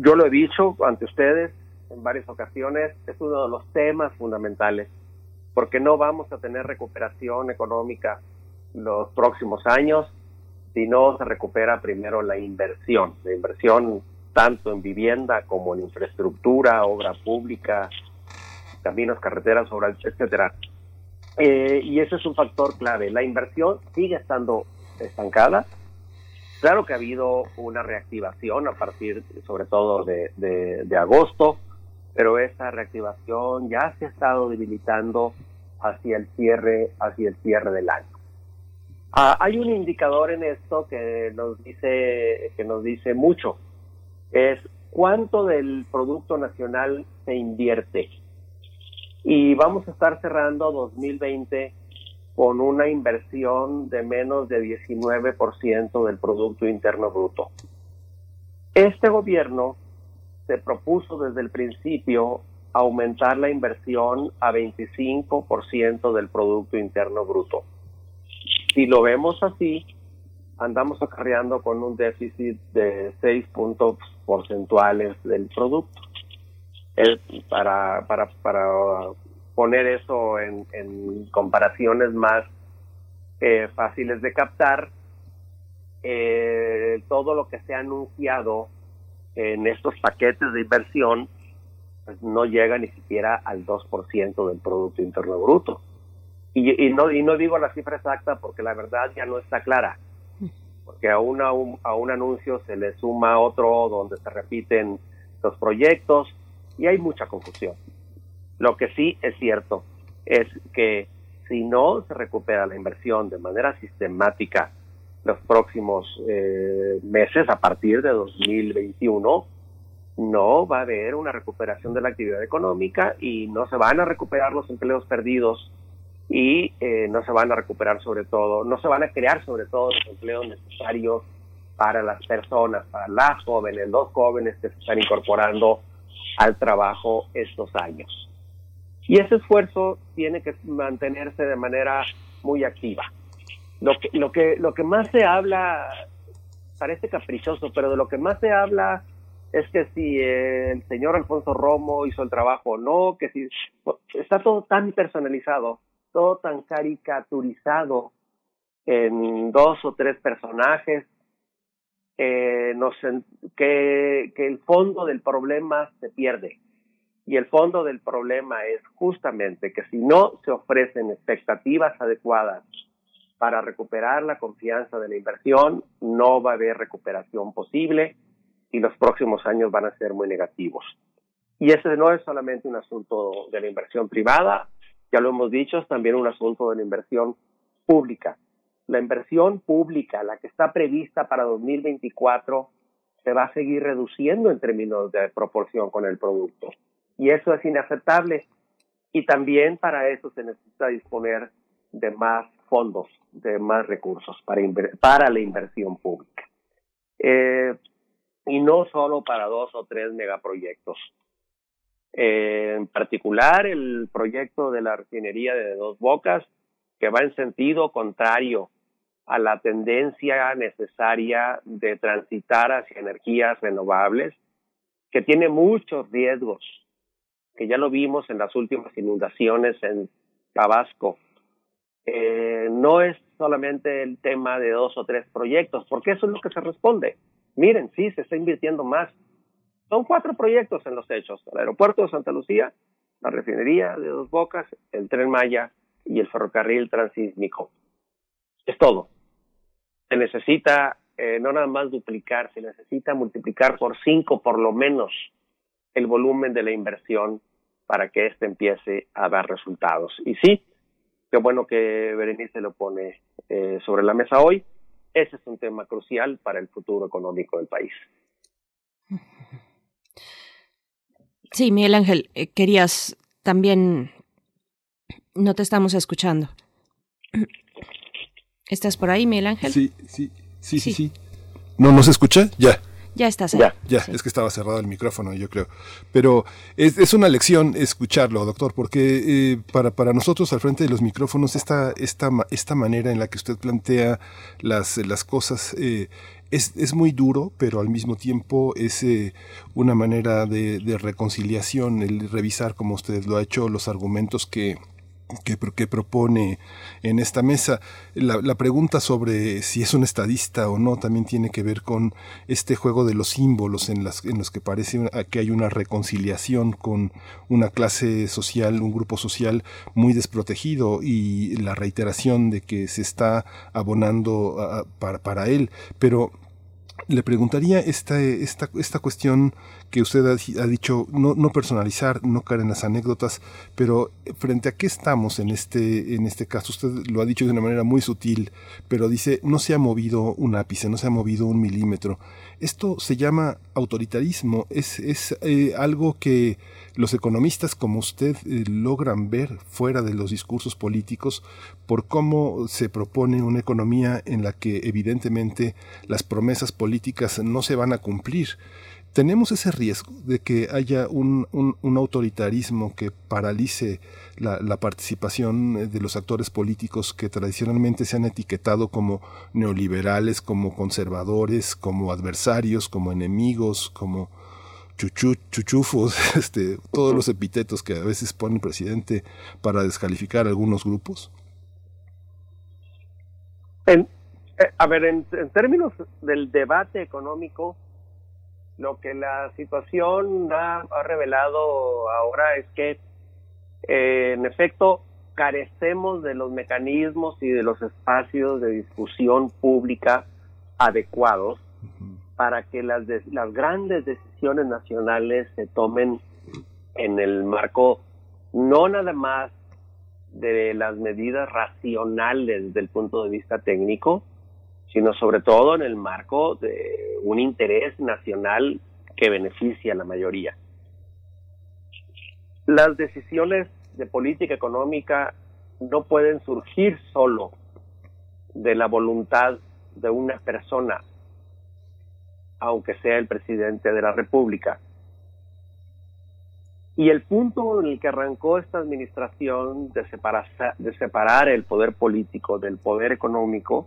yo lo he dicho ante ustedes en varias ocasiones, es uno de los temas fundamentales, porque no vamos a tener recuperación económica los próximos años si no se recupera primero la inversión, la inversión tanto en vivienda como en infraestructura, obra pública, caminos, carreteras, obras, etcétera. Eh, y ese es un factor clave. La inversión sigue estando estancada. Claro que ha habido una reactivación a partir, sobre todo, de, de, agosto, pero esa reactivación ya se ha estado debilitando hacia el cierre, hacia el cierre del año. Ah, hay un indicador en esto que nos dice que nos dice mucho. Es cuánto del producto nacional se invierte y vamos a estar cerrando 2020 con una inversión de menos de 19% del Producto Interno Bruto. Este gobierno se propuso desde el principio aumentar la inversión a 25% del Producto Interno Bruto. Si lo vemos así, andamos acarreando con un déficit de 6 puntos porcentuales del producto para, para, para poner eso en, comparaciones más eh, fáciles de captar, eh, todo lo que se ha anunciado en estos paquetes de inversión pues no llega ni siquiera al 2% del Producto Interno Bruto. Y, y, no, y no digo la cifra exacta porque la verdad ya no está clara, porque a, una, a un anuncio se le suma otro donde se repiten los proyectos, y hay mucha confusión. Lo que sí es cierto es que si no se recupera la inversión de manera sistemática los próximos eh, meses, a partir de 2021, no va a haber una recuperación de la actividad económica y no se van a recuperar los empleos perdidos y eh, no se van a recuperar sobre todo, no se van a crear sobre todo los empleos necesarios para las personas, para las jóvenes, los jóvenes que se están incorporando al trabajo estos años. Y ese esfuerzo tiene que mantenerse de manera muy activa. Lo que, lo que, lo que más se habla, parece caprichoso, pero de lo que más se habla es que si el señor Alfonso Romo hizo el trabajo o no, que si está todo tan personalizado, todo tan caricaturizado en dos o tres personajes eh, nos, que, que el fondo del problema se pierde. Y el fondo del problema es justamente que si no se ofrecen expectativas adecuadas para recuperar la confianza de la inversión, no va a haber recuperación posible y los próximos años van a ser muy negativos. Y ese no es solamente un asunto de la inversión privada, ya lo hemos dicho, es también un asunto de la inversión pública la inversión pública, la que está prevista para 2024, se va a seguir reduciendo en términos de proporción con el producto. Y eso es inaceptable. Y también para eso se necesita disponer de más fondos, de más recursos para, para la inversión pública. Eh, y no solo para dos o tres megaproyectos. Eh, en particular, el proyecto de la refinería de Dos Bocas, que va en sentido contrario a la tendencia necesaria de transitar hacia energías renovables, que tiene muchos riesgos, que ya lo vimos en las últimas inundaciones en Tabasco. Eh, no es solamente el tema de dos o tres proyectos, porque eso es lo que se responde. Miren, sí, se está invirtiendo más. Son cuatro proyectos en los hechos. El aeropuerto de Santa Lucía, la refinería de Dos Bocas, el tren Maya y el ferrocarril transísmico. Es todo se necesita eh, no nada más duplicar, se necesita multiplicar por cinco por lo menos el volumen de la inversión para que éste empiece a dar resultados. Y sí, qué bueno que Berenice lo pone eh, sobre la mesa hoy. Ese es un tema crucial para el futuro económico del país. Sí, Miguel Ángel, eh, querías también... No te estamos escuchando. ¿Estás por ahí, Miguel Ángel? Sí, sí, sí, sí, sí. ¿No nos escucha? Ya. Ya estás ahí. Ya, ya es que estaba cerrado el micrófono, yo creo. Pero es, es una lección escucharlo, doctor, porque eh, para, para nosotros al frente de los micrófonos esta, esta, esta manera en la que usted plantea las, las cosas eh, es, es, muy duro, pero al mismo tiempo es eh, una manera de, de reconciliación, el revisar, como usted lo ha hecho, los argumentos que que, propone en esta mesa. La, pregunta sobre si es un estadista o no también tiene que ver con este juego de los símbolos en, los que parece que hay una reconciliación con una clase social, un grupo social muy desprotegido y la reiteración de que se está abonando para, para él. Pero le preguntaría esta, esta, esta cuestión que usted ha, dicho, no, no, personalizar, no caer en las anécdotas, pero frente a qué estamos en este, en este caso, usted lo ha dicho de una manera muy sutil, pero dice, no se ha movido un ápice, no se ha movido un milímetro. Esto se llama autoritarismo, es, es eh, algo que los economistas como usted eh, logran ver fuera de los discursos políticos por cómo se propone una economía en la que evidentemente las promesas políticas no se van a cumplir. Tenemos ese riesgo de que haya un, autoritarismo que paralice la, participación eh, de los actores políticos que tradicionalmente se han etiquetado como neoliberales, como conservadores, como adversarios, como enemigos, como chuchufos, (laughs) este, todos los epítetos que a veces pone el presidente para descalificar algunos grupos? Eh, a ver, en, términos del debate económico, lo que la situación ha, revelado ahora es que, eh, en efecto, carecemos de los mecanismos y de los espacios de discusión pública adecuados para que las, las grandes decisiones nacionales se tomen en el marco no nada más de las medidas racionales desde el punto de vista técnico, sino sobre todo en el marco de un interés nacional que beneficia a la mayoría. Las decisiones de política económica no pueden surgir solo de la voluntad de una persona aunque sea el presidente de la República. Y el punto en el que arrancó esta administración de separar, de separar el poder político del poder económico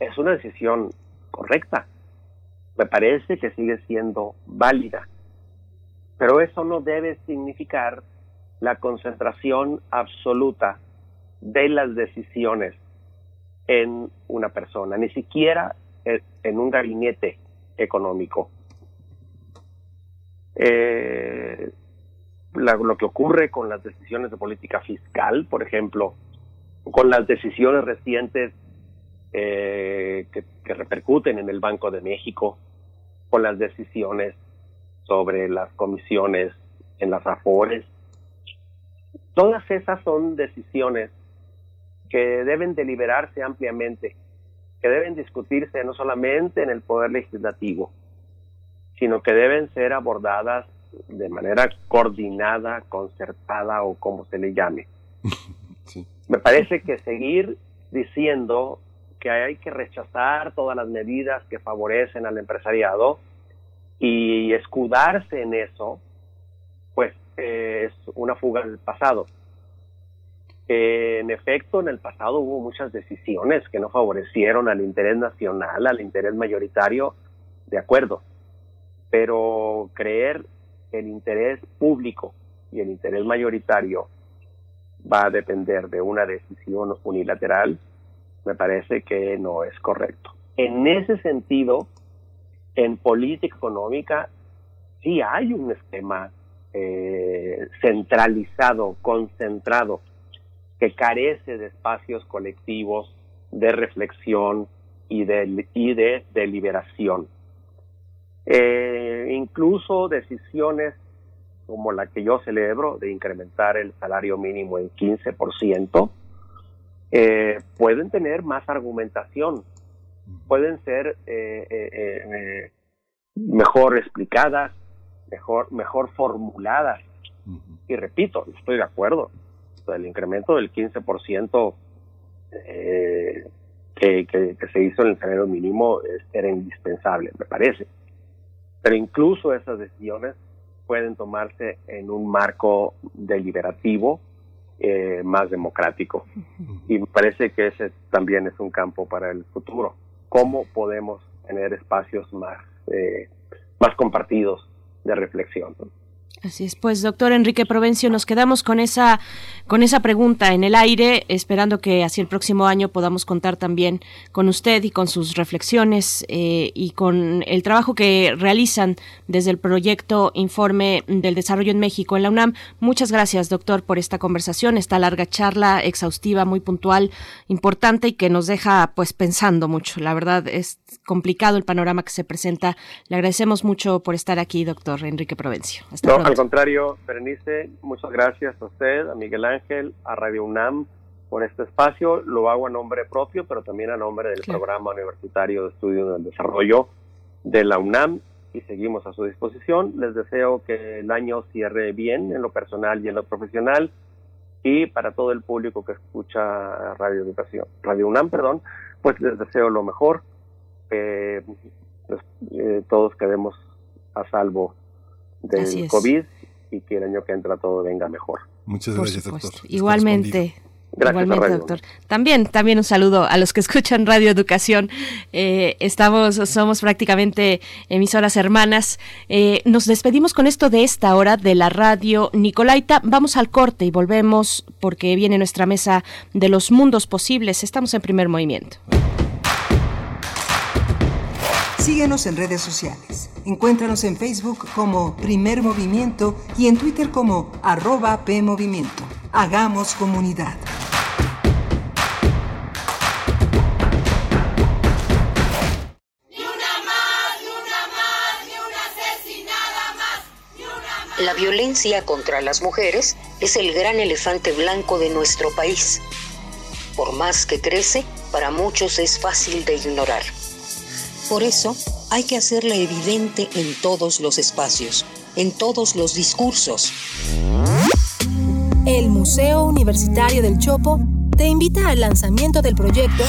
es una decisión correcta. Me parece que sigue siendo válida. Pero eso no debe significar la concentración absoluta de las decisiones en una persona, ni siquiera en un gabinete económico. Eh, lo que ocurre con las decisiones de política fiscal, por ejemplo, con las decisiones recientes eh, que, que, repercuten en el Banco de México, con las decisiones sobre las comisiones en las AFORES. Todas esas son decisiones que deben deliberarse ampliamente que deben discutirse no solamente en el Poder Legislativo, sino que deben ser abordadas de manera coordinada, concertada o como se le llame. (laughs) Me parece que seguir diciendo que hay que rechazar todas las medidas que favorecen al empresariado y escudarse en eso, pues eh, es una fuga del pasado en efecto, en el pasado hubo muchas decisiones que no favorecieron al interés nacional, al interés mayoritario, de acuerdo. Pero creer el interés público y el interés mayoritario va a depender de una decisión unilateral, me parece que no es correcto. En ese sentido, en política económica, sí hay un esquema eh, centralizado, concentrado, que carece de espacios colectivos de reflexión y de, y de deliberación. Eh, incluso decisiones como la que yo celebro de incrementar el salario mínimo en 15%, eh, pueden tener más argumentación, pueden ser eh, mejor explicadas, mejor, mejor formuladas. Y repito, estoy de acuerdo, el incremento del 15% eh, que, que, se hizo en el salario mínimo era indispensable, me parece. Pero incluso esas decisiones pueden tomarse en un marco deliberativo eh, más democrático. Y me parece que ese también es un campo para el futuro. ¿Cómo podemos tener espacios más, eh, más compartidos de reflexión? Así es, pues doctor Enrique Provencio, nos quedamos con esa, con esa pregunta en el aire, esperando que hacia el próximo año podamos contar también con usted y con sus reflexiones eh, y con el trabajo que realizan desde el proyecto Informe del Desarrollo en México en la UNAM. Muchas gracias, doctor, por esta conversación, esta larga charla exhaustiva, muy puntual, importante y que nos deja pues pensando mucho. La verdad es complicado el panorama que se presenta. Le agradecemos mucho por estar aquí, doctor Enrique Provencio. Hasta no, al contrario, Berenice, muchas gracias a usted, a Miguel Ángel, a Radio UNAM por este espacio. Lo hago a nombre propio, pero también a nombre del Programa Universitario de Estudios del Desarrollo de la UNAM y seguimos a su disposición. Les deseo que el año cierre bien en lo personal y en lo profesional y para todo el público que escucha Radio Educación, Radio UNAM, perdón, pues les deseo lo mejor, que pues, eh, todos quedemos a salvo del COVID y que el año que entra todo venga mejor. Muchas gracias, doctor. Igualmente. Igualmente, doctor. También, también un saludo a los que escuchan Radio Educación. Eh, estamos, somos prácticamente emisoras hermanas. Eh, nos despedimos con esto de esta hora de la radio Nicolaita. Vamos al corte y volvemos porque viene nuestra mesa de los mundos posibles. Estamos en primer movimiento. Síguenos en redes sociales. Encuéntranos en Facebook como Primer Movimiento y en Twitter como arroba PMovimiento. Hagamos comunidad. La violencia contra las mujeres es el gran elefante blanco de nuestro país. Por más que crece, para muchos es fácil de ignorar. Por eso, hay que hacerla evidente en todos los espacios, en todos los discursos. El Museo Universitario del Chopo te invita al lanzamiento del proyecto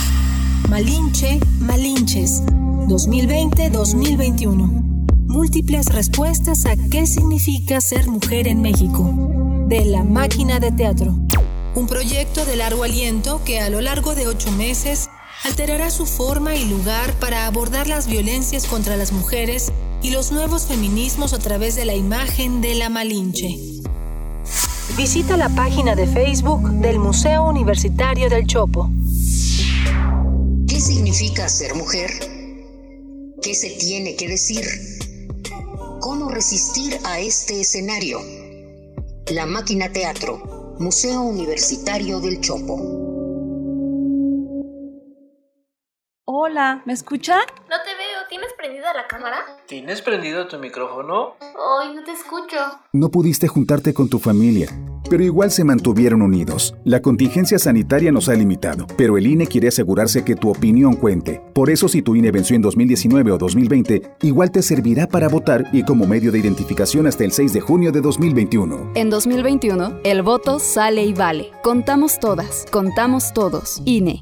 Malinche Malinches 2020-2021. Múltiples respuestas a qué significa ser mujer en México. De la máquina de teatro. Un proyecto de largo aliento que a lo largo de ocho meses alterará su forma y lugar para abordar las violencias contra las mujeres y los nuevos feminismos a través de la imagen de la Malinche. Visita la página de Facebook del Museo Universitario del Chopo. ¿Qué significa ser mujer? ¿Qué se tiene que decir? ¿Cómo resistir a este escenario? La Máquina Teatro, Museo Universitario del Chopo. Hola, ¿me escuchan? No te veo, ¿tienes prendida la cámara? ¿Tienes prendido tu micrófono? Ay, no te escucho. No pudiste juntarte con tu familia, pero igual se mantuvieron unidos. La contingencia sanitaria nos ha limitado, pero el INE quiere asegurarse que tu opinión cuente. Por eso si tu INE venció en 2019 o 2020, igual te servirá para votar y como medio de identificación hasta el 6 de junio de 2021. En 2021, el voto sale y vale. Contamos todas, contamos todos. INE.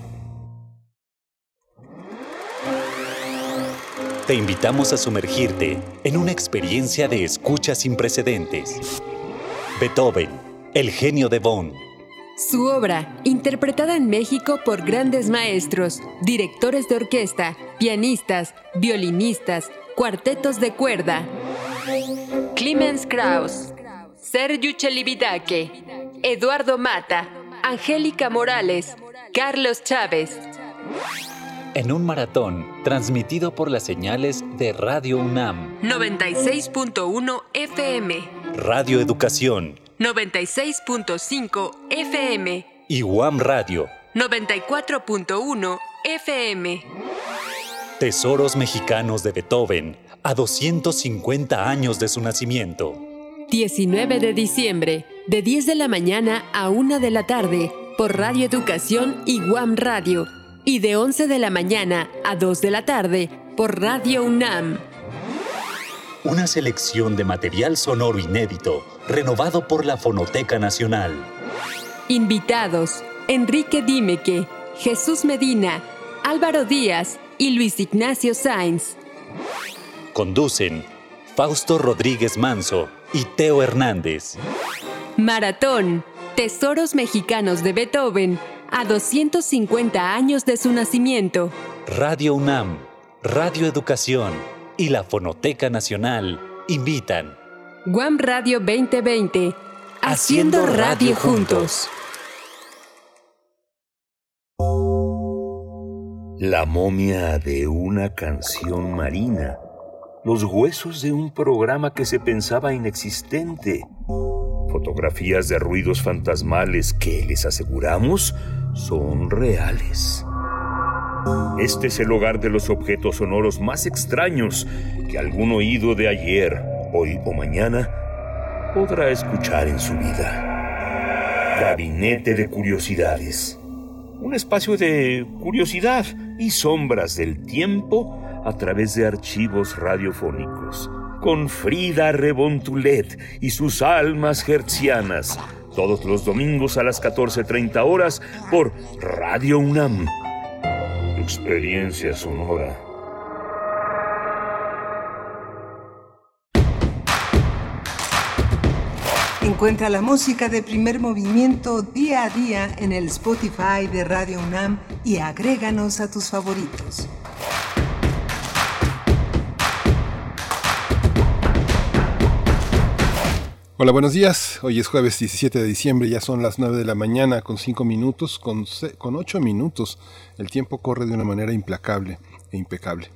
Te invitamos a sumergirte en una experiencia de escucha sin precedentes. Beethoven, el genio de Bonn. Su obra, interpretada en México por grandes maestros, directores de orquesta, pianistas, violinistas, cuartetos de cuerda. Clemens Krauss, Sergio Chelividake, Eduardo Mata, Angélica Morales, Carlos Chávez en un maratón transmitido por las señales de Radio UNAM. 96.1 FM. Radio Educación. 96.5 FM. Y UAM Radio. 94.1 FM. Tesoros mexicanos de Beethoven a 250 años de su nacimiento. 19 de diciembre, de 10 de la mañana a 1 de la tarde, por Radio Educación y UAM Radio y de 11 de la mañana a 2 de la tarde por Radio UNAM. Una selección de material sonoro inédito, renovado por la Fonoteca Nacional. Invitados: Enrique Dimeque, Jesús Medina, Álvaro Díaz y Luis Ignacio Sainz. Conducen Fausto Rodríguez Manso y Teo Hernández. Maratón: Tesoros Mexicanos de Beethoven a 250 años de su nacimiento. Radio UNAM, Radio Educación y la Fonoteca Nacional invitan. Guam Radio 2020. Haciendo radio juntos. La momia de una canción marina. Los huesos de un programa que se pensaba inexistente. Fotografías de ruidos fantasmales que, les aseguramos, son reales. Este es el hogar de los objetos sonoros más extraños que algún oído de ayer, hoy o mañana podrá escuchar en su vida. Gabinete de Curiosidades. Un espacio de curiosidad y sombras del tiempo a través de archivos radiofónicos. Con Frida Rebontulet y sus almas hertzianas. Todos los domingos a las 14.30 horas por Radio UNAM. Experiencia sonora. Encuentra la música de primer movimiento día a día en el Spotify de Radio UNAM y agréganos a tus favoritos. Hola, buenos días. Hoy es jueves 17 de diciembre, ya son las 9 de la mañana con 5 minutos, con, con 8 minutos. El tiempo corre de una manera implacable e impecable.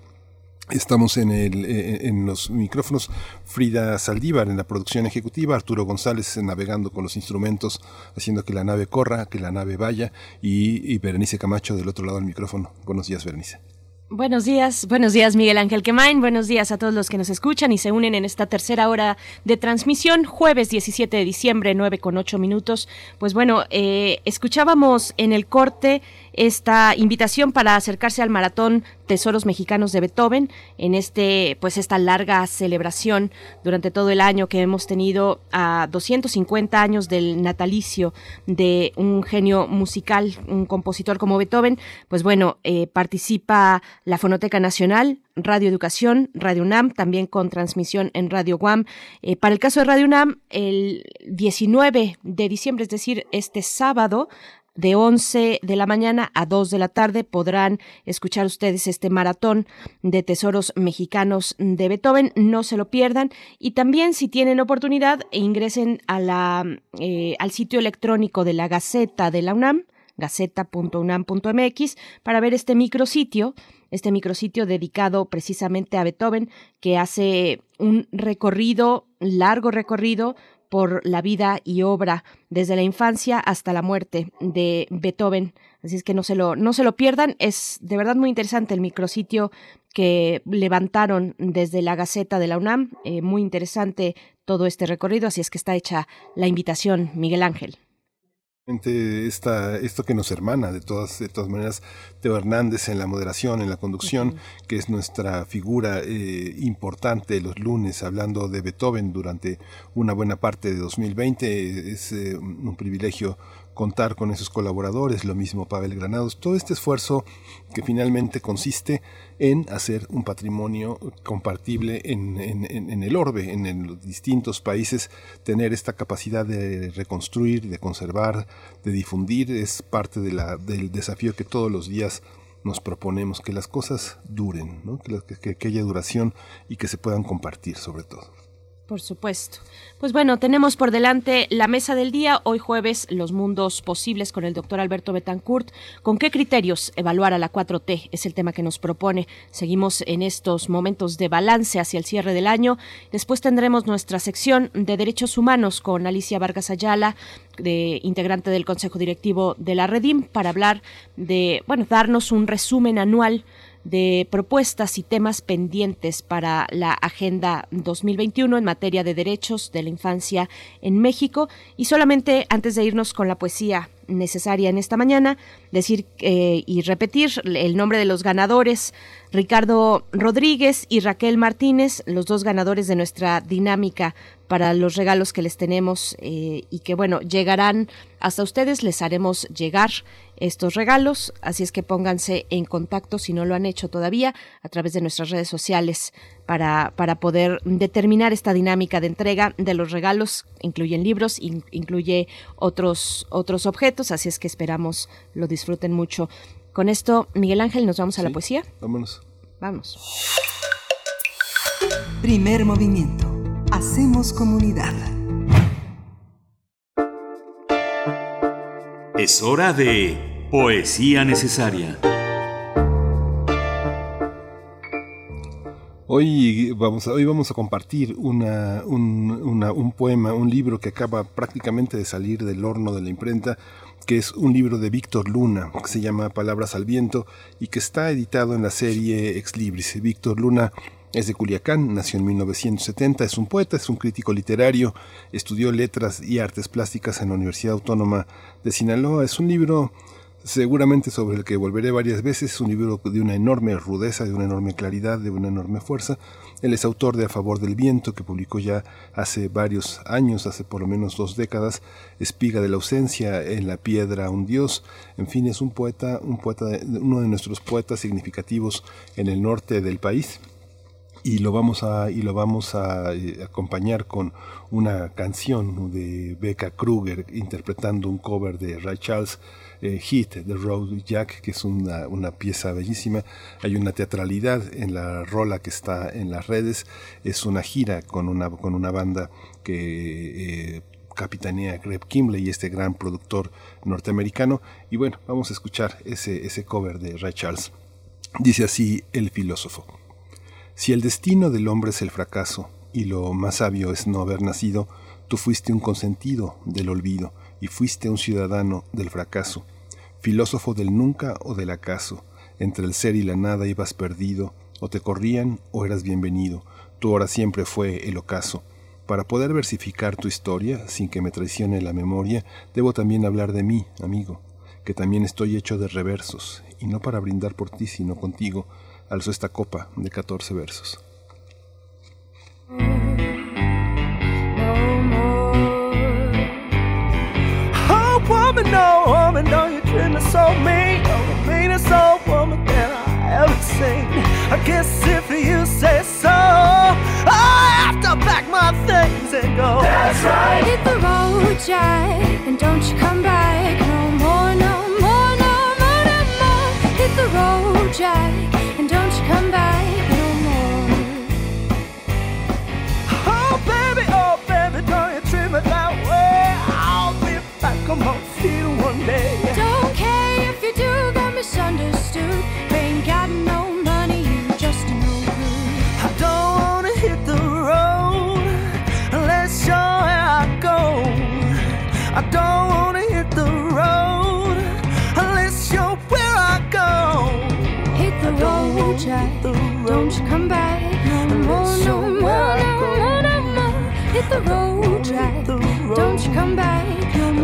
Estamos en, el, eh, en los micrófonos Frida Saldívar en la producción ejecutiva, Arturo González navegando con los instrumentos, haciendo que la nave corra, que la nave vaya, y, y Berenice Camacho del otro lado del micrófono. Buenos días, Berenice. Buenos días, buenos días Miguel Ángel Quemain, buenos días a todos los que nos escuchan y se unen en esta tercera hora de transmisión, jueves 17 de diciembre, 9 con 8 minutos. Pues bueno, eh, escuchábamos en el corte esta invitación para acercarse al maratón Tesoros Mexicanos de Beethoven en este, pues esta larga celebración durante todo el año que hemos tenido a 250 años del natalicio de un genio musical, un compositor como Beethoven. Pues bueno, eh, participa la Fonoteca Nacional, Radio Educación, Radio UNAM, también con transmisión en Radio Guam. Eh, para el caso de Radio UNAM, el 19 de diciembre, es decir, este sábado, de 11 de la mañana a 2 de la tarde podrán escuchar ustedes este maratón de tesoros mexicanos de Beethoven. No se lo pierdan. Y también, si tienen oportunidad, ingresen a la, eh, al sitio electrónico de la Gaceta de la UNAM gaceta.unam.mx para ver este micrositio, este micrositio dedicado precisamente a Beethoven, que hace un recorrido, largo recorrido por la vida y obra desde la infancia hasta la muerte de Beethoven. Así es que no se lo, no se lo pierdan. Es de verdad muy interesante el micrositio que levantaron desde la Gaceta de la UNAM. Eh, muy interesante todo este recorrido. Así es que está hecha la invitación, Miguel Ángel. Esta, esto que nos hermana, de todas, de todas maneras, Teo Hernández en la moderación, en la conducción, uh -huh. que es nuestra figura eh, importante los lunes, hablando de Beethoven durante una buena parte de 2020. Es eh, un privilegio contar con esos colaboradores, lo mismo Pavel Granados, todo este esfuerzo que finalmente consiste en hacer un patrimonio compartible en, el orbe, en, los distintos países, tener esta capacidad de reconstruir, de conservar, de difundir, es parte del desafío que todos los días nos proponemos, que las cosas duren, ¿no? que, que, que haya duración y que se puedan compartir sobre todo. Por supuesto. Pues bueno, tenemos por delante la mesa del día, hoy jueves, los mundos posibles con el doctor Alberto Betancourt. ¿Con qué criterios evaluar a la 4T? Es el tema que nos propone. Seguimos en estos momentos de balance hacia el cierre del año. Después tendremos nuestra sección de derechos humanos con Alicia Vargas Ayala, de, integrante del Consejo Directivo de la Redim, para hablar de, bueno, darnos un resumen anual de propuestas y temas pendientes para la Agenda 2021 en materia de derechos de la infancia en México. Y solamente antes de irnos con la poesía necesaria en esta mañana, decir eh, y repetir el nombre de los ganadores, Ricardo Rodríguez y Raquel Martínez, los dos ganadores de nuestra dinámica para los regalos que les tenemos eh, y que bueno, llegarán hasta ustedes, les haremos llegar estos regalos, así es que pónganse en contacto si no lo han hecho todavía a través de nuestras redes sociales para, para poder determinar esta dinámica de entrega de los regalos, incluyen libros, incluye otros, otros objetos, así es que esperamos lo disfruten mucho. Con esto, Miguel Ángel, nos vamos a la poesía. Vámonos. Vamos. Primer movimiento. Hacemos comunidad. Es hora de Poesía Necesaria. Hoy vamos a, hoy vamos a compartir un, un poema, un libro que acaba prácticamente de salir del horno de la imprenta, que es un libro de Víctor Luna, que se llama Palabras al Viento y que está editado en la serie Ex Libris. Víctor Luna es de Culiacán, nació en 1970, es un poeta, es un crítico literario, estudió letras y artes plásticas en la Universidad Autónoma de Sinaloa. Es un libro seguramente sobre el que volveré varias veces, es un libro de una enorme rudeza, de una enorme claridad, de una enorme fuerza. Él es autor de A favor del viento, que publicó ya hace varios años, hace por lo menos dos décadas, Espiga de la ausencia, En la piedra un dios. En fin, es un poeta, un poeta, uno de nuestros poetas significativos en el norte del país y lo vamos a y lo vamos a eh, acompañar con una canción de Becca Kruger interpretando un cover de Ray Charles eh, Hit de Road Jack que es una, una, pieza bellísima hay una teatralidad en la rola que está en las redes es una gira con una con una banda que eh, capitanea Greg Kimley, este gran productor norteamericano. Y bueno, vamos a escuchar ese, ese cover de Ray Charles. Dice así el filósofo. Si el destino del hombre es el fracaso, y lo más sabio es no haber nacido, tú fuiste un consentido del olvido, y fuiste un ciudadano del fracaso, filósofo del nunca o del acaso, entre el ser y la nada ibas perdido, o te corrían o eras bienvenido, tu hora siempre fue el ocaso. Para poder versificar tu historia, sin que me traicione la memoria, debo también hablar de mí, amigo, que también estoy hecho de reversos, y no para brindar por ti, sino contigo, alzó esta copa de 14 versos. Oh, woman, no, woman, no, you treat me so mean. You're the meanest old woman that I ever seen. I guess if you say so, I have to pack my things and go. That's right. Hit the road, Jack, and don't you come back no more, no more, no more, no more. Hit the road, Jack Don't care if you do, got misunderstood. Ain't got no money, you just no good. I don't wanna hit the road unless you're where I go. I don't wanna hit the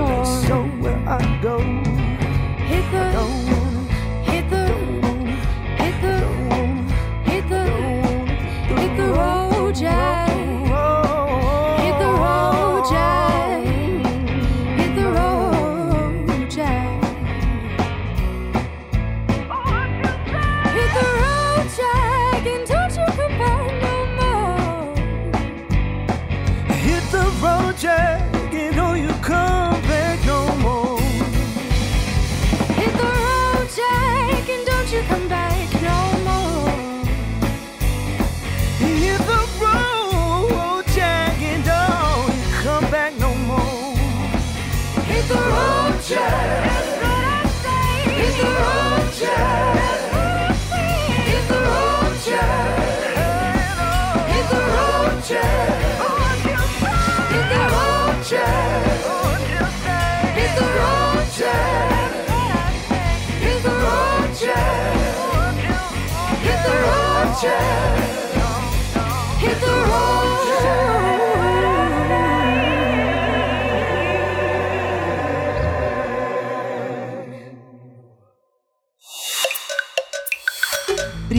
road unless you're where I go. Hit the road, Jack. Don't you come back no more, no more, no more, no more. Hit the road, Jack. Don't you come back no more. Show where I go. Hit the, hit the, hit the, hit the, hit the road, Jack. Hit the road, Jack.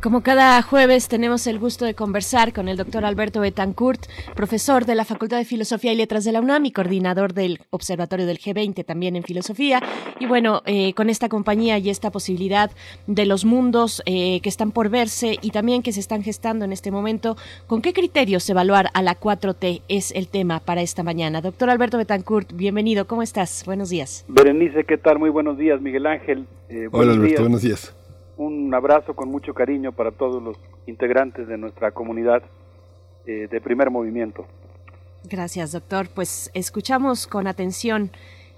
Como cada jueves tenemos el gusto de conversar con el doctor Alberto Betancourt, profesor de la Facultad de Filosofía y Letras de la UNAM y coordinador del Observatorio del G20 también en Filosofía. Y bueno, eh, con esta compañía y esta posibilidad de los mundos eh, que están por verse y también que se están gestando en este momento, ¿con qué criterios evaluar a la 4T es el tema para esta mañana? Doctor Alberto Betancourt, bienvenido, ¿cómo estás? Buenos días. Berenice, ¿qué tal? Muy buenos días, Miguel Ángel. Eh, Hola Alberto, días. buenos días. Un abrazo con mucho cariño para todos los integrantes de nuestra comunidad eh, de primer movimiento. Gracias, doctor. Pues escuchamos con atención.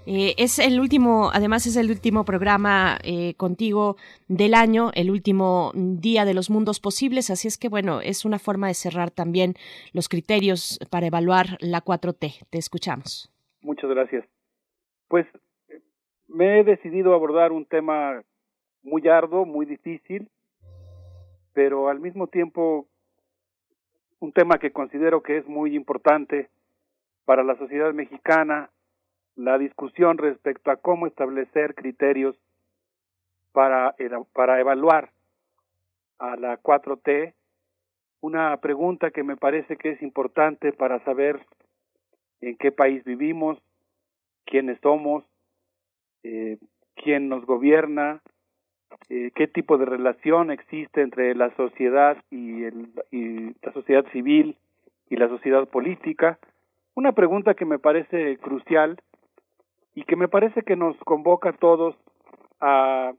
Eh, es el último, además es el último programa eh, contigo del año, el último día de los mundos posibles, así es que bueno, es una forma de cerrar también los criterios para evaluar la 4T. Te escuchamos. Muchas gracias. Pues me he decidido abordar un tema muy arduo, muy difícil, pero al mismo tiempo un tema que considero que es muy importante para la sociedad mexicana, la discusión respecto a cómo establecer criterios para, para evaluar a la 4T, una pregunta que me parece que es importante para saber en qué país vivimos, quiénes somos, eh, quién nos gobierna, eh, qué tipo de relación existe entre la sociedad y, el, y la sociedad civil y la sociedad política. Una pregunta que me parece crucial y que me parece que nos convoca a todos a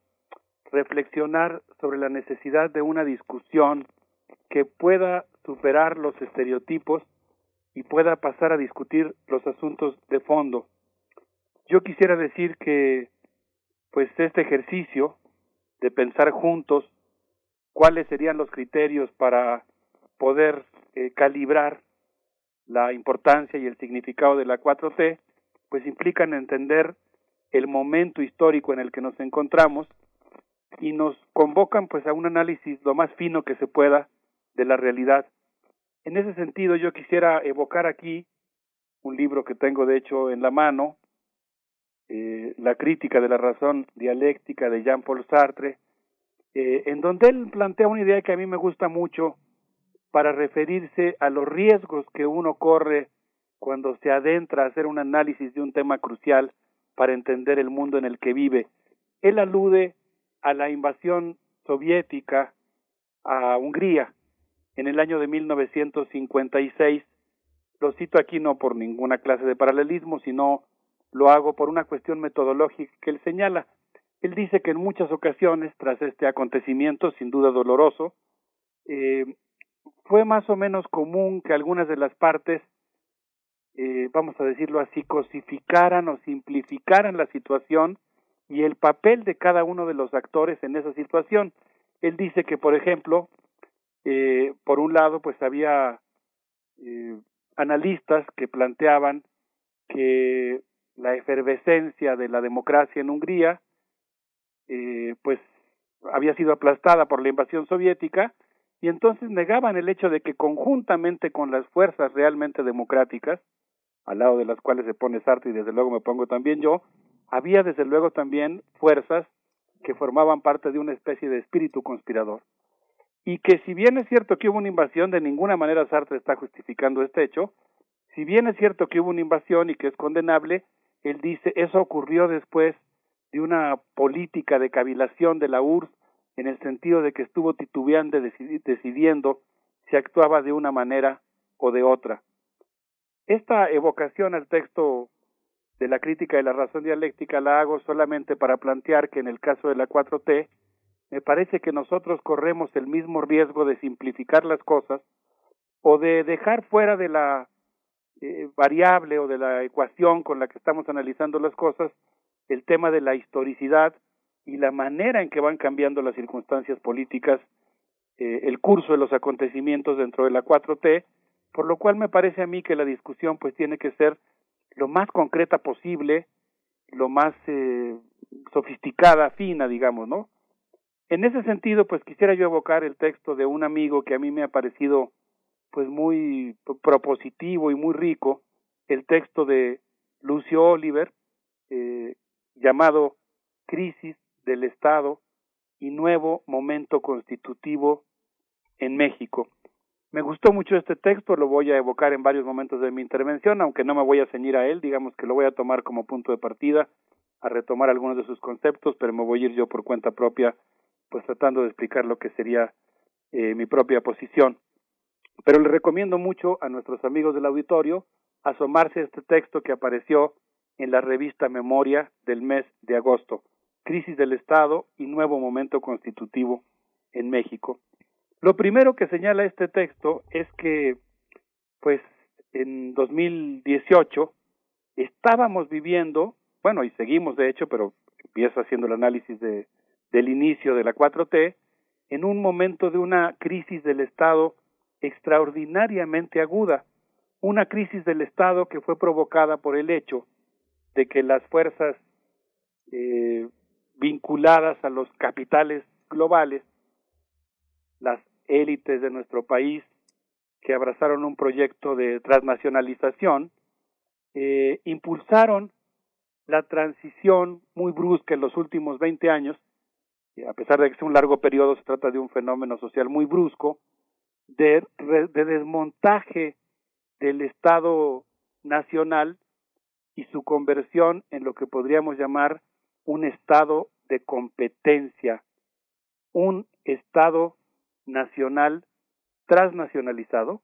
reflexionar sobre la necesidad de una discusión que pueda superar los estereotipos y pueda pasar a discutir los asuntos de fondo. Yo quisiera decir que pues este ejercicio de pensar juntos cuáles serían los criterios para poder eh, calibrar la importancia y el significado de la 4T, pues implican entender el momento histórico en el que nos encontramos y nos convocan pues a un análisis lo más fino que se pueda de la realidad. En ese sentido yo quisiera evocar aquí un libro que tengo de hecho en la mano, eh, La crítica de la razón dialéctica de Jean-Paul Sartre, eh, en donde él plantea una idea que a mí me gusta mucho para referirse a los riesgos que uno corre cuando se adentra a hacer un análisis de un tema crucial para entender el mundo en el que vive. Él alude a la invasión soviética a Hungría en el año de 1956. Lo cito aquí no por ninguna clase de paralelismo, sino lo hago por una cuestión metodológica que él señala. Él dice que en muchas ocasiones, tras este acontecimiento, sin duda doloroso, eh, fue más o menos común que algunas de las partes, eh, vamos a decirlo así, cosificaran o simplificaran la situación y el papel de cada uno de los actores en esa situación. Él dice que, por ejemplo, eh, por un lado, pues había eh, analistas que planteaban que la efervescencia de la democracia en Hungría, eh, pues había sido aplastada por la invasión soviética y entonces negaban el hecho de que conjuntamente con las fuerzas realmente democráticas, al lado de las cuales se pone Sartre y desde luego me pongo también yo, había desde luego también fuerzas que formaban parte de una especie de espíritu conspirador. Y que si bien es cierto que hubo una invasión, de ninguna manera Sartre está justificando este hecho, si bien es cierto que hubo una invasión y que es condenable, él dice eso ocurrió después de una política de cavilación de la URSS en el sentido de que estuvo titubeando decidiendo si actuaba de una manera o de otra. Esta evocación al texto de la crítica de la razón dialéctica la hago solamente para plantear que en el caso de la 4T me parece que nosotros corremos el mismo riesgo de simplificar las cosas o de dejar fuera de la eh, variable o de la ecuación con la que estamos analizando las cosas el tema de la historicidad y la manera en que van cambiando las circunstancias políticas, eh, el curso de los acontecimientos dentro de la 4T, por lo cual me parece a mí que la discusión pues tiene que ser lo más concreta posible, lo más eh, sofisticada, fina, digamos, ¿no? En ese sentido, pues quisiera yo evocar el texto de un amigo que a mí me ha parecido pues muy propositivo y muy rico, el texto de Lucio Oliver, eh, llamado Crisis del Estado y Nuevo Momento Constitutivo en México. Me gustó mucho este texto, lo voy a evocar en varios momentos de mi intervención, aunque no me voy a ceñir a él, digamos que lo voy a tomar como punto de partida, a retomar algunos de sus conceptos, pero me voy a ir yo por cuenta propia, pues tratando de explicar lo que sería eh, mi propia posición. Pero le recomiendo mucho a nuestros amigos del auditorio asomarse a este texto que apareció en la revista Memoria del mes de agosto, Crisis del Estado y Nuevo Momento Constitutivo en México. Lo primero que señala este texto es que, pues, en 2018 estábamos viviendo, bueno, y seguimos de hecho, pero empiezo haciendo el análisis de, del inicio de la 4T, en un momento de una crisis del Estado extraordinariamente aguda, una crisis del Estado que fue provocada por el hecho de que las fuerzas eh, vinculadas a los capitales globales, las élites de nuestro país que abrazaron un proyecto de transnacionalización, eh, impulsaron la transición muy brusca en los últimos 20 años, a pesar de que es un largo periodo, se trata de un fenómeno social muy brusco, de, de desmontaje del Estado nacional y su conversión en lo que podríamos llamar un Estado de competencia, un Estado nacional transnacionalizado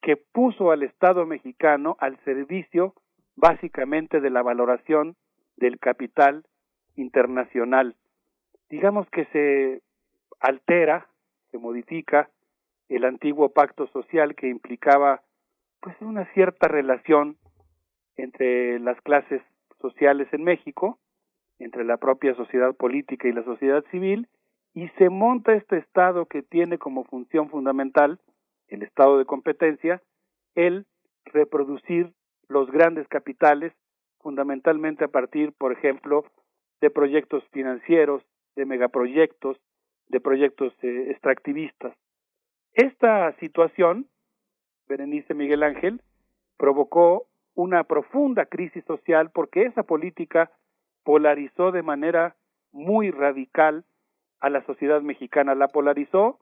que puso al Estado mexicano al servicio básicamente de la valoración del capital internacional. Digamos que se altera, se modifica el antiguo pacto social que implicaba pues una cierta relación entre las clases sociales en México, entre la propia sociedad política y la sociedad civil, y se monta este Estado que tiene como función fundamental, el Estado de competencia, el reproducir los grandes capitales, fundamentalmente a partir, por ejemplo, de proyectos financieros, de megaproyectos, de proyectos eh, extractivistas. Esta situación, Berenice Miguel Ángel, provocó una profunda crisis social porque esa política polarizó de manera muy radical a la sociedad mexicana, la polarizó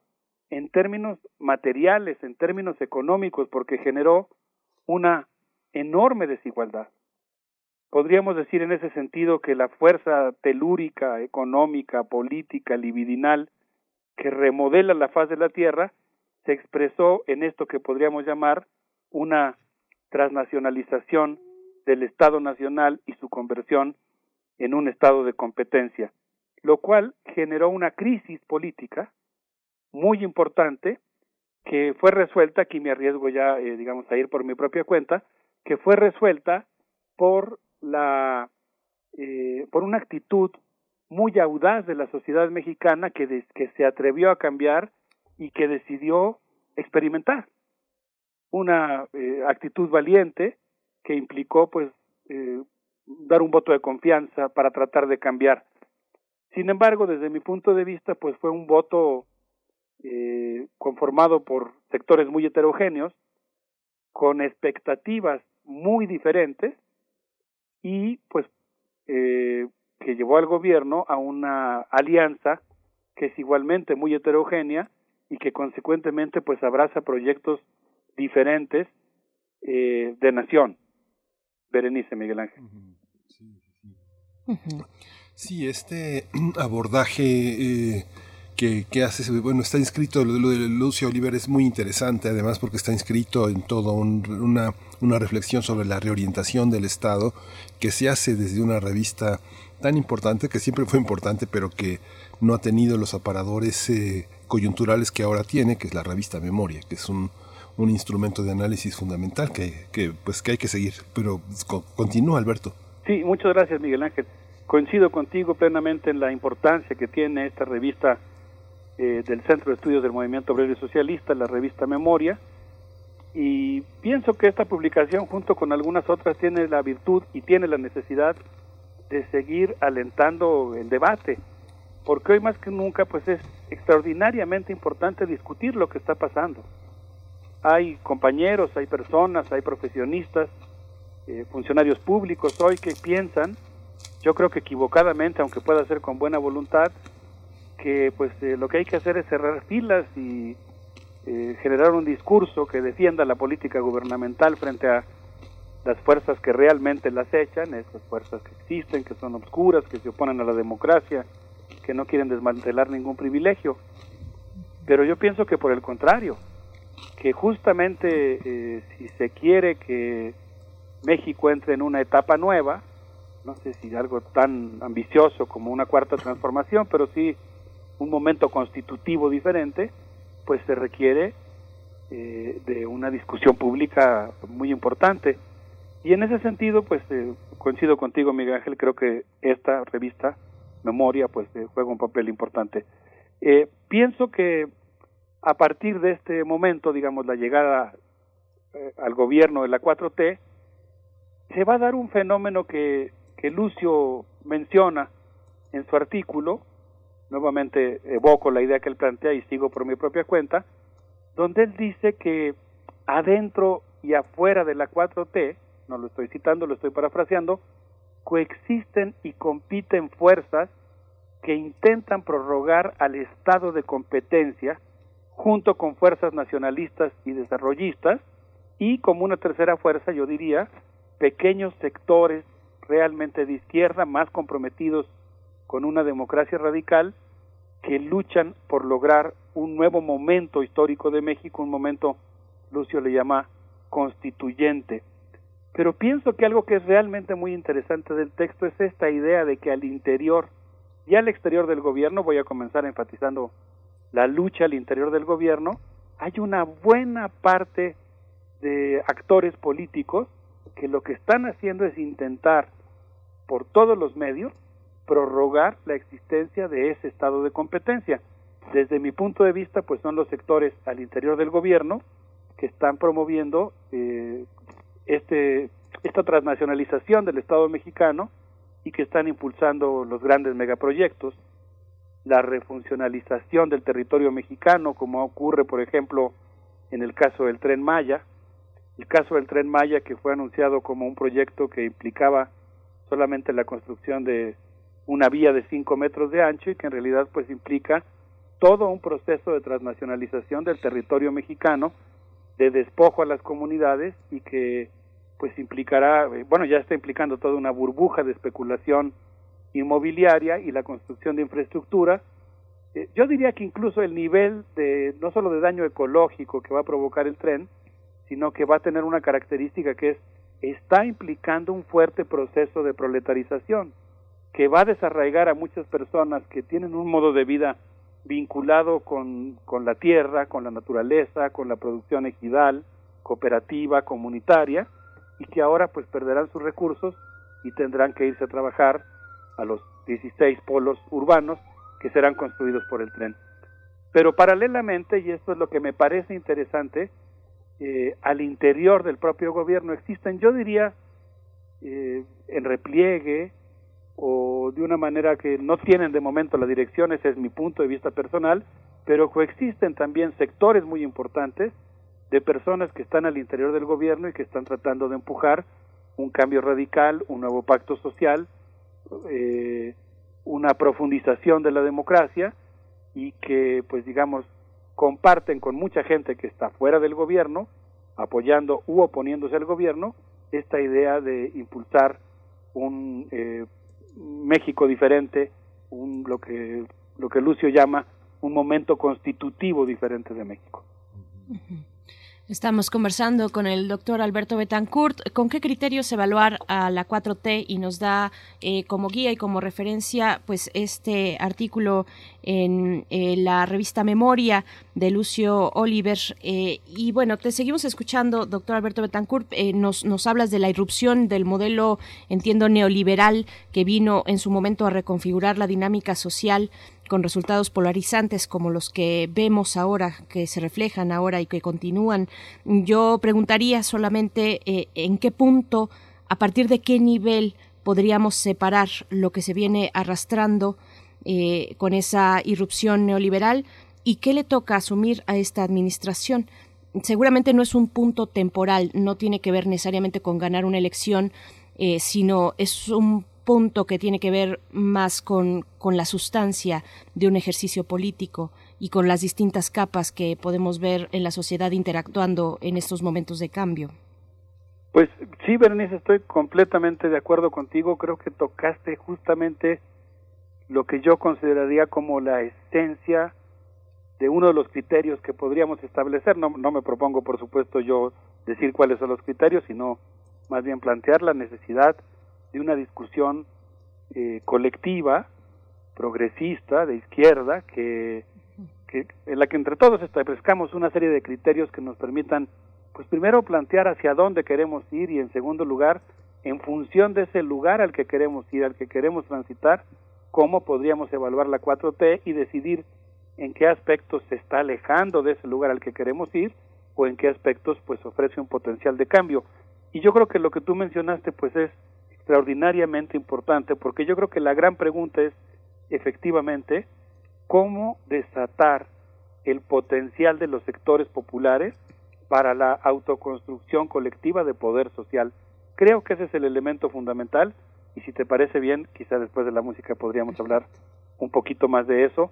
en términos materiales, en términos económicos, porque generó una enorme desigualdad. Podríamos decir en ese sentido que la fuerza telúrica, económica, política, libidinal, que remodela la faz de la Tierra, se expresó en esto que podríamos llamar una transnacionalización del Estado nacional y su conversión en un Estado de competencia, lo cual generó una crisis política muy importante que fue resuelta, aquí me arriesgo ya, eh, digamos, a ir por mi propia cuenta, que fue resuelta por la eh, por una actitud muy audaz de la sociedad mexicana que, que se atrevió a cambiar y que decidió experimentar una eh, actitud valiente que implicó pues eh, dar un voto de confianza para tratar de cambiar. Sin embargo, desde mi punto de vista, pues fue un voto eh, conformado por sectores muy heterogéneos, con expectativas muy diferentes y pues eh, que llevó al gobierno a una alianza que es igualmente muy heterogénea y que consecuentemente pues abraza proyectos diferentes eh, de nación. Berenice Miguel Ángel. Sí, este (clears throat) abordaje eh, que, que hace, bueno, está inscrito, lo, de Lucio Oliver es muy interesante, además porque está inscrito en todo una, una reflexión sobre la reorientación del Estado que se hace desde una revista tan importante, que siempre fue importante, pero que no ha tenido los aparadores eh, coyunturales que ahora tiene, que es la revista Memoria, que es un, un instrumento de análisis fundamental que, que, pues, que hay que seguir. Pero continúa, Alberto. Sí, muchas gracias, Miguel Ángel. Coincido contigo plenamente en la importancia que tiene esta revista eh, del Centro de Estudios del Movimiento Obrero y Socialista, la revista Memoria, Y pienso que esta publicación, junto con algunas otras, tiene la virtud y tiene la necesidad de seguir alentando el debate, porque hoy más que nunca pues es extraordinariamente importante discutir lo que está pasando. Hay compañeros, hay personas, hay profesionistas, eh, funcionarios públicos hoy que piensan, yo creo que equivocadamente, aunque pueda ser con buena voluntad, que pues eh, lo que hay que hacer es cerrar filas y eh, generar un discurso que defienda la política gubernamental frente a las fuerzas que realmente las echan, esas fuerzas que existen, que son obscuras, que se oponen a la democracia, que no quieren desmantelar ningún privilegio. Pero yo pienso que por el contrario, que justamente eh, si se quiere que México entre en una etapa nueva, no sé si algo tan ambicioso como una cuarta transformación, pero sí un momento constitutivo diferente, pues se requiere eh, de una discusión pública muy importante. Y en ese sentido, pues eh, coincido contigo, Miguel Ángel, creo que esta revista, Memoria, pues eh, juega un papel importante. Eh, pienso que a partir de este momento, digamos, la llegada eh, al gobierno de la 4T, se va a dar un fenómeno que, que Lucio menciona en su artículo, nuevamente evoco la idea que él plantea y sigo por mi propia cuenta, donde él dice que adentro y afuera de la 4T, no lo estoy citando, lo estoy parafraseando, coexisten y compiten fuerzas que intentan prorrogar al estado de competencia junto con fuerzas nacionalistas y desarrollistas y como una tercera fuerza, yo diría, pequeños sectores realmente de izquierda más comprometidos con una democracia radical que luchan por lograr un nuevo momento histórico de México, un momento, Lucio le llama, constituyente. Pero pienso que algo que es realmente muy interesante del texto es esta idea de que al interior y al exterior del gobierno, voy a comenzar enfatizando la lucha al interior del gobierno, hay una buena parte de actores políticos que lo que están haciendo es intentar por todos los medios prorrogar la existencia de ese estado de competencia. Desde mi punto de vista, pues son los sectores al interior del gobierno que están promoviendo eh, este, esta transnacionalización del Estado mexicano y que están impulsando los grandes megaproyectos, la refuncionalización del territorio mexicano, como ocurre, por ejemplo, en el caso del tren Maya, el caso del tren Maya que fue anunciado como un proyecto que implicaba solamente la construcción de una vía de 5 metros de ancho y que en realidad pues implica todo un proceso de transnacionalización del territorio mexicano, de despojo a las comunidades y que pues implicará, eh, bueno, ya está implicando toda una burbuja de especulación inmobiliaria y la construcción de infraestructura. Eh, yo diría que incluso el nivel de, no solo de daño ecológico que va a provocar el tren, sino que va a tener una característica que es, está implicando un fuerte proceso de proletarización, que va a desarraigar a muchas personas que tienen un modo de vida vinculado con, con la tierra, con la naturaleza, con la producción ejidal, cooperativa, comunitaria, y que ahora pues perderán sus recursos y tendrán que irse a trabajar a los 16 polos urbanos que serán construidos por el tren. Pero paralelamente, y esto es lo que me parece interesante, eh, al interior del propio gobierno existen, yo diría, eh, en repliegue o de una manera que no tienen de momento la dirección, ese es mi punto de vista personal, pero coexisten también sectores muy importantes de personas que están al interior del gobierno y que están tratando de empujar un cambio radical, un nuevo pacto social, eh, una profundización de la democracia y que, pues digamos, comparten con mucha gente que está fuera del gobierno, apoyando u oponiéndose al gobierno, esta idea de impulsar un eh, México diferente, un, lo que lo que Lucio llama un momento constitutivo diferente de México. Estamos conversando con el doctor Alberto Betancourt. ¿Con qué criterios evaluar a la 4T? Y nos da eh, como guía y como referencia pues este artículo en eh, la revista Memoria de Lucio Oliver. Eh, y bueno, te seguimos escuchando, doctor Alberto Betancourt. Eh, nos, nos hablas de la irrupción del modelo, entiendo, neoliberal que vino en su momento a reconfigurar la dinámica social con resultados polarizantes como los que vemos ahora, que se reflejan ahora y que continúan. Yo preguntaría solamente eh, en qué punto, a partir de qué nivel podríamos separar lo que se viene arrastrando eh, con esa irrupción neoliberal y qué le toca asumir a esta administración. Seguramente no es un punto temporal, no tiene que ver necesariamente con ganar una elección, eh, sino es un punto que tiene que ver más con, con la sustancia de un ejercicio político y con las distintas capas que podemos ver en la sociedad interactuando en estos momentos de cambio. Pues sí, Berenice, estoy completamente de acuerdo contigo. Creo que tocaste justamente lo que yo consideraría como la esencia de uno de los criterios que podríamos establecer. No, no me propongo, por supuesto, yo decir cuáles son los criterios, sino más bien plantear la necesidad de una discusión eh, colectiva, progresista, de izquierda, que, que, en la que entre todos establezcamos una serie de criterios que nos permitan, pues primero plantear hacia dónde queremos ir y en segundo lugar, en función de ese lugar al que queremos ir, al que queremos transitar, cómo podríamos evaluar la 4T y decidir en qué aspectos se está alejando de ese lugar al que queremos ir o en qué aspectos pues ofrece un potencial de cambio. Y yo creo que lo que tú mencionaste pues es extraordinariamente importante porque yo creo que la gran pregunta es efectivamente cómo desatar el potencial de los sectores populares para la autoconstrucción colectiva de poder social. Creo que ese es el elemento fundamental y si te parece bien, quizá después de la música podríamos hablar un poquito más de eso,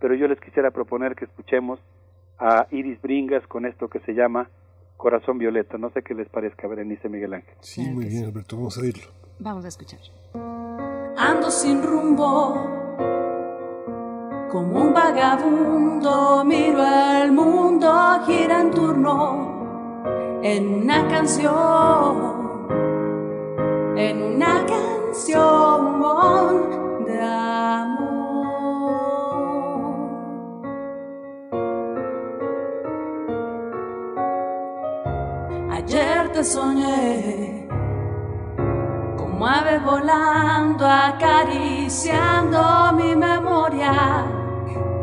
pero yo les quisiera proponer que escuchemos a Iris Bringas con esto que se llama Corazón Violeta. No sé qué les parezca, Berenice Miguel Ángel. Sí, muy bien, Alberto, vamos a oírlo. Vamos a escuchar. Ando sin rumbo, como un vagabundo, miro al mundo, gira en turno, en una canción, en una canción de amor. Ayer te soñé como volando, acariciando mi memoria.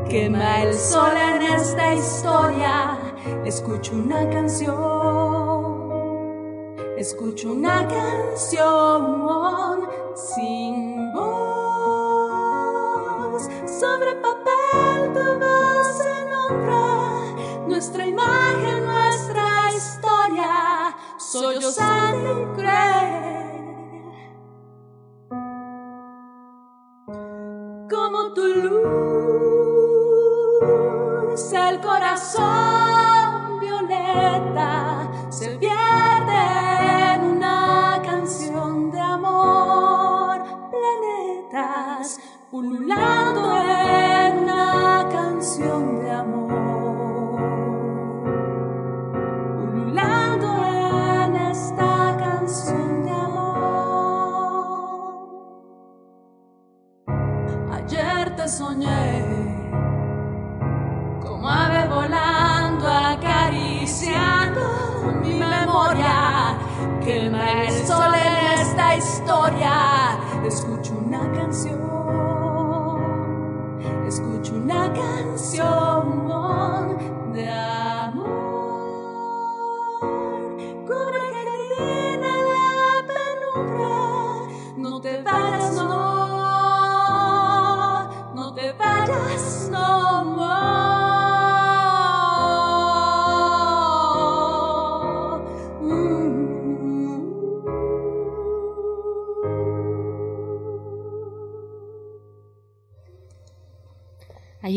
Quema el sol en esta historia. Escucho una canción, escucho una canción sin voz. Sobre papel tu voz se nombra, nuestra imagen, nuestra historia. Sollozante y cruel. como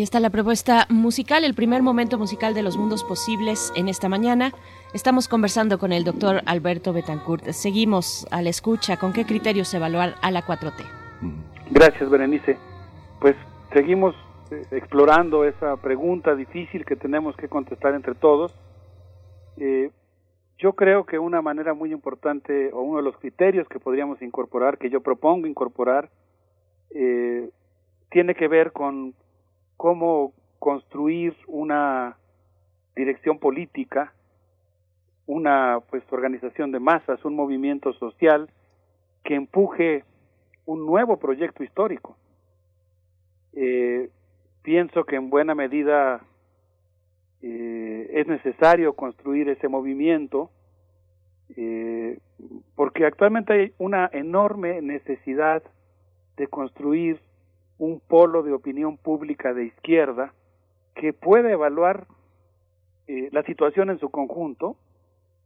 está la propuesta musical, el primer momento musical de los mundos posibles en esta mañana. Estamos conversando con el doctor Alberto Betancourt. Seguimos a la escucha. ¿Con qué criterios evaluar a la 4T? Gracias, Berenice. Pues seguimos eh, explorando esa pregunta difícil que tenemos que contestar entre todos. Eh, yo creo que una manera muy importante o uno de los criterios que podríamos incorporar, que yo propongo incorporar, eh, tiene que ver con cómo construir una dirección política, una pues organización de masas, un movimiento social que empuje un nuevo proyecto histórico. Eh, pienso que en buena medida eh, es necesario construir ese movimiento eh, porque actualmente hay una enorme necesidad de construir un polo de opinión pública de izquierda que pueda evaluar eh, la situación en su conjunto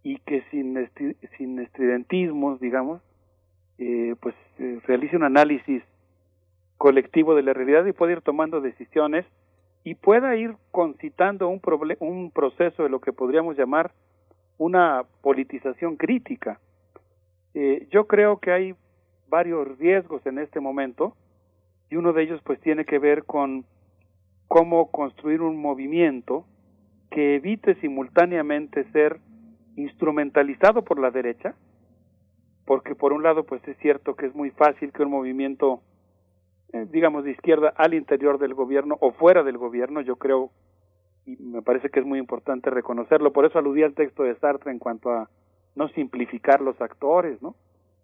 y que sin, sin estridentismos, digamos, eh, pues eh, realice un análisis colectivo de la realidad y pueda ir tomando decisiones y pueda ir concitando un, un proceso de lo que podríamos llamar una politización crítica. Eh, yo creo que hay varios riesgos en este momento y uno de ellos pues tiene que ver con cómo construir un movimiento que evite simultáneamente ser instrumentalizado por la derecha, porque por un lado pues es cierto que es muy fácil que un movimiento eh, digamos de izquierda al interior del gobierno o fuera del gobierno, yo creo y me parece que es muy importante reconocerlo, por eso aludí al texto de Sartre en cuanto a no simplificar los actores, ¿no?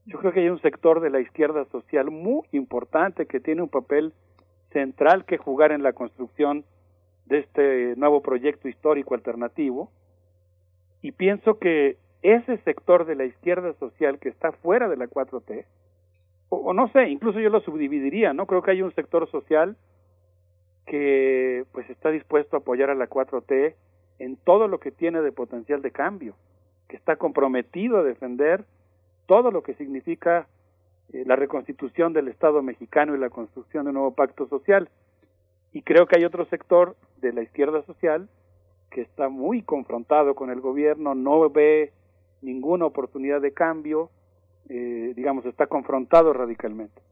Yo creo que hay un sector de la izquierda social muy importante que tiene un papel central que jugar en la construcción de este nuevo proyecto histórico alternativo y pienso que ese sector de la izquierda social que está fuera de la 4T o, no sé, incluso yo lo subdividiría, ¿no? Creo que hay un sector social que pues está dispuesto a apoyar a la 4T en todo lo que tiene de potencial de cambio, que está comprometido a defender todo lo que significa eh, la reconstitución del Estado mexicano y la construcción de un nuevo pacto social. Y creo que hay otro sector de la izquierda social que está muy confrontado con el gobierno, no ve ninguna oportunidad de cambio, eh, digamos, está confrontado radicalmente.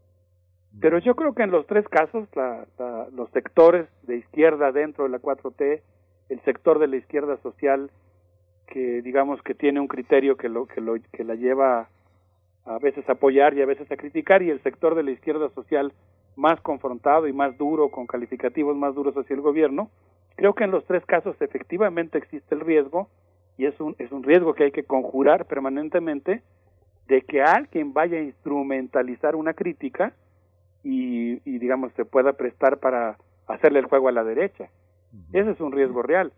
Pero yo creo que en los tres casos, la, la, los sectores de izquierda dentro de la 4T, el sector de la izquierda social que digamos que tiene un criterio que lo que lo que la lleva a veces a apoyar y a veces a criticar y el sector de la izquierda social más confrontado y más duro con calificativos más duros hacia el gobierno creo que en los tres casos efectivamente existe el riesgo y es un es un riesgo que hay que conjurar permanentemente de que alguien vaya a instrumentalizar una crítica y, y digamos se pueda prestar para hacerle el juego a la derecha. Ese es un riesgo real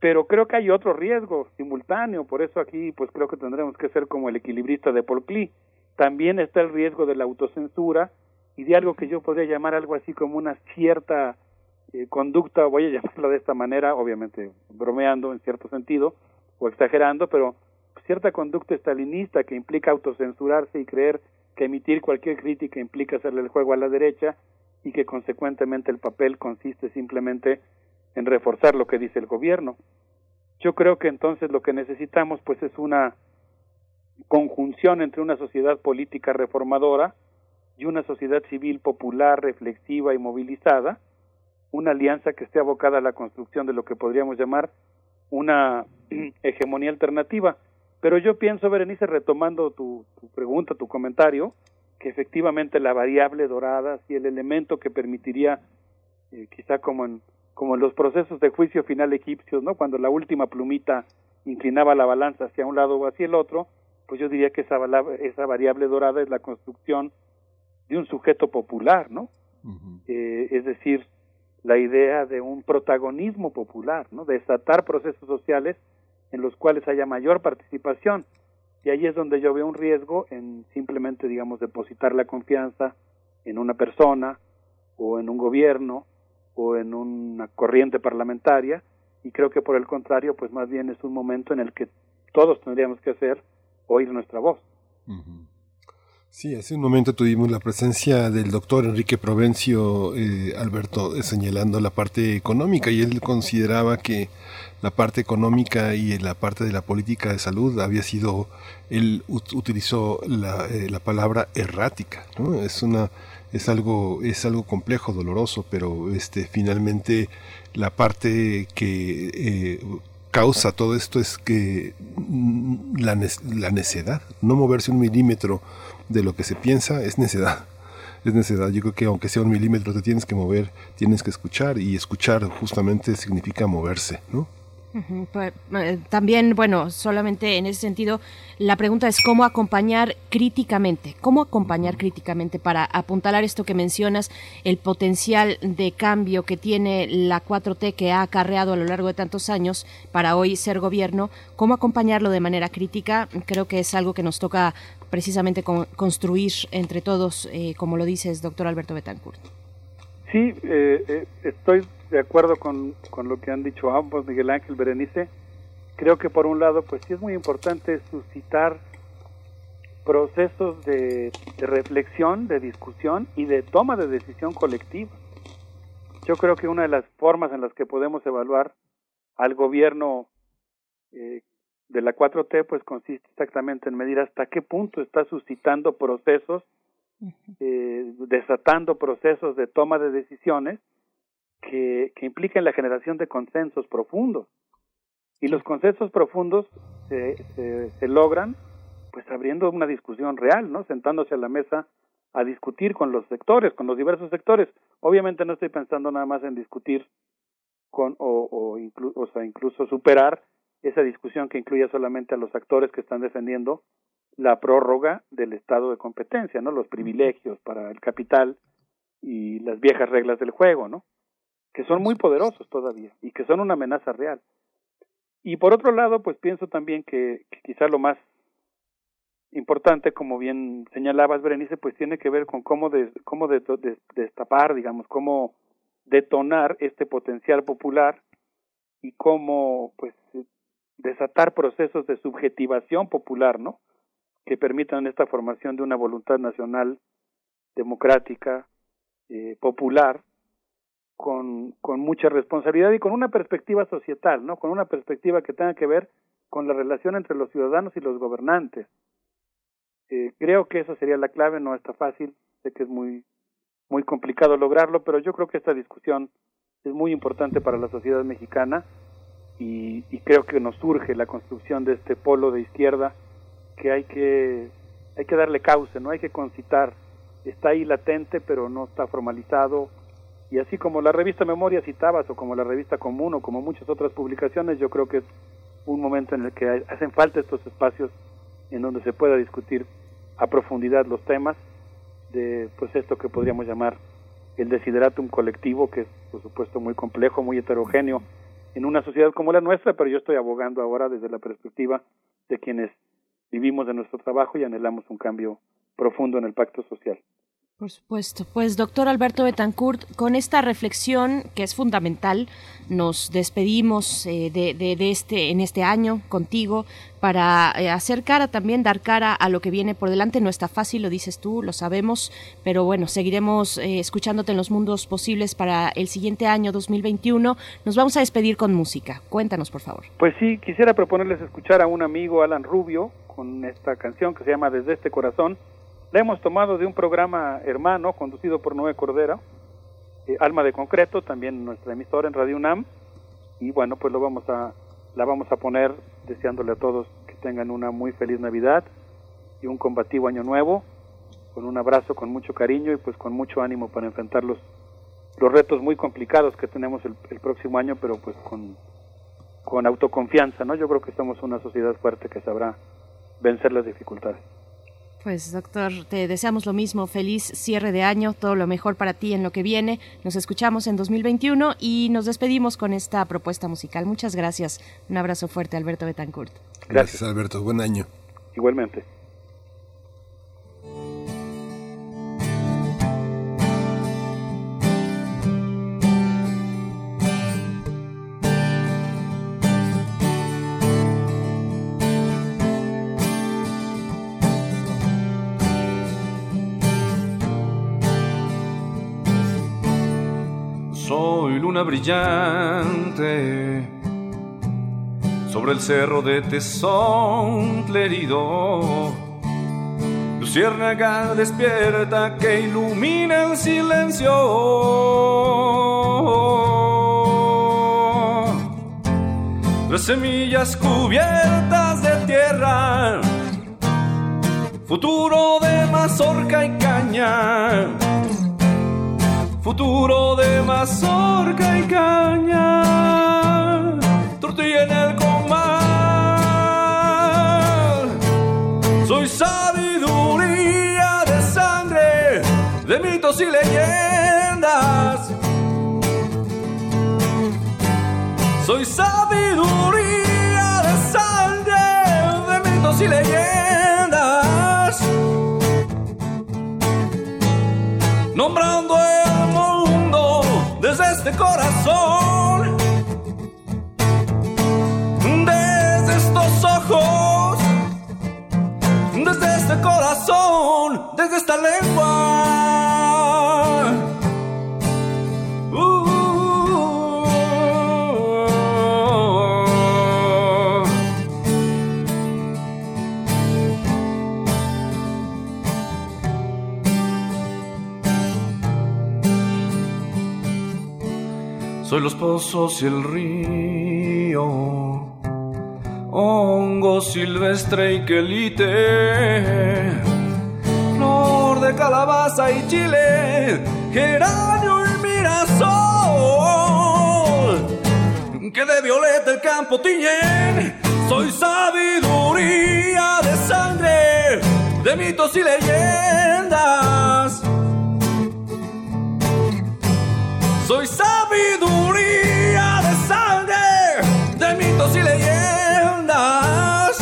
pero creo que hay otro riesgo simultáneo, por eso aquí pues creo que tendremos que ser como el equilibrista de Paul Klee. También está el riesgo de la autocensura y de algo que yo podría llamar algo así como una cierta eh, conducta, voy a (laughs) llamarla de esta manera, obviamente bromeando en cierto sentido o exagerando, pero cierta conducta estalinista que implica autocensurarse y creer que emitir cualquier crítica implica hacerle el juego a la derecha y que consecuentemente el papel consiste simplemente en reforzar lo que dice el gobierno. Yo creo que entonces lo que necesitamos pues es una conjunción entre una sociedad política reformadora y una sociedad civil popular, reflexiva y movilizada, una alianza que esté abocada a la construcción de lo que podríamos llamar una (clears throat) hegemonía alternativa. Pero yo pienso, Berenice, retomando tu, pregunta, tu comentario, que efectivamente la variable dorada, si el elemento que permitiría, eh, quizá como en como en los procesos de juicio final egipcios, ¿no? Cuando la última plumita inclinaba la balanza hacia un lado o hacia el otro, pues yo diría que esa, esa variable dorada es la construcción de un sujeto popular, ¿no? Uh -huh. eh, es decir, la idea de un protagonismo popular, ¿no? De desatar procesos sociales en los cuales haya mayor participación. Y ahí es donde yo veo un riesgo en simplemente, digamos, depositar la confianza en una persona o en un gobierno o en una corriente parlamentaria y creo que por el contrario pues más bien es un momento en el que todos tendríamos que hacer oír nuestra voz. Uh -huh. Sí, hace un momento tuvimos la presencia del doctor Enrique Provencio, eh, Alberto, eh, señalando la parte económica y él consideraba que la parte económica y la parte de la política de salud había sido, él utilizó la, eh, la palabra errática, ¿no? Es una es algo es algo complejo doloroso pero este finalmente la parte que eh, causa todo esto es que la, la necedad no moverse un milímetro de lo que se piensa es necedad es necedad. Yo creo que aunque sea un milímetro te tienes que mover tienes que escuchar y escuchar justamente significa moverse no También, bueno, solamente en ese sentido, la pregunta es cómo acompañar críticamente, cómo acompañar críticamente para apuntalar esto que mencionas, el potencial de cambio que tiene la 4T que ha acarreado a lo largo de tantos años para hoy ser gobierno, cómo acompañarlo de manera crítica, creo que es algo que nos toca precisamente con- construir entre todos, eh, como lo dices, doctor Alberto Betancourt. Sí, eh, eh, estoy de acuerdo con, con lo que han dicho ambos, Miguel Ángel, Berenice. Creo que por un lado, pues sí es muy importante suscitar procesos de, de reflexión, de discusión y de toma de decisión colectiva. Yo creo que una de las formas en las que podemos evaluar al gobierno eh, de la 4T, pues consiste exactamente en medir hasta qué punto está suscitando procesos eh, desatando procesos de toma de decisiones que, que impliquen la generación de consensos profundos. Y los consensos profundos se, se, se logran pues abriendo una discusión real, ¿no? Sentándose a la mesa a discutir con los sectores, con los diversos sectores. Obviamente no estoy pensando nada más en discutir con o, o, inclu- o sea, incluso superar esa discusión que incluya solamente a los actores que están defendiendo la prórroga del estado de competencia, ¿no? Los privilegios para el capital y las viejas reglas del juego, ¿no? Que son muy poderosos todavía y que son una amenaza real. Y por otro lado, pues pienso también que, quizá lo más importante, como bien señalabas, Berenice, pues tiene que ver con cómo, cómo de- destapar, digamos, cómo detonar este potencial popular y cómo, pues, desatar procesos de subjetivación popular, ¿no? Que permitan esta formación de una voluntad nacional democrática, eh, popular, con, con mucha responsabilidad y con una perspectiva societal, ¿no? Con una perspectiva que tenga que ver con la relación entre los ciudadanos y los gobernantes. Eh, creo que esa sería la clave, no está fácil, sé que es muy, muy complicado lograrlo, pero yo creo que esta discusión es muy importante para la sociedad mexicana y, y creo que nos surge la construcción de este polo de izquierda que hay que hay que darle cauce, no hay que concitar, está ahí latente pero no está formalizado y así como la revista Memoria citabas o como la revista Común o como muchas otras publicaciones, yo creo que es un momento en el que hacen falta estos espacios en donde se pueda discutir a profundidad los temas de pues esto que podríamos llamar el desideratum colectivo, que es por supuesto muy complejo, muy heterogéneo en una sociedad como la nuestra, pero yo estoy abogando ahora desde la perspectiva de quienes vivimos de nuestro trabajo y anhelamos un cambio profundo en el pacto social. Por supuesto. Pues doctor Alberto Betancourt, con esta reflexión que es fundamental, nos despedimos eh, de, de- de este en este año contigo para eh, hacer cara también, dar cara a lo que viene por delante. No está fácil, lo dices tú, lo sabemos, pero bueno, seguiremos eh, escuchándote en los mundos posibles para el siguiente año 2021. Nos vamos a despedir con música. Cuéntanos, por favor. Pues sí, quisiera proponerles escuchar a un amigo, Alan Rubio, con esta canción que se llama Desde este corazón. La hemos tomado de un programa hermano conducido por Noé Cordera, eh, Alma de Concreto, también nuestra emisora en Radio UNAM. Y bueno, pues lo vamos a, la vamos a poner deseándole a todos que tengan una muy feliz Navidad y un combativo año nuevo, con un abrazo, con mucho cariño y pues con mucho ánimo para enfrentar los, los retos muy complicados que tenemos el, el próximo año, pero pues con, con autoconfianza, ¿no? Yo creo que somos una sociedad fuerte que sabrá vencer las dificultades. Pues doctor, te deseamos lo mismo, feliz cierre de año, todo lo mejor para ti en lo que viene. Nos escuchamos en 2021 y nos despedimos con esta propuesta musical. Muchas gracias. Un abrazo fuerte, Alberto Betancourt. Gracias, Alberto. Buen año. Igualmente. Luna brillante sobre el cerro de Tesón herido. Luciérnaga despierta que ilumina el silencio. Las semillas cubiertas de tierra, futuro de mazorca y caña futuro de mazorca y caña. Ti en el comal. Soy sabiduría de sangre, de mitos y leyendas. Soy sabiduría de sangre, de mitos y leyendas. Nombrando corazón. Desde estos ojos. Desde este corazón. Desde esta lengua. Soy los pozos y el río, hongo silvestre y quelite, flor de calabaza y chile, geranio y mirasol, que de violeta el campo tiñen. Soy sabiduría de sangre, de mitos y leyendas. Soy sabiduría de sangre, de mitos y leyendas.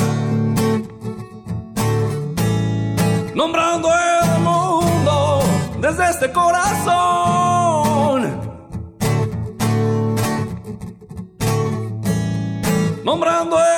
Nombrando el mundo desde este corazón. Nombrando el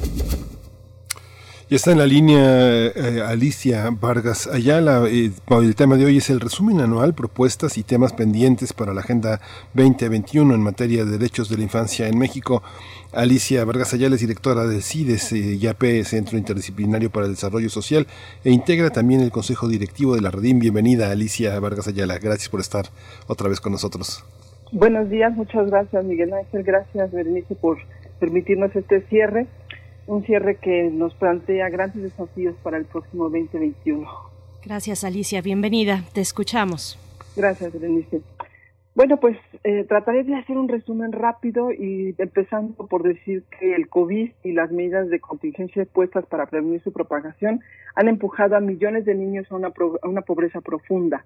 Ya está en la línea eh, Alicia Vargas Ayala. Eh, el tema de hoy es el resumen anual, propuestas y temas pendientes para la Agenda 2021 en materia de derechos de la infancia en México. Alicia Vargas Ayala es directora del CIDES, eh, YAP, Centro Interdisciplinario para el Desarrollo Social, e integra también el Consejo Directivo de la Redim. Bienvenida, Alicia Vargas Ayala. Gracias por estar otra vez con nosotros. Buenos días, muchas gracias Miguel Ángel, gracias Berenice por permitirnos este cierre, un cierre que nos plantea grandes desafíos para el próximo 2021. Gracias, Alicia. Bienvenida. Te escuchamos. Gracias, Berenice. Bueno, pues eh, trataré de hacer un resumen rápido y empezando por decir que el COVID y las medidas de contingencia puestas para prevenir su propagación han empujado a millones de niños a una, pro- a una pobreza profunda.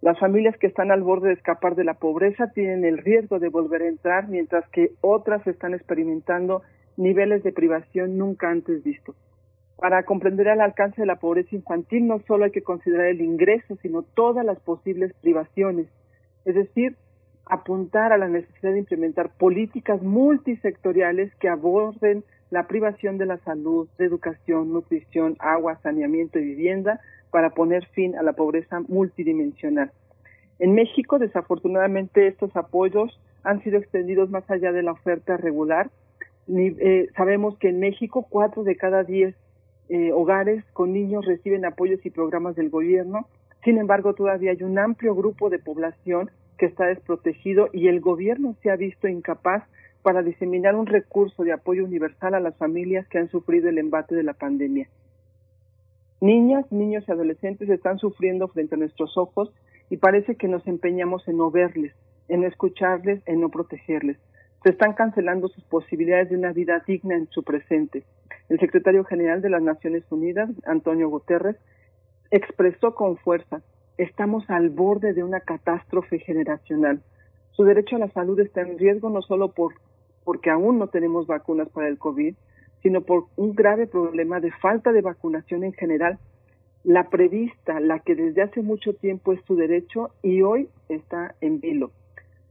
Las familias que están al borde de escapar de la pobreza tienen el riesgo de volver a entrar, mientras que otras están experimentando niveles de privación nunca antes vistos. Para comprender el alcance de la pobreza infantil no solo hay que considerar el ingreso, sino todas las posibles privaciones. Es decir, apuntar a la necesidad de implementar políticas multisectoriales que aborden la privación de la salud, de educación, nutrición, agua, saneamiento y vivienda para poner fin a la pobreza multidimensional. En México, desafortunadamente, estos apoyos han sido extendidos más allá de la oferta regular. Eh, sabemos que en México cuatro de cada diez eh, hogares con niños reciben apoyos y programas del gobierno. Sin embargo, todavía hay un amplio grupo de población que está desprotegido y el gobierno se ha visto incapaz para diseminar un recurso de apoyo universal a las familias que han sufrido el embate de la pandemia. Niñas, niños y adolescentes están sufriendo frente a nuestros ojos y parece que nos empeñamos en no verles, en no escucharles, en no protegerles. Se están cancelando sus posibilidades de una vida digna en su presente. El secretario general de las Naciones Unidas, Antonio Guterres, expresó con fuerza, estamos al borde de una catástrofe generacional. Su derecho a la salud está en riesgo no solo por, porque aún no tenemos vacunas para el COVID, sino por un grave problema de falta de vacunación en general. La prevista, la que desde hace mucho tiempo es su derecho y hoy está en vilo.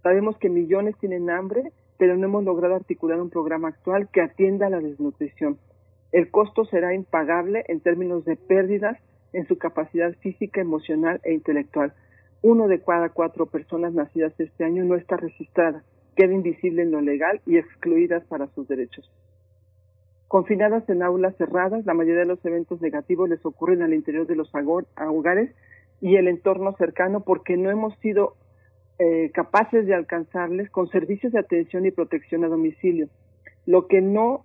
Sabemos que millones tienen hambre, pero no hemos logrado articular un programa actual que atienda a la desnutrición. El costo será impagable en términos de pérdidas en su capacidad física, emocional e intelectual. Uno de cada cuatro personas nacidas este año no está registrada, queda invisible en lo legal y excluidas para sus derechos. Confinadas en aulas cerradas, la mayoría de los eventos negativos les ocurren al interior de los hogares y el entorno cercano porque no hemos sido eh, capaces de alcanzarles con servicios de atención y protección a domicilio. Lo que no,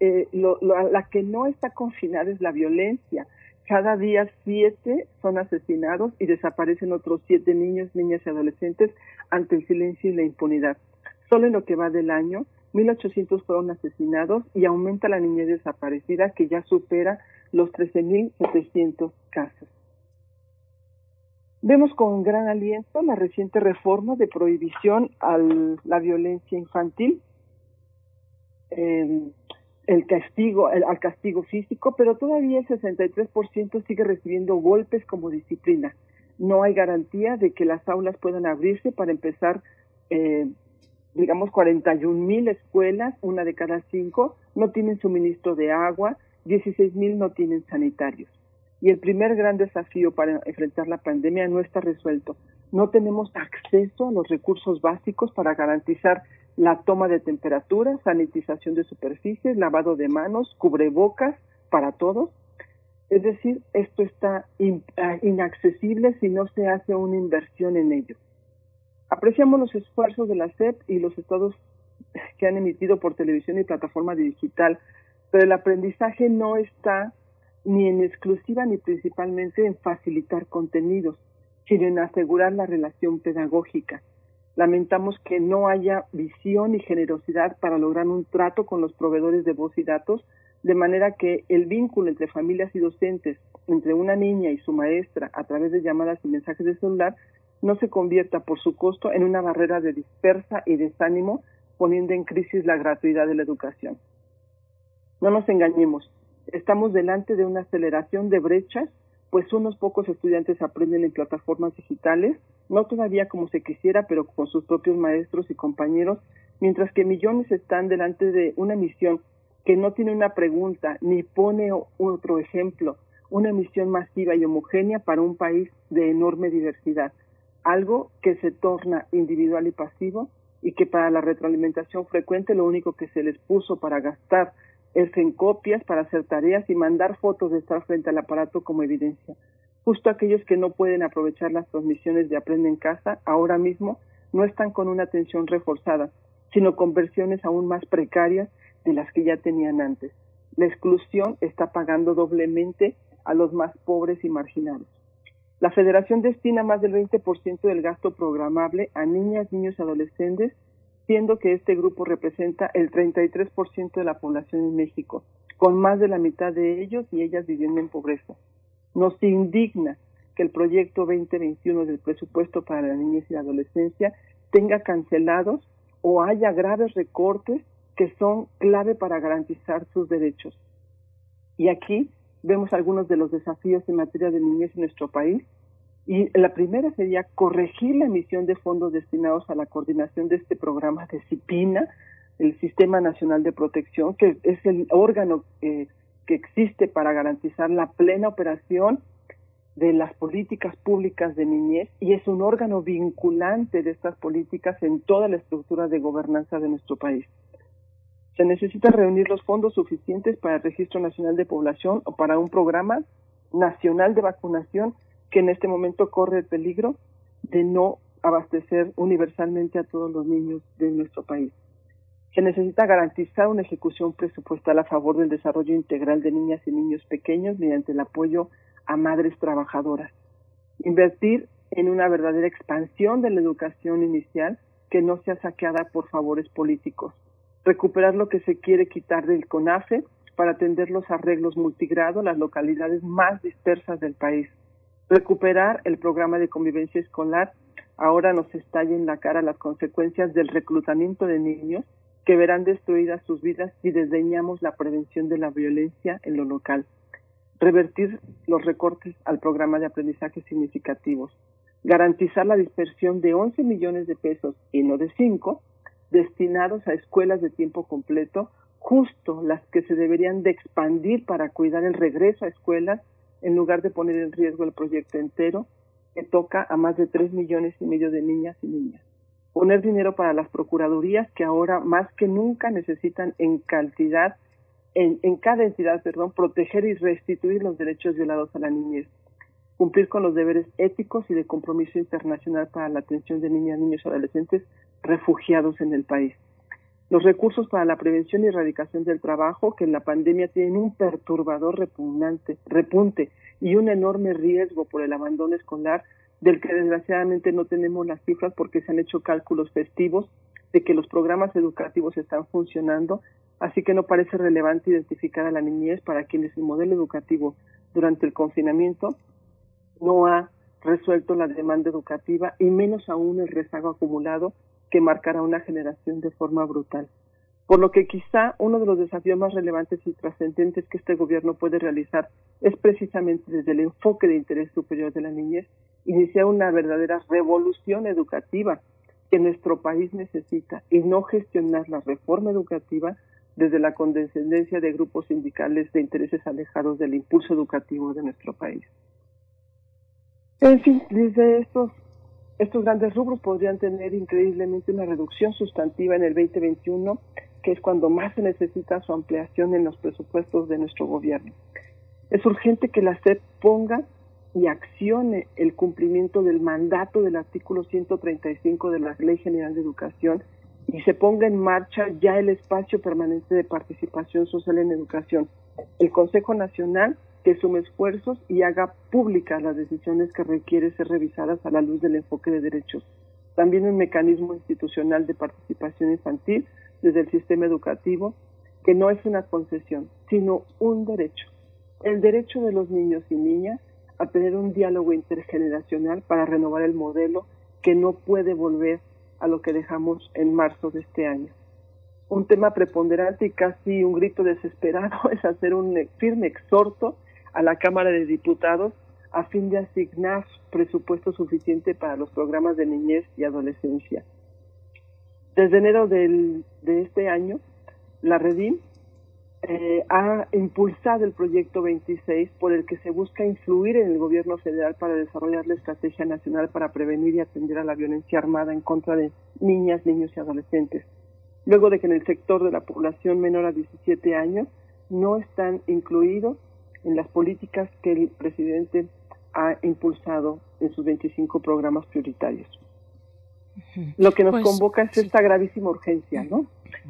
eh, lo, la que no está confinada es la violencia. Cada día siete son asesinados y desaparecen otros siete niños, niñas y adolescentes ante el silencio y la impunidad. Solo en lo que va del año, 1.800 fueron asesinados y aumenta la niñez desaparecida que ya supera los 13.700 casos. Vemos con gran aliento la reciente reforma de prohibición a la violencia infantil, eh, el castigo, al castigo físico, pero todavía el 63% sigue recibiendo golpes como disciplina. No hay garantía de que las aulas puedan abrirse para empezar, eh, digamos, 41 mil escuelas, una de cada cinco, no tienen suministro de agua, 16 mil no tienen sanitarios. Y el primer gran desafío para enfrentar la pandemia no está resuelto. No tenemos acceso a los recursos básicos para garantizar la toma de temperatura, sanitización de superficies, lavado de manos, cubrebocas para todos. Es decir, esto está uh, inaccesible si no se hace una inversión en ello. Apreciamos los esfuerzos de la SEP y los estados que han emitido por televisión y plataforma digital, pero el aprendizaje no está ni en exclusiva ni principalmente en facilitar contenidos, sino en asegurar la relación pedagógica. Lamentamos que no haya visión y generosidad para lograr un trato con los proveedores de voz y datos, de manera que el vínculo entre familias y docentes, entre una niña y su maestra a través de llamadas y mensajes de celular, no se convierta por su costo en una barrera de dispersa y desánimo, poniendo en crisis la gratuidad de la educación. No nos engañemos, estamos delante de una aceleración de brechas, pues unos pocos estudiantes aprenden en plataformas digitales, no todavía como se quisiera, pero con sus propios maestros y compañeros, mientras que millones están delante de una misión que no tiene una pregunta ni pone otro ejemplo, una misión masiva y homogénea para un país de enorme diversidad, algo que se torna individual y pasivo y que para la retroalimentación frecuente lo único que se les puso para gastar en copias para hacer tareas y mandar fotos de estar frente al aparato como evidencia. Justo aquellos que no pueden aprovechar las transmisiones de Aprende en Casa ahora mismo no están con una atención reforzada, sino con versiones aún más precarias de las que ya tenían antes. La exclusión está pagando doblemente a los más pobres y marginados. La Federación destina más del 20% del gasto programable a niñas, niños y adolescentes siendo que este grupo representa el 33% de la población en México, con más de la mitad de ellos y ellas viviendo en pobreza. Nos indigna que el proyecto 2021 del presupuesto para la niñez y la adolescencia tenga cancelados o haya graves recortes que son clave para garantizar sus derechos. Y aquí vemos algunos de los desafíos en materia de niñez en nuestro país y la primera sería corregir la emisión de fondos destinados a la coordinación de este programa de CIPINA, el Sistema Nacional de Protección, que es el órgano eh, que existe para garantizar la plena operación de las políticas públicas de niñez y es un órgano vinculante de estas políticas en toda la estructura de gobernanza de nuestro país. Se necesita reunir los fondos suficientes para el Registro Nacional de Población o para un programa nacional de vacunación que en este momento corre el peligro de no abastecer universalmente a todos los niños de nuestro país. Se necesita garantizar una ejecución presupuestal a favor del desarrollo integral de niñas y niños pequeños mediante el apoyo a madres trabajadoras. Invertir en una verdadera expansión de la educación inicial que no sea saqueada por favores políticos. Recuperar lo que se quiere quitar del CONAFE para atender los arreglos multigrado en las localidades más dispersas del país recuperar el programa de convivencia escolar. Ahora nos estalla en la cara las consecuencias del reclutamiento de niños que verán destruidas sus vidas si desdeñamos la prevención de la violencia en lo local. Revertir los recortes al programa de aprendizaje significativos. Garantizar la dispersión de 11 millones de pesos y no de 5 destinados a escuelas de tiempo completo, justo las que se deberían de expandir para cuidar el regreso a escuelas en lugar de poner en riesgo el proyecto entero que toca a más de 3 millones y medio de niñas y niñas poner dinero para las procuradurías que ahora más que nunca necesitan en cantidad, en, en cada entidad, perdón, proteger y restituir los derechos violados a la niñez, cumplir con los deberes éticos y de compromiso internacional para la atención de niñas, niños y adolescentes refugiados en el país. Los recursos para la prevención y erradicación del trabajo, que en la pandemia tienen un perturbador repugnante, repunte y un enorme riesgo por el abandono escolar, del que desgraciadamente no tenemos las cifras porque se han hecho cálculos festivos de que los programas educativos están funcionando, así que no parece relevante identificar a la niñez para quienes el modelo educativo durante el confinamiento no ha resuelto la demanda educativa y menos aún el rezago acumulado que marcará una generación de forma brutal. Por lo que quizá uno de los desafíos más relevantes y trascendentes que este gobierno puede realizar es precisamente desde el enfoque de interés superior de la niñez iniciar una verdadera revolución educativa que nuestro país necesita y no gestionar la reforma educativa desde la condescendencia de grupos sindicales de intereses alejados del impulso educativo de nuestro país. En fin, desde estos, estos grandes rubros podrían tener increíblemente una reducción sustantiva en el 2021, que es cuando más se necesita su ampliación en los presupuestos de nuestro gobierno. Es urgente que la SEP ponga y accione el cumplimiento del mandato del artículo 135 de la Ley General de Educación y se ponga en marcha ya el espacio permanente de participación social en educación. El Consejo Nacional que sume esfuerzos y haga públicas las decisiones que requiere ser revisadas a la luz del enfoque de derechos. También un mecanismo institucional de participación infantil desde el sistema educativo que no es una concesión, sino un derecho. El derecho de los niños y niñas a tener un diálogo intergeneracional para renovar el modelo que no puede volver a lo que dejamos en marzo de este año. Un tema preponderante y casi un grito desesperado (laughs) es hacer un firme exhorto a la Cámara de Diputados a fin de asignar presupuesto suficiente para los programas de niñez y adolescencia. Desde enero del, de este año, la Redim eh, ha impulsado el proyecto 26 por el que se busca influir en el gobierno federal para desarrollar la estrategia nacional para prevenir y atender a la violencia armada en contra de niñas, niños y adolescentes. Luego de que en el sector de la población menor a 17 años no están incluidos en las políticas que el presidente ha impulsado en sus 25 programas prioritarios. Lo que nos Pues, convoca es esta gravísima urgencia, ¿no?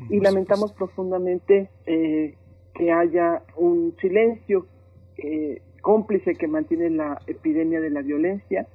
Y lamentamos profundamente eh, que haya un silencio eh, cómplice que mantiene la epidemia de la violencia.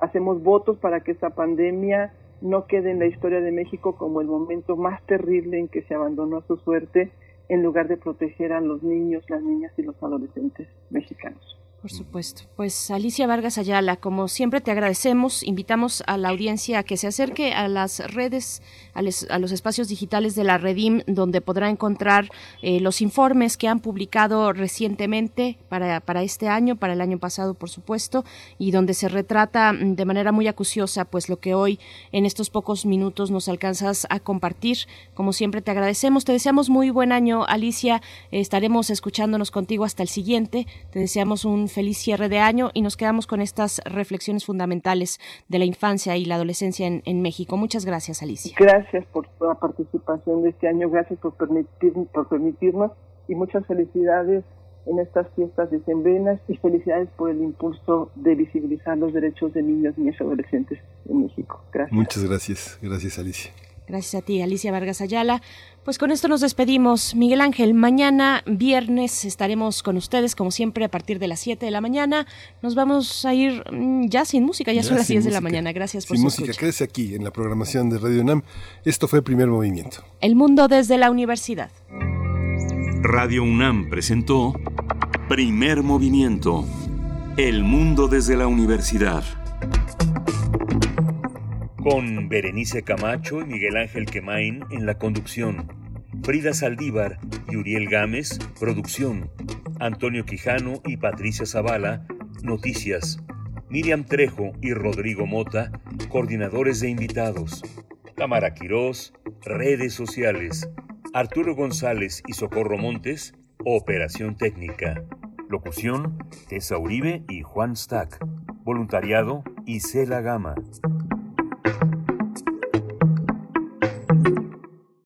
Hacemos votos para que esta pandemia no quede en la historia de México como el momento más terrible en que se abandonó a su suerte en lugar de proteger a los niños, las niñas y los adolescentes mexicanos. Por supuesto. Pues Alicia Vargas Ayala, como siempre te agradecemos, invitamos a la audiencia a que se acerque a las redes, a, les- a los espacios digitales de la Redim, donde podrá encontrar eh, los informes que han publicado recientemente para, para este año, para el año pasado, por supuesto, y donde se retrata mm, de manera muy acuciosa, pues lo que hoy en estos pocos minutos nos alcanzas a compartir. Como siempre te agradecemos, te deseamos muy buen año, Alicia. Estaremos escuchándonos contigo hasta el siguiente. Te deseamos un feliz cierre de año y nos quedamos con estas reflexiones fundamentales de la infancia y la adolescencia en, en México. Muchas gracias, Alicia. Gracias por la participación de este año, gracias por, permitir, por permitirnos y muchas felicidades en estas fiestas decembrinas y felicidades por el impulso de visibilizar los derechos de niños, niñas y adolescentes en México. Gracias. Muchas gracias. Gracias, Alicia. Gracias a ti, Alicia Vargas Ayala. Pues con esto nos despedimos. Miguel Ángel, mañana viernes estaremos con ustedes, como siempre, a partir de las 7 de la mañana. Nos vamos a ir mm, ya sin música, ya, son las sin 10 de la mañana. Gracias por Sin su música, escucha. quédese aquí en la programación de Radio UNAM. Esto fue Primer Movimiento. El mundo desde la universidad. Radio UNAM presentó Primer Movimiento. El mundo desde la universidad. Con Berenice Camacho y Miguel Ángel Quemain en la conducción. Frida Saldívar y Uriel Gámez, producción. Antonio Quijano y Patricia Zavala, noticias. Miriam Trejo y Rodrigo Mota, coordinadores de invitados. Tamara Quirós, redes sociales. Arturo González y Socorro Montes, operación técnica. Locución, Tessa Uribe y Juan Stack. Voluntariado, Isela Gama.